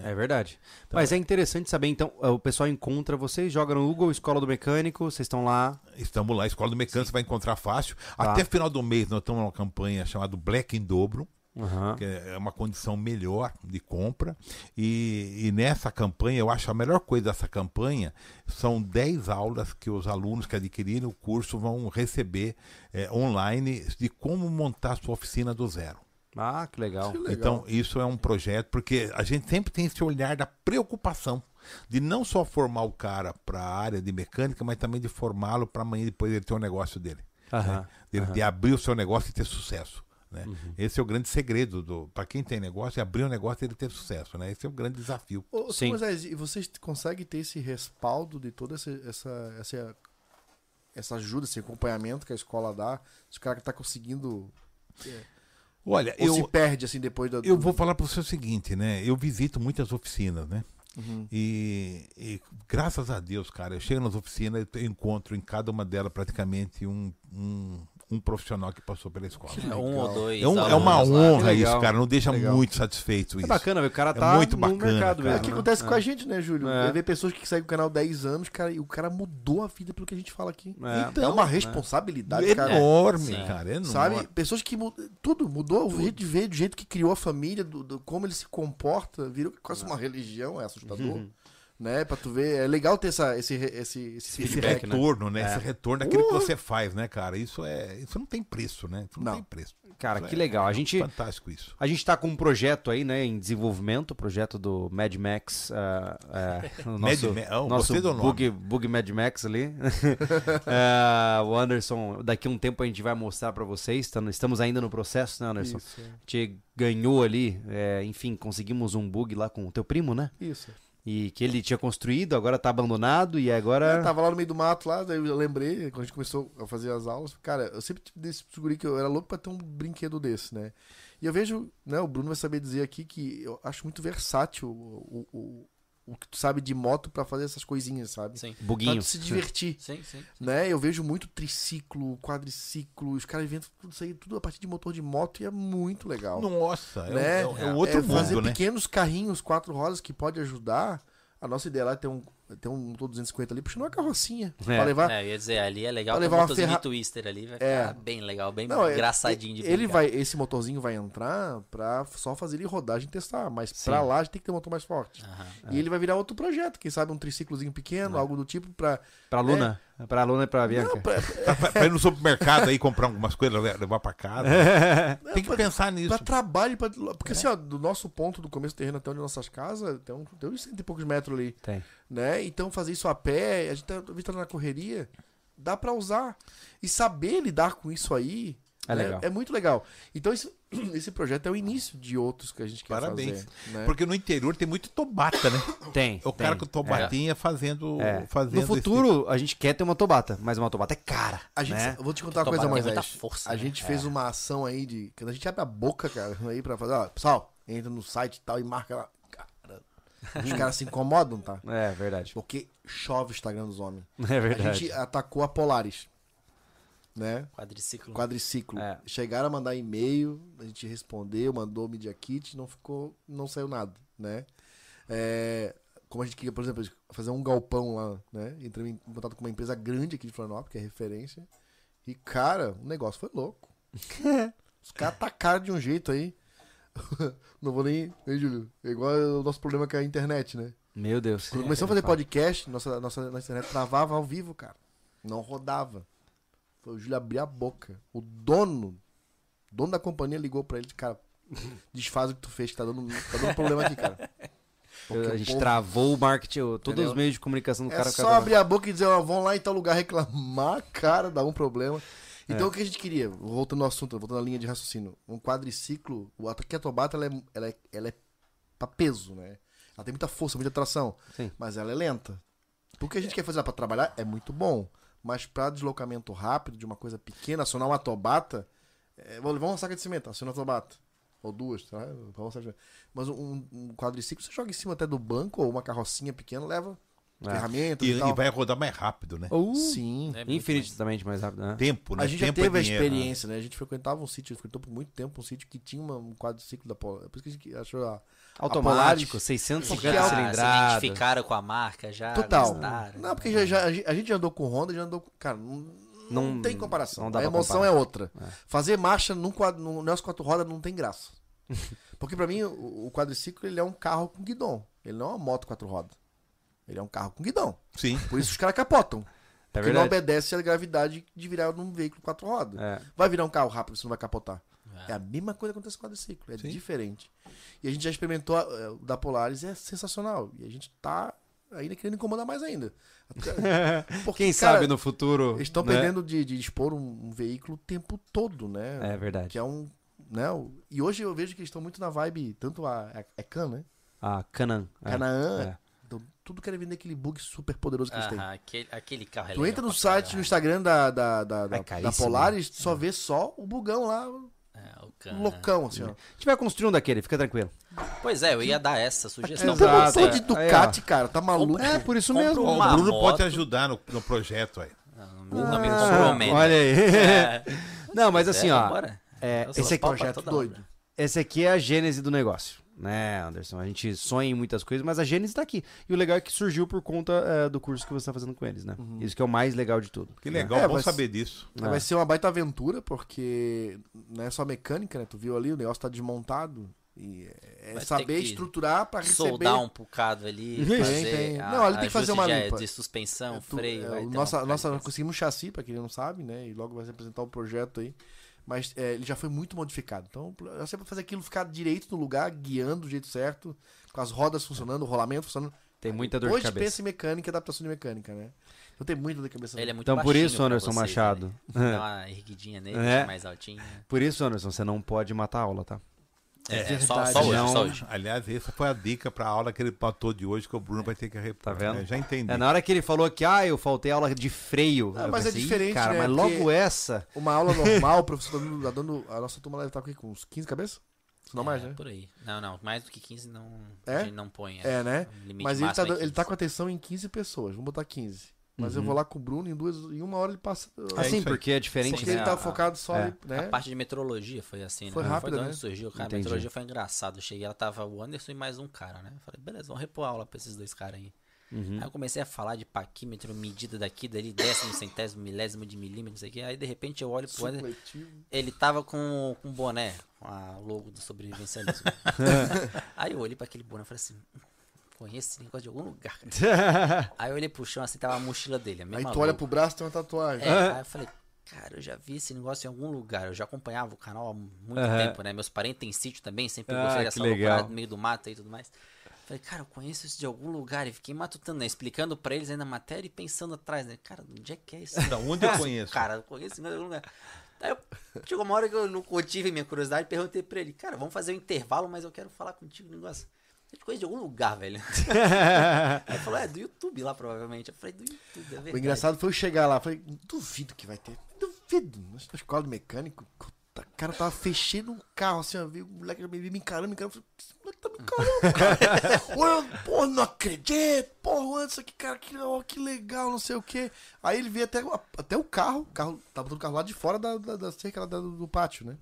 É verdade. Mas é interessante saber, então, o pessoal encontra vocês, joga no Google Escola do Mecânico, vocês estão lá. Estamos lá, Escola do Mecânico você vai encontrar fácil. Tá. Até final do mês nós estamos numa campanha chamada Black em Dobro. Aham. que é uma condição melhor de compra. E, e nessa campanha, eu acho a melhor coisa dessa campanha são 10 aulas que os alunos que adquirirem o curso vão receber eh, online de como montar sua oficina do zero. Ah, que legal. Que legal. Então, isso é um projeto, porque a gente sempre tem esse olhar da preocupação de não só formar o cara para a área de mecânica, mas também de formá-lo para amanhã depois ele ter o negócio dele. Aham. né? De, de abrir o seu negócio e ter sucesso. Né? Esse é o grande segredo do para quem tem negócio, é abrir o negócio e ele ter sucesso. Né? Esse é o grande desafio. Ô, Sim. Moisés, e vocês conseguem ter esse respaldo de toda essa, essa, essa, essa ajuda, esse acompanhamento que a escola dá? Se o cara que tá conseguindo. Olha, Ou se eu, perde assim depois da. eu vou falar para você o seguinte, né? Eu visito muitas oficinas, né? Uhum. E, e graças a Deus, cara, eu chego nas oficinas e eu encontro em cada uma delas praticamente um, um, um profissional que passou pela escola. É um ou dois. É, um- é uma lá. honra isso, cara. Não deixa legal. muito satisfeito É isso. bacana, ver, o cara É tá muito no bacana, mercado cara. É mesmo. o que né? acontece com É. a gente, né, Júlio? É. É. Ver pessoas que seguem o canal há 10 anos, cara, e o cara mudou a vida pelo que a gente fala aqui. É. é uma responsabilidade, cara. enorme, cara. Enorme. Sabe? Pessoas que mudam. Tudo mudou. O jeito de ver, do jeito que criou a família, do, do- como ele se comporta, virou quase uma religião, é assustador. Né? Pra tu ver. É legal ter essa, esse, esse, esse, Esse né? retorno, né? É. Esse retorno daquilo que Uh! você faz, né, cara? Isso é. Isso não tem preço, né? Isso não, Não. tem preço. Cara, Isso que é legal. A gente, Fantástico isso. a gente tá com um projeto aí, né, em desenvolvimento, o projeto do Mad Max. ah, o nosso, Ma- oh, nosso gostei do nome. bug, bug Mad Max ali. Ah, o Anderson, daqui a um tempo a gente vai mostrar pra vocês. Tamo- Estamos ainda no processo, né, Anderson? Isso, A gente ganhou ali, é, enfim, conseguimos um bug lá com o teu primo, né? isso. E que ele tinha construído, agora tá abandonado e agora. Eu tava lá no meio do mato, lá, daí eu lembrei, quando a gente começou a fazer as aulas, cara, eu sempre desse guri que eu era louco pra ter um brinquedo desse, né? E eu vejo, né, o Bruno vai saber dizer aqui que eu acho muito versátil o, o, o, que tu sabe de moto pra fazer essas coisinhas, sabe? Sim. Pra Buguinho. tu se divertir, Sim, sim. né? Eu vejo muito triciclo, quadriciclo, os caras inventam tudo isso aí, tudo a partir de motor de moto e é muito legal. Nossa, é, Né? é, é outro é fazer mundo, né? pequenos carrinhos, quatro rodas que pode ajudar. A nossa ideia lá é ter um, ter um motor 250 ali, puxando uma carrocinha. É. Pra levar. É, eu ia dizer, ali é legal Pra ter levar um uma motorzinho ferra- twister ali, vai É. ficar bem legal, bem Não, é- engraçadinho de ele brincar. vai, esse motorzinho vai entrar pra só fazer ele rodar, a gente testar. Mas Sim. pra lá a gente tem que ter um motor mais forte. Aham. E ele vai virar outro projeto, quem sabe um triciclozinho pequeno, algo do tipo pra. Pra Luna. Pra Luna e pra Bianca. Não, pra, Pra, pra ir no supermercado aí comprar algumas coisas, le- levar pra casa. Tem que pensar nisso. pra trabalho. Pra, porque assim, ó, do nosso ponto do começo do terreno até onde nossas casas, tem, um, tem uns cento e poucos metros ali. Tem. Né? Então fazer isso a pé, a gente tá, a gente tá na correria, dá pra usar. E saber lidar com isso aí É né, legal. é muito legal. Então esse, esse projeto é o início de outros que a gente quer Parabéns. fazer. Né? Porque no interior tem muito tobata, né? Tem. É o cara tem. com tobatinha fazendo, É. fazendo. No futuro, a gente quer ter uma Tobata, mas uma Tobata é cara. A gente, né? eu vou te contar uma coisa, muita Moisés. força, a né? gente fez uma ação aí de. Quando a gente abre a boca, cara, aí pra fazer, ó, pessoal, entra no site e tal e marca lá. Os caras se incomodam, tá? É verdade. Porque chove o Instagram dos homens. É A verdade. gente atacou a Polaris. Né? Quadriciclo. quadriciclo. É. Chegaram a mandar e-mail, a gente respondeu, mandou o Media Kit, não ficou, não saiu nada, né? É, como a gente queria, por exemplo, fazer um galpão lá, né? Entrei em contato com uma empresa grande aqui de Florianópolis, que é referência. E, cara, o negócio foi louco. Os caras atacaram de um jeito aí. Não vou nem. Ei, Júlio? É igual o nosso problema com a internet, né? Meu Deus. Quando começamos a fazer podcast, nossa, nossa, nossa internet travava ao vivo, cara. Não rodava. Foi o Júlio abrir a boca. O dono, dono da companhia ligou pra ele, cara, desfaz o que tu fez, que tá dando, tá dando problema aqui, cara. Porque a gente povo- travou o marketing, todos Entendeu? os meios de comunicação do É cara. só cada- abrir a boca e dizer, ó, vão lá em tal lugar reclamar, cara, dá um problema. Então o que a gente queria, voltando ao assunto, voltando à linha de raciocínio, um quadriciclo, o aqui a Tobata ela é, ela, é, ela é pra peso, né? Ela tem muita força, muita tração, Sim. mas ela é lenta. O que a gente quer fazer pra trabalhar é muito bom, mas pra deslocamento rápido de uma coisa pequena, acionar uma Tobata, é, vou levar uma saca de cimento, aciona a Tobata. Ou duas, tá? Mas um, um quadriciclo você joga em cima até do banco ou uma carrocinha pequena, leva É. ferramentas E, e, tal. e vai rodar mais rápido, né? Uh, Sim. É muito infinitamente mais rápido, né? Tempo, né? A gente já Tempo é teve a dinheiro, né? experiência, né? A gente frequentava um sítio, frequentou por muito tempo um sítio que tinha uma- um quadriciclo da Polar. Por isso que a gente achou a. Automático, Polaris- 650 Porque a- Já se cilindradas. identificaram com a marca, já Total. Não, porque já, já- a gente- a já andou com Honda, já andou com. Cara, não, não, Não- tem comparação. não dá a emoção comparar. é outra. Fazer marcha num, quadro, num Nelson quatro rodas não tem graça. Porque pra mim, o, o quadriciclo ele é um carro com guidão. Ele não é uma moto quatro rodas. Ele é um carro com guidão. Sim. Por isso os caras capotam. É porque não obedece à gravidade de virar num veículo quatro rodas. É. Vai virar um carro rápido, você não vai capotar. É, a mesma coisa que acontece com o quadriciclo, é Sim. diferente. E a gente já experimentou a- o da Polaris, é sensacional. E a gente tá ainda querendo incomodar mais ainda. Porque, Quem cara, sabe no futuro. Eles estão né? perdendo de, de expor um, um veículo o tempo todo, né? É verdade. Que é um. Né? E hoje eu vejo que eles estão muito na vibe, tanto a. É, é Can, né? A Canan. é. É. Então, tudo querem vender aquele bug super poderoso que eles têm. Aquele, aquele carro é Tu entra no site, no. Instagram da, da, da, da, É da Polaris, tu só vê só o bugão lá, É, o loucão, assim, ó. A gente vai construir um daquele, fica tranquilo. Pois é, eu ia dar essa sugestão Exato. pra você. de Aí, Ducati, cara, tá maluco. É, por isso Compra mesmo. o Bruno pode moto. ajudar no, no projeto aí. Não, não me Ah, comprometa. olha aí. É, Não, mas assim, é, ó. é, esse, aqui, pra projeto doido. obra. esse aqui é a gênese do negócio. Né, Anderson? A gente sonha em muitas coisas, mas a gênese tá aqui. E o legal é que surgiu por conta é, do curso que você tá fazendo com eles, né? Isso que é o mais legal de tudo. Que né? legal, É, bom saber disso. É. Vai ser uma baita aventura, porque não é só mecânica, né? Tu viu ali, o negócio tá desmontado. E é Vai saber estruturar pra receber. Soldar um bocado ali, fazer tem. a- Não, ali tem que fazer uma limpa. de suspensão, Tu- freio. é, nossa, nossa, conseguimos um chassi, pra quem não sabe, né? E logo vai se apresentar o projeto aí. Mas é, ele já foi muito modificado. Então, eu sempre fazer aquilo ficar direito no lugar, guiando do jeito certo, com as rodas funcionando, o rolamento funcionando. Tem muita dor de Hoje cabeça. pensa em mecânica e adaptação de mecânica, né? Então tem muita dor de cabeça. Ele é muito Então por isso, Anderson vocês, Machado. né? Dá uma erguidinha nele, É. mais altinha. Por isso, Anderson, você não pode matar a aula, tá? É, só, verdade. só hoje, Não. só hoje. Aliás, essa foi a dica pra aula que ele botou de hoje, que o Bruno vai ter que repor. Tá vendo? né? Já entendi. É, na hora que ele falou que, ah, eu faltei aula de freio. Ah, mas é pensei, "Ih, diferente, cara, né? mas logo Porque- essa. Uma aula normal, o professor tá dando, A nossa turma lá tá com, com uns 15 cabeças? Se não mais, É, né? Por aí. Não, não, mais do que 15 não, É? a gente não põe. É, né? O limite Mas ele tá, é ele tá 15. com atenção em 15 pessoas. Vamos botar 15. Mas eu Uhum. vou lá com o Bruno em duas. Em uma hora ele passa. É assim, porque é diferente, porque né? ele tá a- focado só é. ali, né? A parte de metrologia foi assim, Foi né? rápido, foi né? surgiu, cara. A Entendi. metrologia foi engraçado. Eu cheguei, ela tava o Anderson e mais um cara, né? Eu falei, beleza, vamos repor a aula pra esses dois caras aí. Uhum. Aí eu comecei a falar de paquímetro, medida daqui, dali, décimo, centésimo, milésimo de milímetro, não sei o que. Aí de repente eu olho pro Anderson, ele tava com, com um boné, com a logo do sobrevivencialismo. aí eu olhei pra aquele boné e falei assim, "Hum, conheço esse negócio de algum lugar. cara." aí eu olhei pro chão, assim, tava a mochila dele, a Aí tu olha pro braço e tem uma tatuagem. É, aí eu falei, cara, eu já vi esse negócio em algum lugar. Eu já acompanhava o canal há muito Aham. tempo, né? Meus parentes têm sítio também, sempre Ah, gostei dessa loucura no meio do mato e tudo mais. Falei, cara, eu conheço isso de algum lugar. E fiquei matutando, né? Explicando pra eles aí na matéria e pensando atrás, né? Cara, onde é que é isso? Da onde eu conheço? Cara, eu conheço de algum lugar. Aí eu, chegou uma hora que eu não contive minha curiosidade e perguntei pra ele, cara, vamos fazer um intervalo, mas eu quero falar contigo um negócio. Eu te conheço de algum lugar, velho. Aí ele falou, é do YouTube lá, provavelmente. Eu falei, do YouTube, é verdade. O engraçado foi eu chegar lá. Falei, duvido que vai ter. Duvido. Na escola de mecânico, o cara tava fechando um carro assim, ó. Viu o moleque me, me encarando, me encarando. Eu Falei, esse moleque tá me encarando, cara. Olha, porra, não acredito. Porra, isso aqui, cara, que, ó, que legal, não sei o quê. Aí ele veio até, o- até o carro. O carro tava todo o carro lá de fora da, da, da cerca do, do pátio, né?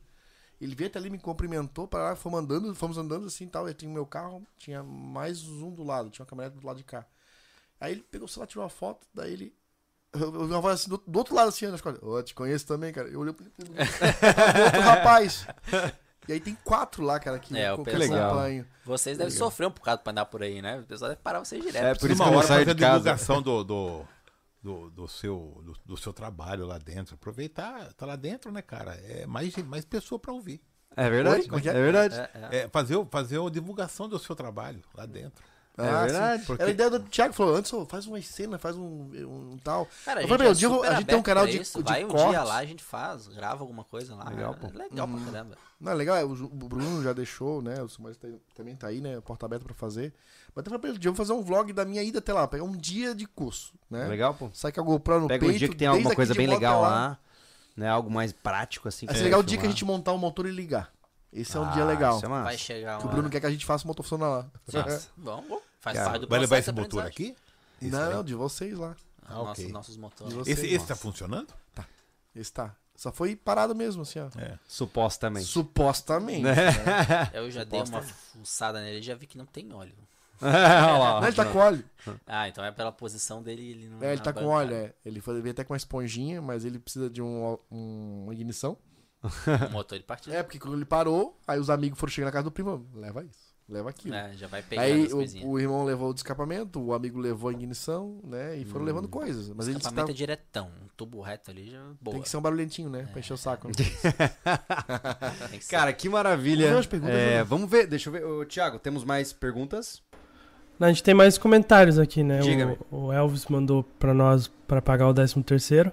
Ele veio até ali, me cumprimentou, para lá, fomos andando, fomos andando assim e tal. Eu tinha o meu carro, tinha mais um do lado, tinha uma caminhonete do lado de cá. Aí ele pegou o celular, tirou uma foto, daí ele. Eu ouvi uma voz assim do, do outro lado assim, na escola. Ô, te conheço também, cara. Eu olhei pro pro outro rapaz. E aí tem quatro lá, cara, que, É, o que acompanho. Vocês devem sofrer um bocado pra andar por aí, né? O pessoal deve parar vocês direto. É, por isso Uma que eu saio de a casa. divulgação do, do, do, do seu, do, do seu trabalho lá dentro. Aproveitar, tá lá dentro, né, cara? É mais, mais pessoa pra ouvir. É verdade, como é que é verdade. É, é. É, fazer, o- fazer a divulgação do seu trabalho lá dentro. É Ah, verdade. sim. Porque- Era a ideia do Thiago, falou, antes ô, faz uma cena, faz um, um, tal. Cara, a Eu gente, falei, é um dia eu vou- super a gente tem um canal de- isso. de Vai um cortes. dia lá, a gente faz, grava alguma coisa lá. Legal, pô. É legal pra caramba. Não, é legal, é, o Bruno já deixou, né? O Sumário tá também tá aí, né? Porta aberta pra fazer. Mas eu falei pra ele, eu vou fazer um vlog da minha ida até lá, pegar um dia de curso, né? Legal, pô. Sai com a GoPro no Pega peito. um dia que tem alguma coisa bem legal até lá, né? Algo mais prático, assim. Ser você legal o dia que a gente montar o motor e ligar. Esse é um dia Ah, legal. isso é massa. Vai chegar Que o Bruno quer que a gente faça o motor funcionar lá. Massa. Bom, bom, faz Cara, parte do Vai levar esse motor aqui? Esse Não, aí? de vocês lá. Ah, Ah, nossos, ok. nossos motores. Vocês. Esse, esse tá funcionando? Esse tá. Só foi parado mesmo, assim, ó. É. Supostamente. Supostamente. Né? né? Eu já dei uma fuçada nele e já vi que não tem óleo. Olha lá. Não, ele tá com óleo. Ah, então é pela posição dele, ele não É, ele tá com óleo, é. Ele foi, veio até com uma esponjinha, mas ele precisa de um, um- uma ignição. O motor ele partiu. É, porque quando ele parou, aí os amigos foram chegar na casa do primo. Leva isso, leva aquilo. É, já vai pegando Aí o, o irmão levou o descapamento, o amigo levou a ignição, né? E foram Hum. levando coisas. Mas ele Escapamento tava, é diretão, um tubo reto ali já boa. tem que ser um barulhentinho, né? Pra encher o saco. né? Que. Cara, que maravilha. Vamos ver É, né? vamos ver, deixa eu ver. Ô, Thiago, temos mais perguntas? A gente tem mais comentários aqui, né? O, o Elvis mandou pra nós pra pagar o 13 terceiro.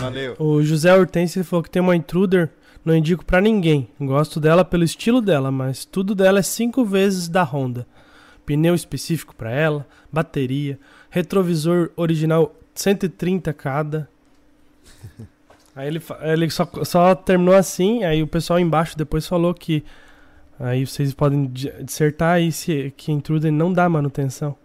Valeu. O José Hortense falou que tem uma intruder, não indico pra ninguém. Gosto dela pelo estilo dela, mas tudo dela é cinco vezes da Honda. Pneu específico pra ela, bateria, retrovisor original 130 cada. Aí ele, ele só, só terminou assim, aí o pessoal embaixo depois falou que aí vocês podem di- dissertar aí se que intruder não dá manutenção.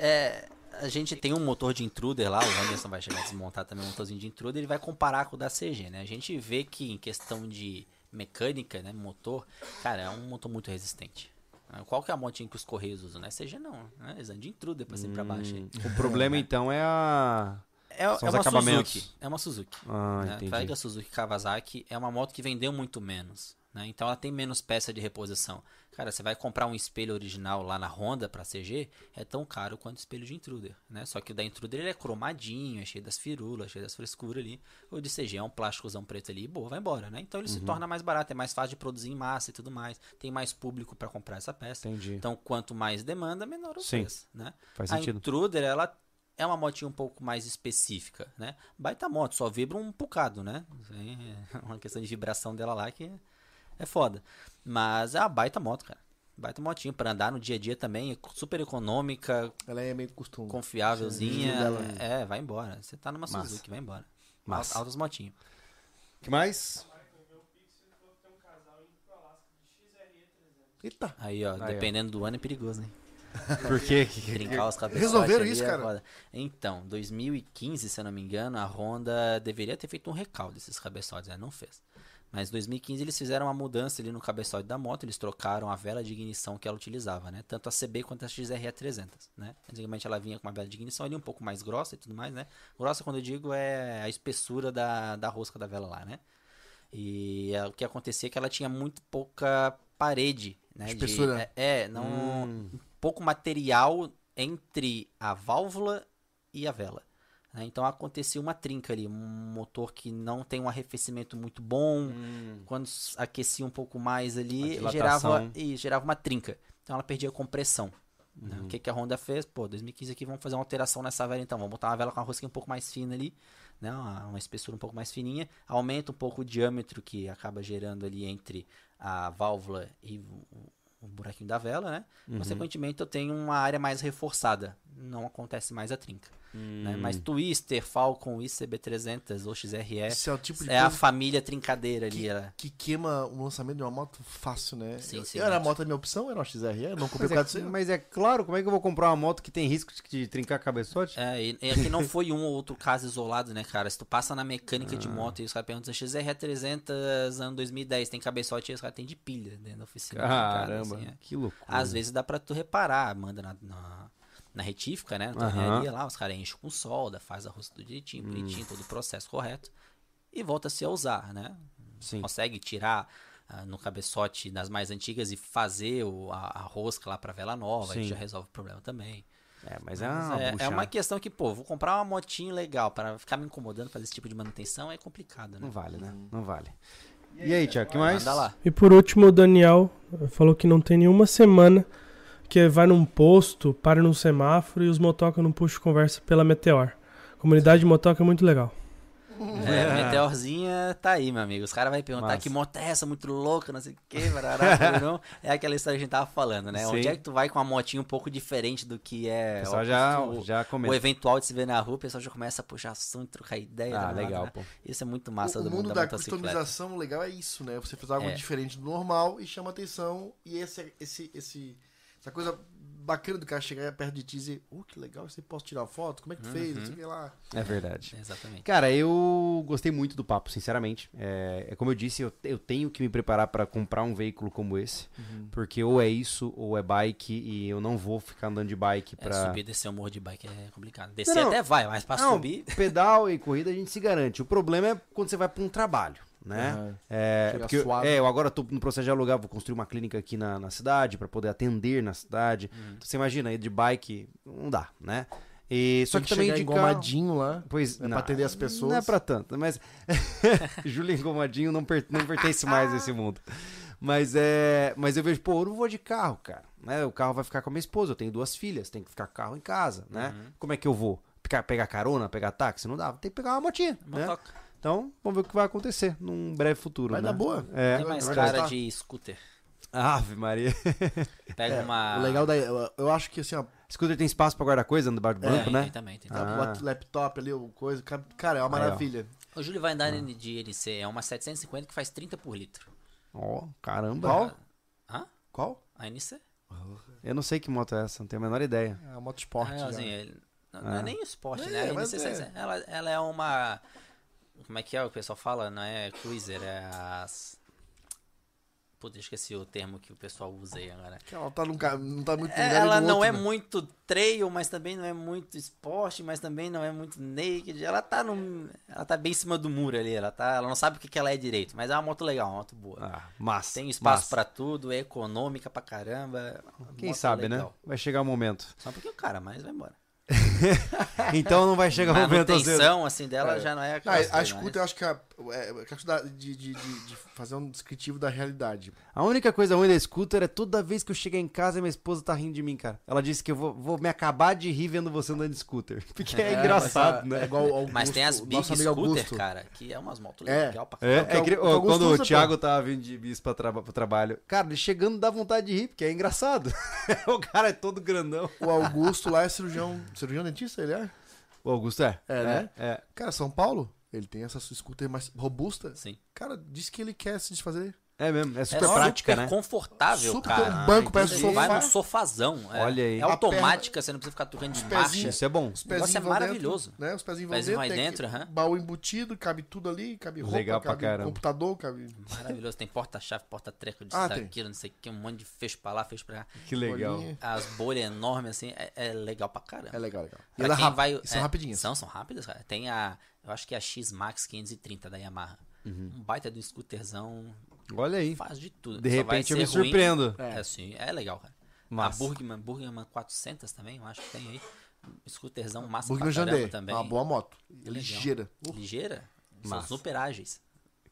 É, a gente tem um motor de intruder lá, o Anderson vai chegar a desmontar também um motorzinho de intruder, ele vai comparar com o da CG, né? A gente vê que em questão de mecânica, né, motor, cara, é um motor muito resistente. né? Qual que é a motinha que os Correios usam? Não é CG não, né? Eles andam de intruder pra cima e pra baixo. aí. O problema então é a. É, é uma. Suzuki. É uma Suzuki. Ah, né? Pega a Suzuki Kawasaki, é uma moto que vendeu muito menos. Né? Então ela tem menos peça de reposição. Cara, você vai comprar um espelho original lá na Honda pra CG, é tão caro quanto o espelho de Intruder. Né? Só que o da Intruder ele é cromadinho, é cheio das firulas, cheio das frescuras ali. O de CG é um plásticozão preto ali e boa, vai embora. Né? Então ele Uhum. se torna mais barato, é mais fácil de produzir em massa e tudo mais. Tem mais público pra comprar essa peça. Entendi. Então quanto mais demanda, menor o Sim. preço. Né? Faz a sentido. Intruder, ela é uma motinha um pouco mais específica, né? Baita moto, só vibra um bocado, né? É uma questão de vibração dela lá que É foda. Mas é uma baita moto, cara. Baita motinho pra andar no dia a dia também. Super econômica, Ela é meio costume. confiávelzinha. Dela- É, vai embora. Você tá numa Massa. Suzuki, vai embora. Massa. Altas motinhas. que mais? Eita. Aí, ó, Aí, ó. dependendo do ano é perigoso, hein? Por quê? Trincar os cabeçotes Resolveram isso, é cara? foda. Então, 2015, se eu não me engano, a Honda deveria ter feito um recall desses cabeçotes, né? Não fez. Mas em 2015 eles fizeram uma mudança ali no cabeçote da moto, eles trocaram a vela de ignição que ela utilizava, né? Tanto a CB quanto a XRE 300, né? Antigamente ela vinha com uma vela de ignição ali um pouco mais grossa e tudo mais, né? Grossa quando eu digo é a espessura da, da rosca da vela lá, né? E é, o que acontecia é que ela tinha muito pouca parede, né? de- Espessura. é, é, não pouco material entre a válvula e a vela. Né? Então acontecia uma trinca ali, um motor que não tem um arrefecimento muito bom, quando s- aquecia um pouco mais ali, Uma gerava, e gerava uma trinca. Então ela perdia compressão. né? O que, que a Honda fez? Pô, 2015 aqui vamos fazer uma alteração nessa vela então. Vamos botar uma vela com a rosquinha um pouco mais fina ali, né? Uma, uma espessura um pouco mais fininha. Aumenta um pouco o diâmetro que acaba gerando ali entre a válvula e o, o buraquinho da vela, né? Consequentemente eu tenho uma área mais reforçada. Não acontece mais a trinca. Né? Mas Twister, Falcon, ICB300 ou XRE Esse é o tipo de é a família trincadeira ali. que, ela- que queima o lançamento de uma moto fácil, né? Sim, sim, Era a moto a minha opção, era uma XRE, eu não comprei Mas disso é, mas é claro, como é que eu vou comprar uma moto que tem risco de trincar cabeçote? É, e, e aqui não foi um ou outro caso isolado, né, cara? Se tu passa na mecânica Ah. de moto e os caras perguntam XRE 300 ano 2010 tem cabeçote e os caras tem de pilha dentro da oficina. do cara, Caramba, assim, é. que loucura. Às vezes dá pra tu reparar, manda na, na, na retífica, né? Na tornearia lá, os caras enchem com solda, faz a rosto do direitinho, bonitinho, todo o processo correto. E volta-se a usar, né? Sim. Consegue tirar ah, no cabeçote das mais antigas e fazer o, a, a rosca lá pra vela nova, aí Sim. já resolve o problema também. É, mas é Mas uma, é, é bucha- uma questão que, pô, vou comprar uma motinha legal para ficar me incomodando fazer esse tipo de manutenção é complicado, né? Não vale, né? Não vale. E aí, Tiago, que mais? E por último, o Daniel falou que não tem nenhuma semana que vai num posto, para num semáforo e os motoca não puxam conversa pela Meteor. Comunidade de motoca é muito legal. É, Meteorzinha tá aí, meu amigo. Os caras vão perguntar Massa. que moto é essa, muito louca, não sei o que, barará, não. É aquela história que a gente tava falando, né? Sim. Onde é que tu vai com uma motinha um pouco diferente do que é O já, o, já o eventual de se ver na rua, o pessoal já começa a puxar assunto, trocar ideia. Ah, né? legal, pô. Isso é muito massa o do mundo mundo da, da customização legal é isso, né? Você faz algo É. diferente do normal e chama atenção. E esse, esse, esse, essa coisa bacana do cara chegar perto de ti e dizer, oh, que legal, você posso tirar foto? Como é que tu fez? Não sei o que lá. É verdade. Exatamente. Cara, eu gostei muito do papo, sinceramente. É, é como eu disse, eu, eu tenho que me preparar pra comprar um veículo como esse. Porque ou é isso, ou é bike, e eu não vou ficar andando de bike É, pra. subir e descer o morro de bike é complicado. Descer Não, até vai, mas pra Não, subir. pedal e corrida a gente se garante. O problema é quando você vai pra um trabalho, né? Aham. É, Chega porque eu- é, eu agora tô no processo de alugar, vou construir uma clínica aqui na, na cidade pra poder atender na cidade. Uhum. Então, você imagina, ir de bike, não dá, né? E, só Tem que, também chegar engomadinho lá. Pois, É pra atender as pessoas. Não é pra tanto, mas Júlio Engomadinho não, per- não pertence mais a esse mundo. Mas é, mas eu vejo, pô, eu não vou de carro, cara. Né? O carro vai ficar com a minha esposa, eu tenho duas filhas, tem que ficar com o carro em casa, né? Uhum. Como é que eu vou? Pegar, pegar carona, pegar táxi? Não dá, tem que pegar uma motinha, né? Então, vamos ver o que vai acontecer num breve futuro, Vai né? dar boa. É, Tem mais cara gostar. de scooter. Ave Maria. Pega É, uma. O legal daí, eu, eu acho que assim, ó, Scooter tem espaço pra guardar coisa no debaixo do É, banco, tem, né? tem também, tem também. Ah. laptop ali, o coisa. ca- Cara, é uma Aí, maravilha. O Júlio vai andar de NC, é uma 750 que faz 30 por litro. Ó, caramba. Qual? Hã? Qual? A NC? Eu não sei que moto é essa, não tenho a menor ideia. É a moto esporte. É, já. assim, ele- não, não Ah. é nem o esporte, É, né? A NC, é. ela, ela é uma. Como é que é o pessoal fala? Não é cruiser, é as. Putz, esqueci o termo que o pessoal usa aí agora. Que ela tá num, não tá muito É, ela no não outro, é né? muito trail, mas também não é muito esporte, mas também não é muito naked. Ela tá num, ela tá bem em cima do muro ali, ela tá, ela não sabe o que, que ela é direito, mas é uma moto legal, uma moto boa. Ah, massa. Tem espaço pra tudo, é econômica pra caramba. Quem sabe, né? legal. Vai chegar o momento. Só um pouquinho cara, mas vai embora. Então não vai chegar o momento vezes. manutenção, assim, dela já não é Não, aquelas a coisas, escuta, eu acho que é, é, é questão da- de, de, de, de fazer um descritivo da realidade. A única coisa ruim da scooter é toda vez que eu chegar em casa minha esposa tá rindo de mim, cara. Ela disse que eu vou, vou me acabar de rir vendo você andando de scooter. Porque é, engraçado, mas, né? É igual o Augusto, Mas tem as Big Scooter, Augusto. cara, que é umas motos É. legal pra É, que é o- ó, Augusto quando o. Thiago tava vindo de bis pra traba- pro trabalho, cara, ele chegando dá vontade de rir, porque é engraçado. o cara é todo grandão. O Augusto lá é cirurgião. Cirurgião dentista, ele é? O Augusto é. É, né? É. Cara, São Paulo, ele tem essa scooter mais robusta. Sim. Cara, diz que ele quer se desfazer. É mesmo, é É super prática, super né? confortável, Super cara. um banco, parece Você um vai sofá. no sofazão. É, Olha aí. É automática, você não precisa ficar trocando de marcha. pezinhos. Isso é bom. Os O negócio é vão maravilhoso. Dentro, né? Os pezinhos vão Pezinho dentro. dentro, que-. Baú embutido, cabe tudo ali, cabe roupa, Legal pra cabe caramba. computador, cabe... Maravilhoso. Tem porta-chave, porta-treco disso, Ah, daquilo, não sei o que, um monte de fecho pra lá, fecho pra cá. Que legal. bolinha. As bolhas enormes, assim, é, é legal pra caramba. É legal, legal. E ela rap- vai, são é, rapidinhas. São, são rápidas, cara. Tem a, eu acho que é a X-Max 530 da Yamaha. Uhum. Um baita do scooterzão, Olha aí. faz de tudo. De Só repente eu me ruim. surpreendo. É, assim, é legal, cara. Massa. A Burgman, Burgman 400 também, eu acho que tem aí. Scooterzão massa Burgman pra Jandê, também. uma boa moto. Legal. Ligeira. Uh, Ligeira. São super ágeis.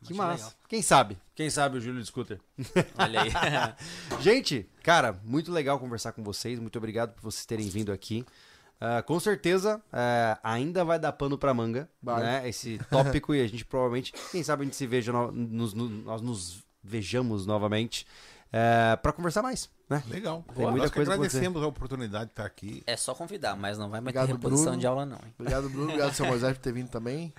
Que massa. legal. Quem sabe? Quem sabe o Júlio de Scooter. Olha aí. Gente, cara, muito legal conversar com vocês. Muito obrigado por vocês terem vindo aqui. Ah, com certeza, ah, ainda vai dar pano pra manga, Vai. né? Esse tópico e a gente provavelmente, quem sabe a gente se veja, no- nos- no- nós nos vejamos novamente eh, pra conversar mais, né? Legal. Tem muita Nós coisa agradecemos a oportunidade de estar aqui. É só convidar, mas não vai mais ter Obrigado, reposição Bruno. de aula, não. Hein? Obrigado, Bruno. Obrigado, seu Moisés, por ter vindo também.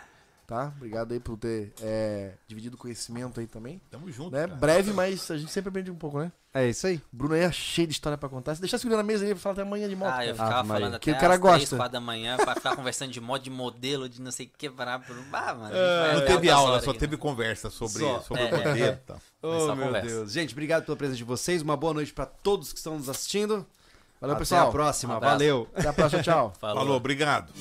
Tá? Obrigado aí por ter é, dividido conhecimento aí também. Tamo junto. Né? cara. Breve, mas a gente sempre aprende um pouco, né? É isso aí. Bruno aí é cheio de história pra contar. Se deixar segurando na mesa aí, vai falar até amanhã de moto. Ah, eu ficava Maria. falando Que até o cara gosta. quatro da manhã pra ficar conversando de modo de modelo, de não sei o que, para... Ah, mano. Não vai teve aula, horas só aqui, teve né? conversa sobre, Só. sobre É, o modelo. é. Tá. Oh, meu conversa. Deus. Gente, obrigado pela presença de vocês. Uma boa noite pra todos que estão nos assistindo. Valeu, Até pessoal. a próxima. Um. Valeu. Até a próxima, tchau. Falou. Falou, obrigado.